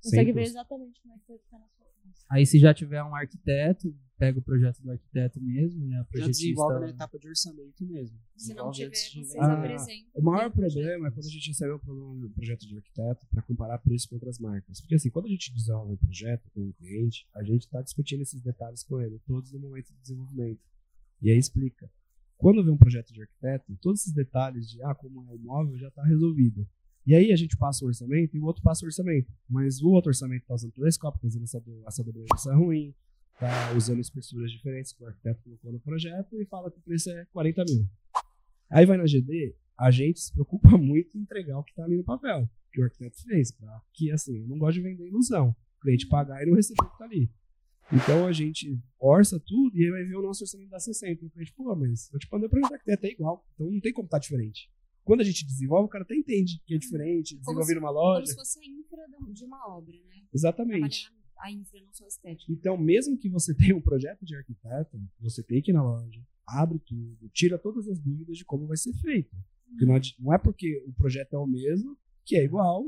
Consegue 100%. ver exatamente como é que vai ficar na sua. Aí se já tiver um arquiteto, pega o projeto do arquiteto mesmo, e a Já desenvolve na etapa de orçamento mesmo. Se não tiver, vocês. Ah, apresentam. O maior problema é quando a gente recebe um projeto de arquiteto para comparar preço com outras marcas. Porque assim, quando a gente desenvolve um projeto com um cliente, a gente está discutindo esses detalhes com ele, todos no momento de desenvolvimento. E aí explica. Quando vem um projeto de arquiteto, todos esses detalhes de ah, como é o móvel já está resolvido. E aí a gente passa o orçamento e o outro passa o orçamento. Mas o outro orçamento está usando telescópio, está usando essa, essa dobradinha ruim, está usando espessuras diferentes que o arquiteto colocou no projeto e fala que o preço é 40 mil. Aí vai na GD, a gente se preocupa muito em entregar o que está ali no papel, que o arquiteto fez, pra que assim, eu não gosto de vender ilusão. O cliente pagar e não receber o que está ali. Então a gente orça tudo e aí vai ver o nosso orçamento dá 60. E o cliente, pô, mas eu te mandei para o arquiteto, é igual. Então não tem como estar diferente. Quando a gente desenvolve, o cara até entende que é diferente, desenvolver se- numa Como loja. se fosse a infra de uma obra, né? Exatamente. Trabalhar a infra, não só a estética. Então, mesmo que você tenha um projeto de arquiteto, você tem que ir na loja, abre tudo, tira todas as dúvidas de como vai ser feito. Porque não, adi- não é porque o projeto é o mesmo que é igual,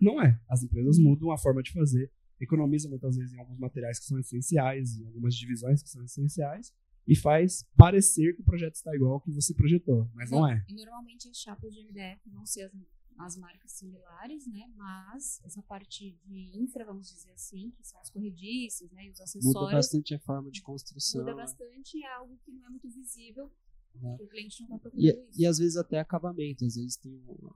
não é. As empresas mudam a forma de fazer, economizam muitas vezes em alguns materiais que são essenciais, em algumas divisões que são essenciais, e faz parecer que o projeto está igual ao que você projetou, mas não é. E normalmente as chapas de MDF vão ser as, as marcas similares, né? Mas essa parte de infra, vamos dizer assim, que são os corrediços, né? E os Muda acessórios, bastante a forma de construção. muda né? bastante e é algo que não é muito visível. É. que O cliente não está E, procurando isso. e às vezes até acabamento. Às vezes tem um-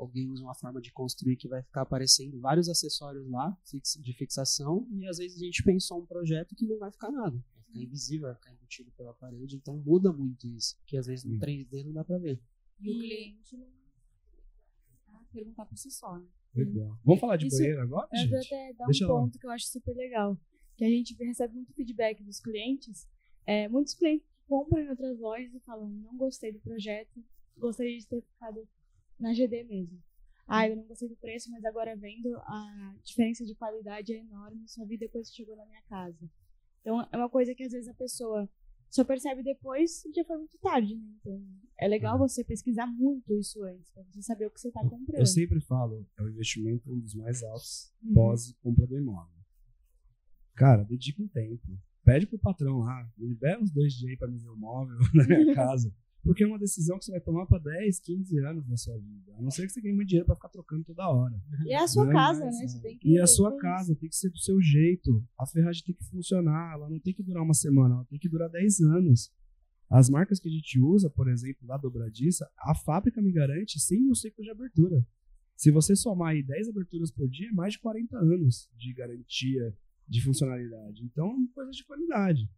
alguém usa uma forma de construir que vai ficar aparecendo vários acessórios lá de fixação e às vezes a gente pensou um projeto que não vai ficar nada. Ficar invisível, vai ficar embutido pela parede. Então muda muito isso. Que às vezes no Hum. 3D não dá pra ver. E o cliente não perguntar por si só, né? Legal. Vamos falar de Isso- banheiro agora, Eu vou gente? até dar Deixa um lá. ponto que eu acho super legal. Que a gente recebe muito feedback dos clientes. É, muitos clientes compram em outras lojas e falam, não gostei do projeto, gostaria de ter ficado na GD mesmo. Ah, eu não gostei do preço, mas agora vendo a diferença de qualidade é enorme, só vi depois que chegou na minha casa. Então é uma coisa que às vezes a pessoa só percebe depois e já foi muito tarde, né? Então é legal você pesquisar muito isso antes, pra você saber o que você tá comprando. Eu sempre falo, é o investimento um dos mais altos Uhum. pós compra do imóvel. Cara, dedica um tempo. Pede pro patrão lá, me libera uns dois dias aí pra me ver o móvel na minha casa. Porque é uma decisão que você vai tomar pra 10, 15 anos da sua vida. A não ser que você ganhe muito dinheiro pra ficar trocando toda hora. E é a sua Não, casa, mas, né? é. Você tem que E a sua casa tem que ser do seu jeito. A ferragem tem que funcionar. Ela não tem que durar uma semana, ela tem que durar 10 anos. As marcas que a gente usa, por exemplo, da dobradiça, a fábrica me garante 100 mil ciclos de abertura. Se você somar aí 10 aberturas por dia, é mais de 40 anos de garantia de funcionalidade. Então, é coisa de qualidade.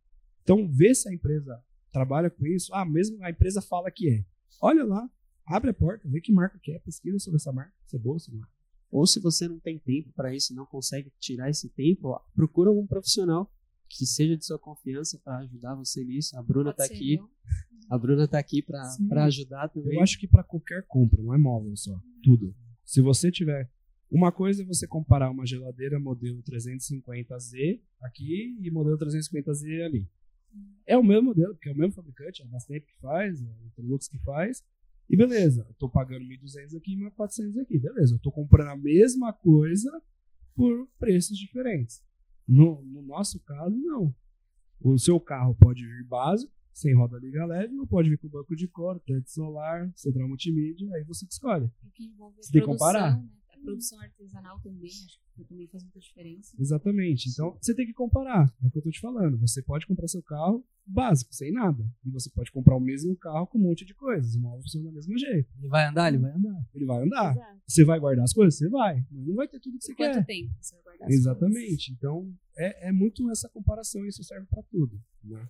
Então, vê se a empresa trabalha com isso. Ah, mesmo a empresa fala que é. Olha lá, abre a porta, vê que marca que é, pesquisa sobre essa marca, se é boa, se não é. Ou se você não tem tempo para isso, não consegue tirar esse tempo, ó, procura um profissional que seja de sua confiança para ajudar você nisso. A Bruna tá ser aqui, eu. a Bruna tá aqui para ajudar também. Eu acho que para qualquer compra, não é móvel só, tudo. Se você tiver uma coisa é você comparar uma geladeira modelo 350Z aqui e modelo 350Z ali. É o mesmo modelo, porque é o mesmo fabricante, é a Bastemp que faz, é o Electrolux que faz, E beleza, eu tô pagando 1.200 aqui e 1.400 aqui. Beleza, eu tô comprando a mesma coisa por preços diferentes. No, no nosso caso, não. O seu carro pode vir básico, sem roda liga leve, ou pode vir com banco de couro, teto solar, central multimídia, aí você que escolhe. Você tem que comparar. né? Produção artesanal também, acho que também faz muita diferença. Exatamente. Então, você tem que comparar. É o que eu tô te falando. Você pode comprar seu carro básico, sem nada. E você pode comprar o mesmo carro com um monte de coisas. O móvel funciona do mesmo jeito. Ele vai andar? Ele vai andar. Ele vai andar. Exato. Você vai guardar as coisas? Você vai. Mas não vai ter tudo que você Quanto quer. tempo você vai guardar as coisas? Exatamente. Então, é, é muito essa comparação e isso serve pra tudo. Né?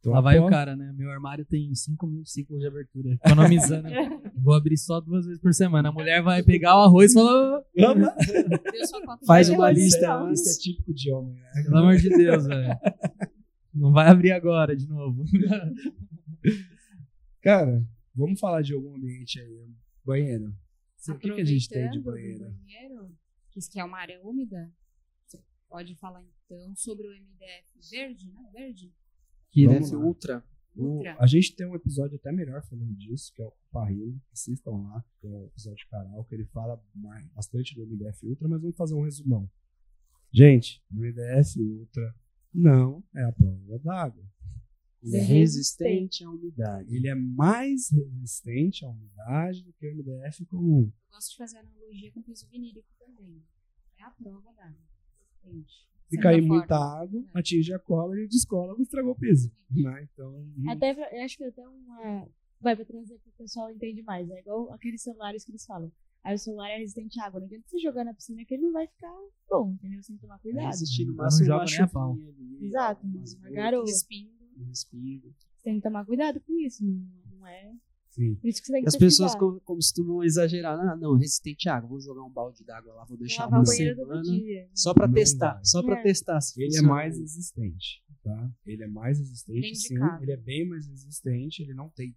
Então, Lá vai o aposto- cara, né? Meu armário tem 5 mil ciclos de abertura. Economizando. Vou abrir só duas vezes por semana. A mulher vai pegar o arroz e de Faz uma lista é-. Isso é típico de homem, né? Pelo amor de Deus, velho. Não vai abrir agora de novo. Cara, vamos falar de algum ambiente aí. Banheiro. O que, que a gente tem de banheiro? banheiro, que isso que é uma área úmida, você pode falar então sobre o MDF verde, né? Verde? Que Vamos deve ser ultra. O- a gente tem um episódio até melhor falando disso, que é o Parrilho. Assistam lá, que é o episódio de canal, que ele fala bastante do MDF Ultra, mas vamos fazer um resumão. Gente, o MDF Ultra não é a prova d'água. Ele é resistente à umidade. Ele é mais resistente à umidade do que o MDF comum. Eu gosto de fazer analogia com piso vinílico também. É a prova da gente. Se Certa cair muita água, É. atinge a cola e descola e estragou o piso. Né? Então, Até, pra- eu acho que até uma. Vai pra trazer pro pessoal entender mais. É igual aqueles celulares que eles falam. Aí o celular é resistente à água. Não adianta você jogar na piscina que ele não vai ficar bom, entendeu? Você tem que tomar É cuidado. resistir no máximo uma nem a pau. chuvinha ali, Exato, umas uma garoa. Respingo. um respingo. Você tem que tomar cuidado com isso. Não, não é. Sim. Por isso que você tem que As pessoas costumam exagerar. Ah, não, resistente à água. Vou jogar um balde d'água lá, vou deixar lavar uma semana. Só pra Não testar. vai. Só pra É. testar. se Ele é mais resistente, tá? Ele é mais resistente, sim. Ele é bem mais resistente. Ele não tem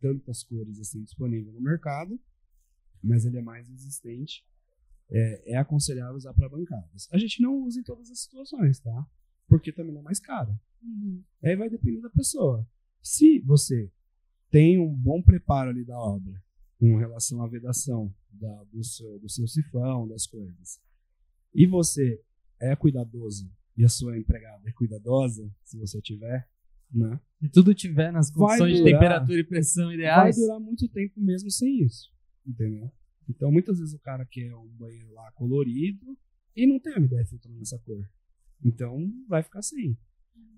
tantas cores assim disponíveis no mercado, mas ele é mais resistente. É, é aconselhável usar para bancadas. A gente não usa em todas as situações, tá? Porque também é mais caro. Uhum. Aí vai depender da pessoa. Se você tem um bom preparo ali da obra, com relação à vedação da- do, seu, do seu sifão, das coisas, e você é cuidadoso e a sua empregada é cuidadosa, se você tiver, né? Se tudo tiver nas Vai condições de durar. temperatura e pressão Vai ideais. durar muito tempo mesmo sem isso, entendeu? Então, muitas vezes o cara quer um banheiro lá colorido e não tem MDF filtro nessa cor. Então, vai ficar sem.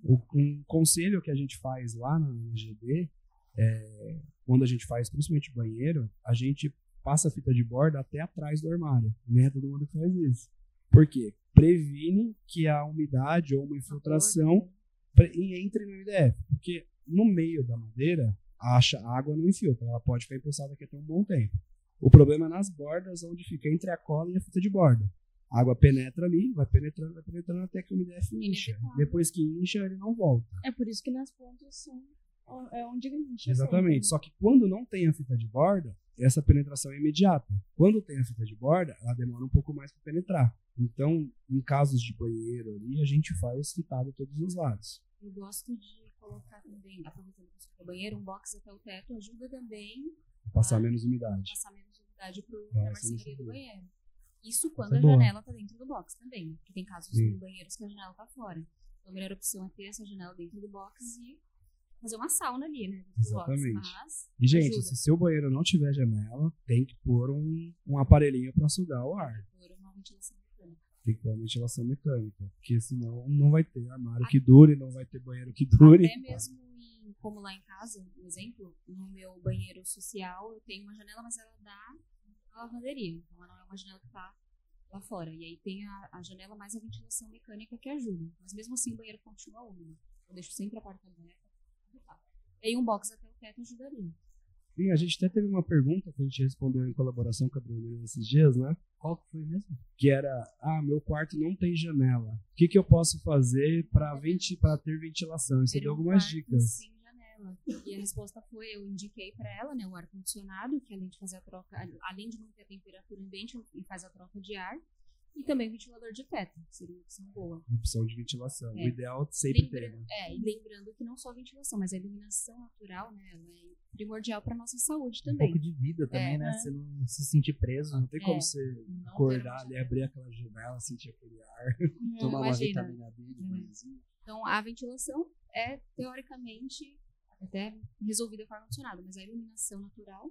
O, um conselho que a gente faz lá na GD, é, quando a gente faz principalmente banheiro, a gente passa a fita de borda até atrás do armário. Não é todo mundo que faz isso. Por quê? Previne que a umidade ou uma infiltração pre- entre no MDF. Porque no meio da madeira, a água não infiltra, ela pode ficar empoçada aqui até um bom tempo. O problema é nas bordas, onde fica entre a cola e a fita de borda. A água penetra ali, vai penetrando, vai penetrando até que o MDF incha. Depois que incha, ele não volta. É por isso que nas pontas são. É onde incha Exatamente. sempre. Só que quando não tem a fita de borda, essa penetração é imediata. Quando tem a fita de borda, ela demora um pouco mais para penetrar. Então, em casos de banheiro ali, a gente faz fitado todos os lados. Eu gosto de colocar também, aproveitando que você banheiro, um box até o teto ajuda também Passar Ah. menos umidade. passar menos umidade para a marcenaria do banheiro. Isso quando é a boa. janela tá dentro do box também. Porque tem casos Sim. em banheiros que a janela tá fora. Então a melhor opção é ter essa janela dentro do box e fazer uma sauna ali, né? Exatamente. box. Mas E, gente, ajuda. se seu banheiro não tiver janela, tem que pôr um, um aparelhinho para sugar o ar. por uma ventilação mecânica. Tem que pôr uma ventilação mecânica. Porque senão não vai ter armário que dure, não vai ter banheiro que dure. Até mesmo em, como lá em casa, por exemplo, no meu banheiro social, eu tenho uma janela, mas ela dá na lavanderia. Então ela não é uma janela que tá lá fora. E aí tem a, a janela mais a ventilação mecânica que ajuda. Mas mesmo assim o banheiro continua úmido. Eu deixo sempre a porta aberta. E um box até o teto ajudaria. Sim, a gente até teve uma pergunta que a gente respondeu em colaboração com a Bruna esses dias, né? Qual que foi mesmo? Que era: Ah, meu quarto não tem janela. O que, que eu posso fazer para venti ter ventilação? E você deu um algumas quarto dicas. Sem janela. E a resposta foi: eu indiquei para ela, né, o ar-condicionado, que além de fazer a troca, além de manter a temperatura ambiente, ele faz a troca de ar. E também ventilador de teto, que seria uma opção boa. Opção de ventilação. É. O ideal sempre Lembra- tem, né? É, e lembrando que não só a ventilação, mas a iluminação natural, né, ela é primordial para nossa saúde Um também. pouco de vida também, É. né? Você não se sentir preso. Não tem como É. você Não ter acordar uma ali, abrir aquela janela, sentir aquele ar. Hum, Tomar uma imagina. vitamina B de Hum. manhãzinha. Então, a ventilação é, teoricamente, até resolvida com ar-condicionado, mas a iluminação natural,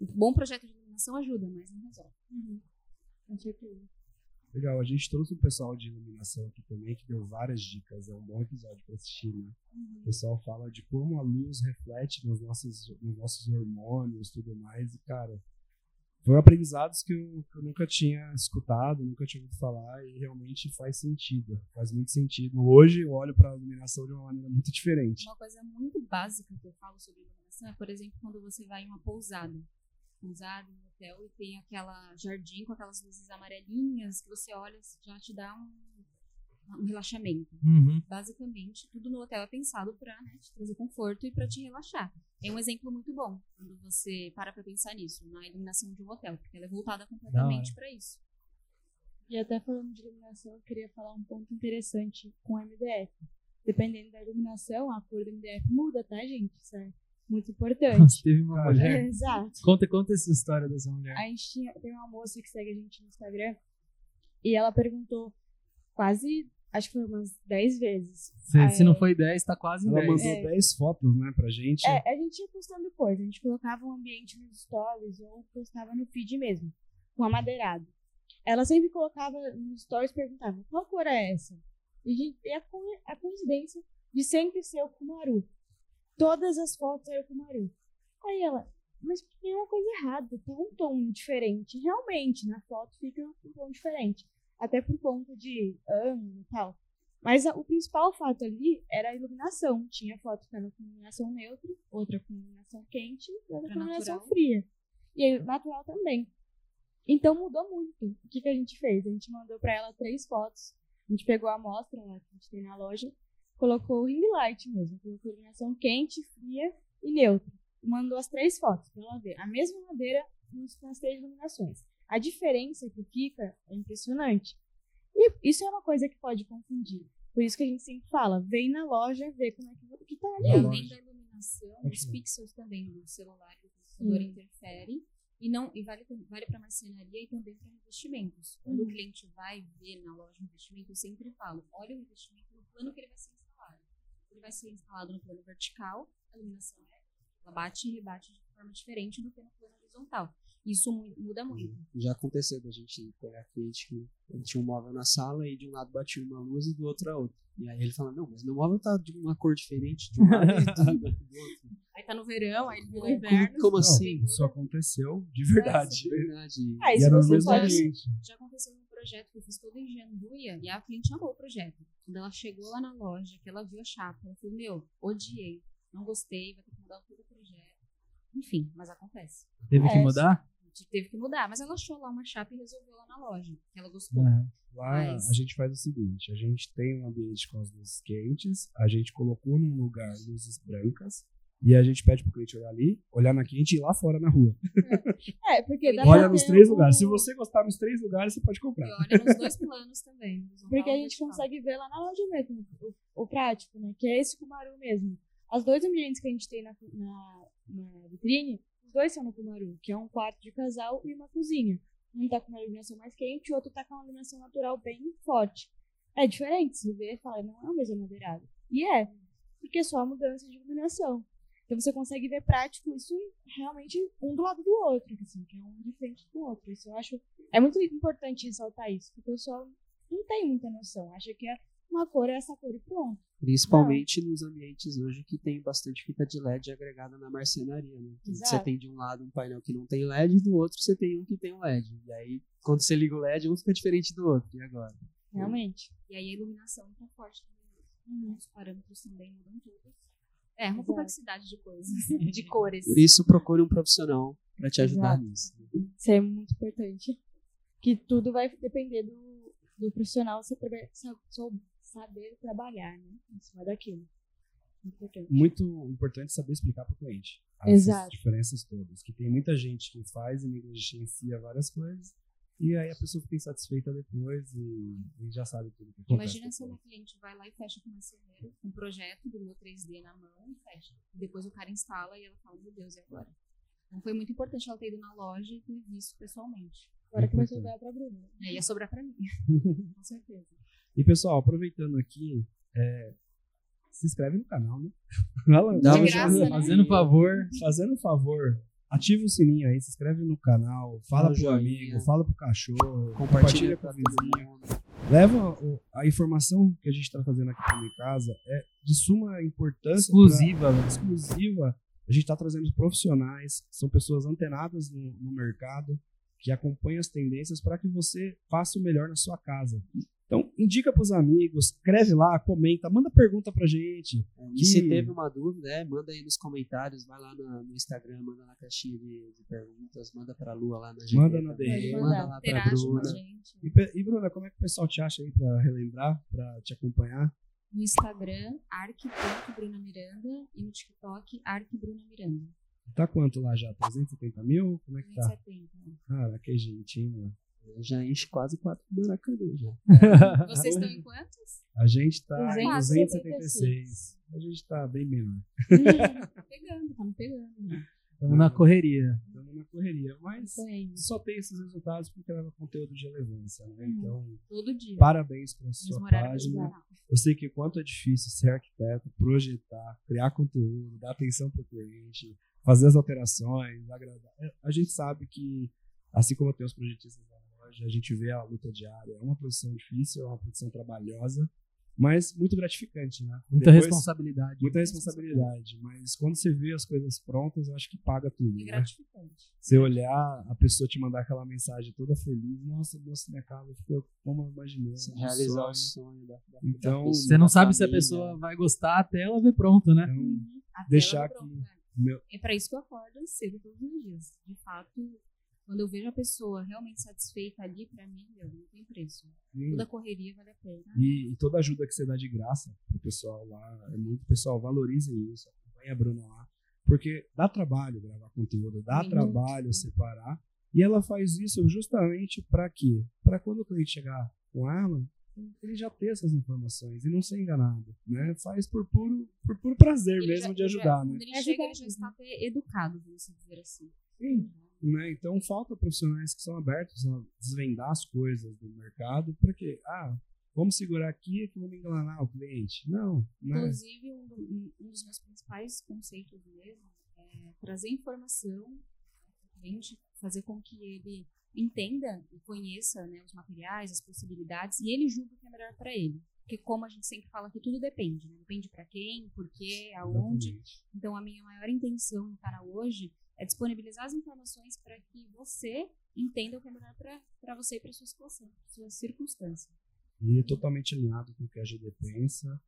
um bom projeto de iluminação ajuda, mas não resolve. Uhum. Com certeza. Legal, a gente trouxe um pessoal de iluminação aqui também que deu várias dicas. É um bom episódio para assistir, né? O pessoal fala de como a luz reflete nos nossos, nos nossos hormônios e tudo mais. E, cara, foram aprendizados que eu, que eu nunca tinha escutado, nunca tinha ouvido falar e realmente faz sentido. Faz muito sentido. Hoje eu olho para a iluminação de uma maneira muito diferente. Uma coisa muito básica que eu falo sobre iluminação é, por exemplo, quando você vai em uma pousada. Pousada, hotel, e tem aquela jardim com aquelas luzes amarelinhas que você olha já te dá um, um relaxamento. Uhum. Basicamente, tudo no hotel é pensado para né, te trazer conforto e para te relaxar. É um exemplo muito bom quando você para para pensar nisso, na iluminação de um hotel, porque ela é voltada completamente para isso. E até falando de iluminação, eu queria falar um ponto interessante com o MDF. Dependendo da iluminação, a cor do MDF muda, tá, gente? É muito importante. Nossa, teve uma Cara, mulher. Exato. Conta, conta essa história dessa mulher. A gente tinha, tem uma moça que segue a gente no Instagram e ela perguntou quase, acho que foi umas 10 vezes. Se, se não É. foi 10, tá quase Ela 10. mandou É. 10 fotos, né, pra gente. É, a gente ia postando depois, a gente colocava um ambiente nos stories ou postava no feed mesmo, com amadeirado. Ela sempre colocava nos stories e perguntava, qual cor é essa? E, a e a, a coincidência de sempre ser o Kumaru. Todas as fotos eram o Kumaru. Aí ela, mas tem uma coisa errada, tá um tom diferente. Realmente, na foto fica um tom diferente. Até por conta de ângulo e tal. Mas a- o principal fato ali era a iluminação. Tinha foto era com iluminação neutra, outra com iluminação quente e outra com iluminação natural. fria. E aí, natural também. Então mudou muito. O que, que a gente fez? A gente mandou pra ela três fotos. A gente pegou a amostra lá que a gente tem na loja, colocou o ring light mesmo, colocou iluminação quente, fria e neutra. Mandou as três fotos pra ela ver. A mesma madeira nos- nas três iluminações. A diferença que fica é impressionante. E isso é uma coisa que pode confundir. Por isso que a gente sempre fala, vem na loja ver como é que, que tá ali. Além da iluminação, os pixels também do celular e do computador Sim. interferem. E, não, e vale, vale para marcenaria e também para revestimentos. Quando o Uhum. cliente vai ver na loja um investimento, eu sempre falo: olha o investimento no plano que ele vai ser. Ele vai ser instalado no plano vertical, a iluminação é, ela bate e rebate de forma diferente do que no plano horizontal. Isso mu- muda muito. Já aconteceu da gente pegar cliente que ele tinha um móvel na sala e de um lado batia uma luz e do outro a outra. E aí ele fala, não, mas meu móvel tá de uma cor diferente de um lado e do, do outro. Aí tá no verão, aí no inverno. como Não, assim? Isso aconteceu de verdade. De verdade. Ah, E isso era no você mesmo pode. ambiente. Já aconteceu projeto que eu fiz todo em Janduia e a cliente amou o projeto. Quando ela chegou lá na loja, que ela viu a chapa, ela falou: Meu, odiei, não gostei, vai ter que mudar todo o projeto. Enfim, mas acontece. Teve que mudar? Teve que mudar, mas ela achou lá uma chapa e resolveu lá na loja, que ela gostou. Aham. Lá Mas- a gente faz o seguinte: a gente tem um ambiente com as luzes quentes, a gente colocou num lugar luzes brancas. E a gente pede pro cliente olhar ali, olhar na quente e ir lá fora na rua. É, porque dá Olha nos três o- lugares. Se você gostar nos três lugares, você pode comprar. E olha nos dois planos também. Porque a gente consegue ver lá na loja mesmo, o, o prático, né? Que é esse Kumaru mesmo. Os dois ambientes que a gente tem na, na, na vitrine, os dois são no Kumaru, que é um quarto de casal e uma cozinha. Um tá com uma iluminação mais quente, o outro tá com uma iluminação natural bem forte. É diferente, se vê e fala, não é o mesmo madeirado. E é, porque é só a mudança de iluminação. Então você consegue ver prático isso realmente um do lado do outro, assim, que é um de frente do outro. Isso eu acho. É muito importante ressaltar isso, porque o pessoal não tem muita noção. Acha que é uma cor é essa cor e pronto. Principalmente nos ambientes hoje que tem bastante fita de LED agregada na marcenaria, né? Você tem de um lado um painel que não tem LED e do outro você tem um que tem um LED. E aí, quando você liga o LED, um fica diferente do outro. E agora? Realmente. E aí a iluminação tá forte também. Os parâmetros também mudam todos. É, uma Exato. complexidade de coisas, de cores. Por isso, procure um profissional para te ajudar Exato. nisso. Isso é muito importante. Que tudo vai depender do, do profissional saber, trabalhar, né? Em cima daquilo. Importante. Muito importante saber explicar para o cliente essas Exato. diferenças todas. Que tem muita gente que faz e negligencia várias coisas E aí a pessoa fica insatisfeita depois e, e já sabe tudo que acontece. Imagina se a minha cliente vai lá e fecha com uma serreira, um projeto do meu 3D na mão e fecha. Depois o cara instala e ela fala, meu Deus, e agora? Então foi muito importante ela ter ido na loja e ter visto pessoalmente. Agora que vai sobrar pra Bruna. É, ia sobrar pra mim, com certeza. E pessoal, aproveitando aqui, é, se inscreve no canal, né? De uma- graça, né? Fazendo um favor. Fazendo um favor, ativa o sininho aí, se inscreve no canal, fala pro joinha. amigo, fala pro cachorro, Compartilha com o vizinho. Leva a informação que a gente está fazendo aqui também em casa é de suma importância. Exclusiva, pra- velho. exclusiva. A gente está trazendo profissionais, são pessoas antenadas no, no mercado, que acompanham as tendências para que você faça o melhor na sua casa. Então, indica para os amigos, escreve lá, comenta, manda pergunta pra gente. E se teve uma dúvida, é, manda aí nos comentários, vai lá na- no Instagram, manda na caixinha de, de perguntas, manda pra Lua lá na Manda GT, na tá? DM. manda lá pra Interage com a Bruna. gente. E, e, Bruna, como é que o pessoal te acha aí para relembrar, para te acompanhar? No Instagram, arc.brunamiranda e no TikTok, arcbrunamiranda. Tá quanto lá já? 370 mil? Como é que tá? 170. Cara, que gente, hein, mano? Já enche quase quatro Maracanã já. Vocês estão em quantos? A gente tá em 276. 276. A gente tá bem menor. Tá pegando, me pegando. né? Estamos na correria. Estamos na correria. Mas Correndo. só tem esses resultados porque leva conteúdo de relevância, né? Então, Todo dia. parabéns pela sua página. Eu sei que quanto é difícil ser arquiteto, projetar, criar conteúdo, dar atenção para o cliente, fazer as alterações, agradar. É, A gente sabe que, assim como tem os projetistas da loja, a gente vê a luta diária. É uma profissão difícil, é uma profissão trabalhosa, mas muito gratificante, né? Muita Depois- responsabilidade. Muita responsabilidade, mas quando você vê as coisas prontas, eu acho que paga tudo. É Né? gratificante. Você olhar, a pessoa te mandar aquela mensagem toda feliz, nossa, nossa, minha casa ficou como eu imaginei. Você um realizar o sonho. da, da, Então, da Você não sabe se a família. pessoa vai gostar até ela ver pronto, né? Então, Até Deixar pronta, né? meu, É para isso que eu acordo cedo todos os dias. De fato, quando eu vejo a pessoa realmente satisfeita ali, pra mim, meu, não tem preço. Toda correria vale a pena. E, e toda ajuda que você dá de graça pro pessoal lá, é muito pessoal, valorizem isso, acompanha a Bruna lá, porque dá trabalho gravar conteúdo, dá trabalho separar, e ela faz isso justamente para quê? Para quando o cliente chegar com ela, ele já ter essas informações e não ser enganado, né? Faz por puro, por puro prazer Ele mesmo já- de ele já- ajudar, né? Quando ele É chega, ele ajudar já está até educado, vamos dizer assim. Sim. Né? Então falta profissionais que são abertos a desvendar as coisas do mercado, porque ah, vamos segurar aqui que vamos enganar o cliente. Não, né? Inclusive, um, do- um- dos meus principais conceitos mesmo é trazer informação para o cliente, fazer com que ele entenda e conheça né, os materiais, as possibilidades, e ele julgue o que é melhor para ele. Porque, como a gente sempre fala que tudo depende, né? depende para quem, por quê, aonde. Exatamente. Então, a minha maior intenção no canal hoje é disponibilizar as informações para que você entenda o que é melhor para você e para sua situação, sua circunstância. E é totalmente alinhado com o que a GD pensa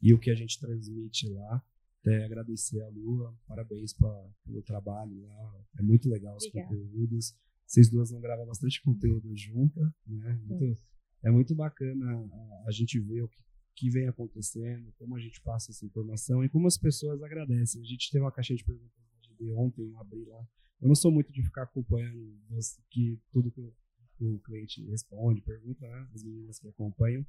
e o que a gente transmite lá. Até agradecer a Lua, parabéns pra, pelo trabalho lá. É muito legal os Obrigada. conteúdos. Vocês duas vão gravar bastante conteúdo junto, né? Muito- é muito bacana a, a gente ver o que, que vem acontecendo, como a gente passa essa informação e como as pessoas agradecem. A gente teve uma caixinha de perguntas GD ontem, eu abri lá. Eu não sou muito de ficar acompanhando que tudo que o- cliente responde, pergunta, né? As meninas que acompanham.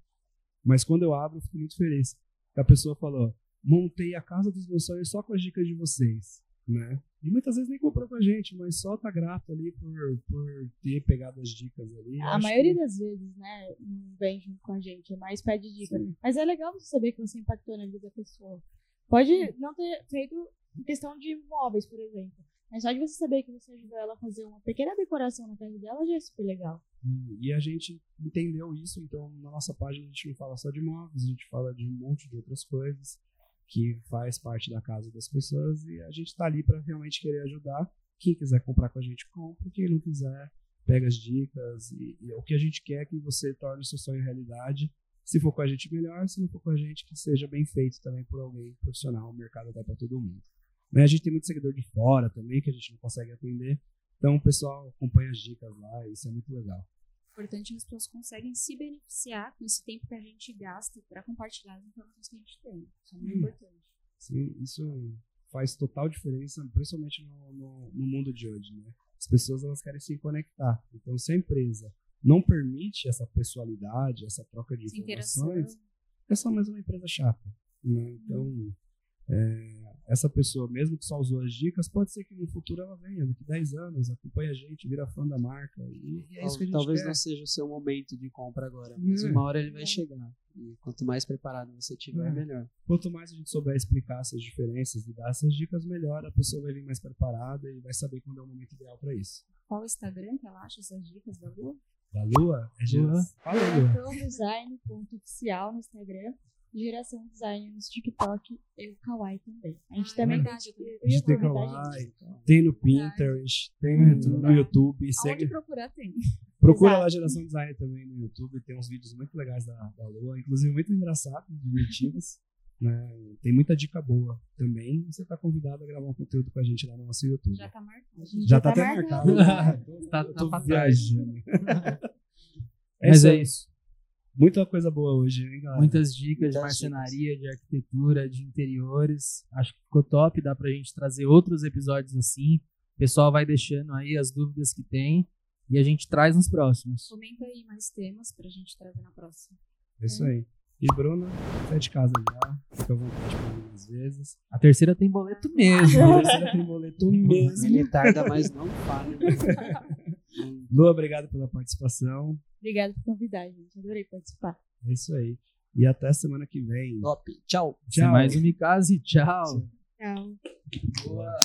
Mas quando eu abro, eu fico muito feliz. A pessoa falou: montei a casa dos meus sonhos só com as dicas de vocês, né? E muitas vezes nem comprou com a gente, mas só tá grato ali por, por ter pegado as dicas ali. A acho maioria que- das vezes, né, não vem junto com a gente, é mais pede dica. Sim. Mas é legal você saber que você impactou na vida da pessoa. Pode não ter feito em questão de móveis, por exemplo. Mas só de você saber que você ajudou ela a fazer uma pequena decoração na casa dela já é super legal. E, e a gente entendeu isso, então na nossa página a gente não fala só de móveis, a gente fala de um monte de outras coisas que faz parte da casa das pessoas e a gente está ali para realmente querer ajudar. Quem quiser comprar com a gente, compra. Quem não quiser, pega as dicas. E, e o que a gente quer é que você torne o seu sonho realidade. Se for com a gente, melhor. Se não for com a gente, que seja bem feito também por alguém profissional. O mercado dá para todo mundo. Né, A gente tem muito seguidor de fora também, que a gente não consegue atender. Então, o pessoal acompanha as dicas lá, e isso é muito legal. importante que as pessoas conseguem se beneficiar com esse tempo que a gente gasta para compartilhar as informações que a gente tem. Isso é muito Hum. importante. Sim, isso faz total diferença, principalmente no, no, no mundo de hoje, né? As pessoas elas querem se conectar. Então, se a empresa não permite essa pessoalidade, essa troca de informações, é só mais uma empresa chata. Né? Então, é, essa pessoa, mesmo que só usou as dicas, pode ser que no futuro ela venha, daqui 10 anos, acompanha a gente, vira fã da marca. E, e é isso que a gente Talvez quer. não seja o seu momento de compra agora, mas É. uma hora ele vai chegar. E quanto mais preparado você tiver, É. melhor. Quanto mais a gente souber explicar essas diferenças e dar essas dicas, melhor a pessoa vai vir mais preparada e vai saber quando é o momento ideal para isso. Qual o Instagram que ela acha essas dicas da Lua? Da Lua? É Lua. Fala, Lua. Geraçãodesign.oficial no Instagram. Geração Design no TikTok e o Kawaii também. A gente Ah, também é tem verdade, A gente tem aproveitar, Kawaii, gente. tem no Pinterest, tem no YouTube, no YouTube Aonde segue, procurar tem. procura Exato. lá Geração Design também no YouTube, tem uns vídeos muito legais da, da Lua, inclusive muito engraçados, divertidos. Né? Tem muita dica boa também. Você está convidado a gravar um conteúdo com a gente lá no nosso YouTube. Já tá marcado. Já já tá tá até marcado. marcado. Tô- Tá- tô tá viajando. É Mas isso é isso. Muita coisa boa hoje, hein, galera? Muitas dicas de Muitas marcenaria, de arquitetura, de interiores. Acho que ficou top. Dá pra gente trazer outros episódios assim. O pessoal vai deixando aí as dúvidas que tem. E a gente traz nos próximos. Comenta aí mais temas pra gente trazer na próxima. É isso aí. E Bruna, sai de casa já. Fica à vontade pra mim às vezes. A terceira tem boleto mesmo. A terceira tem boleto mesmo. Ele tarda, mas não falha. Lu, obrigado pela participação. Obrigada por convidar, gente. Adorei participar. É isso aí. E até semana que vem. Top. Tchau. Sem mais um Mikase. Tchau. Tchau. Boa.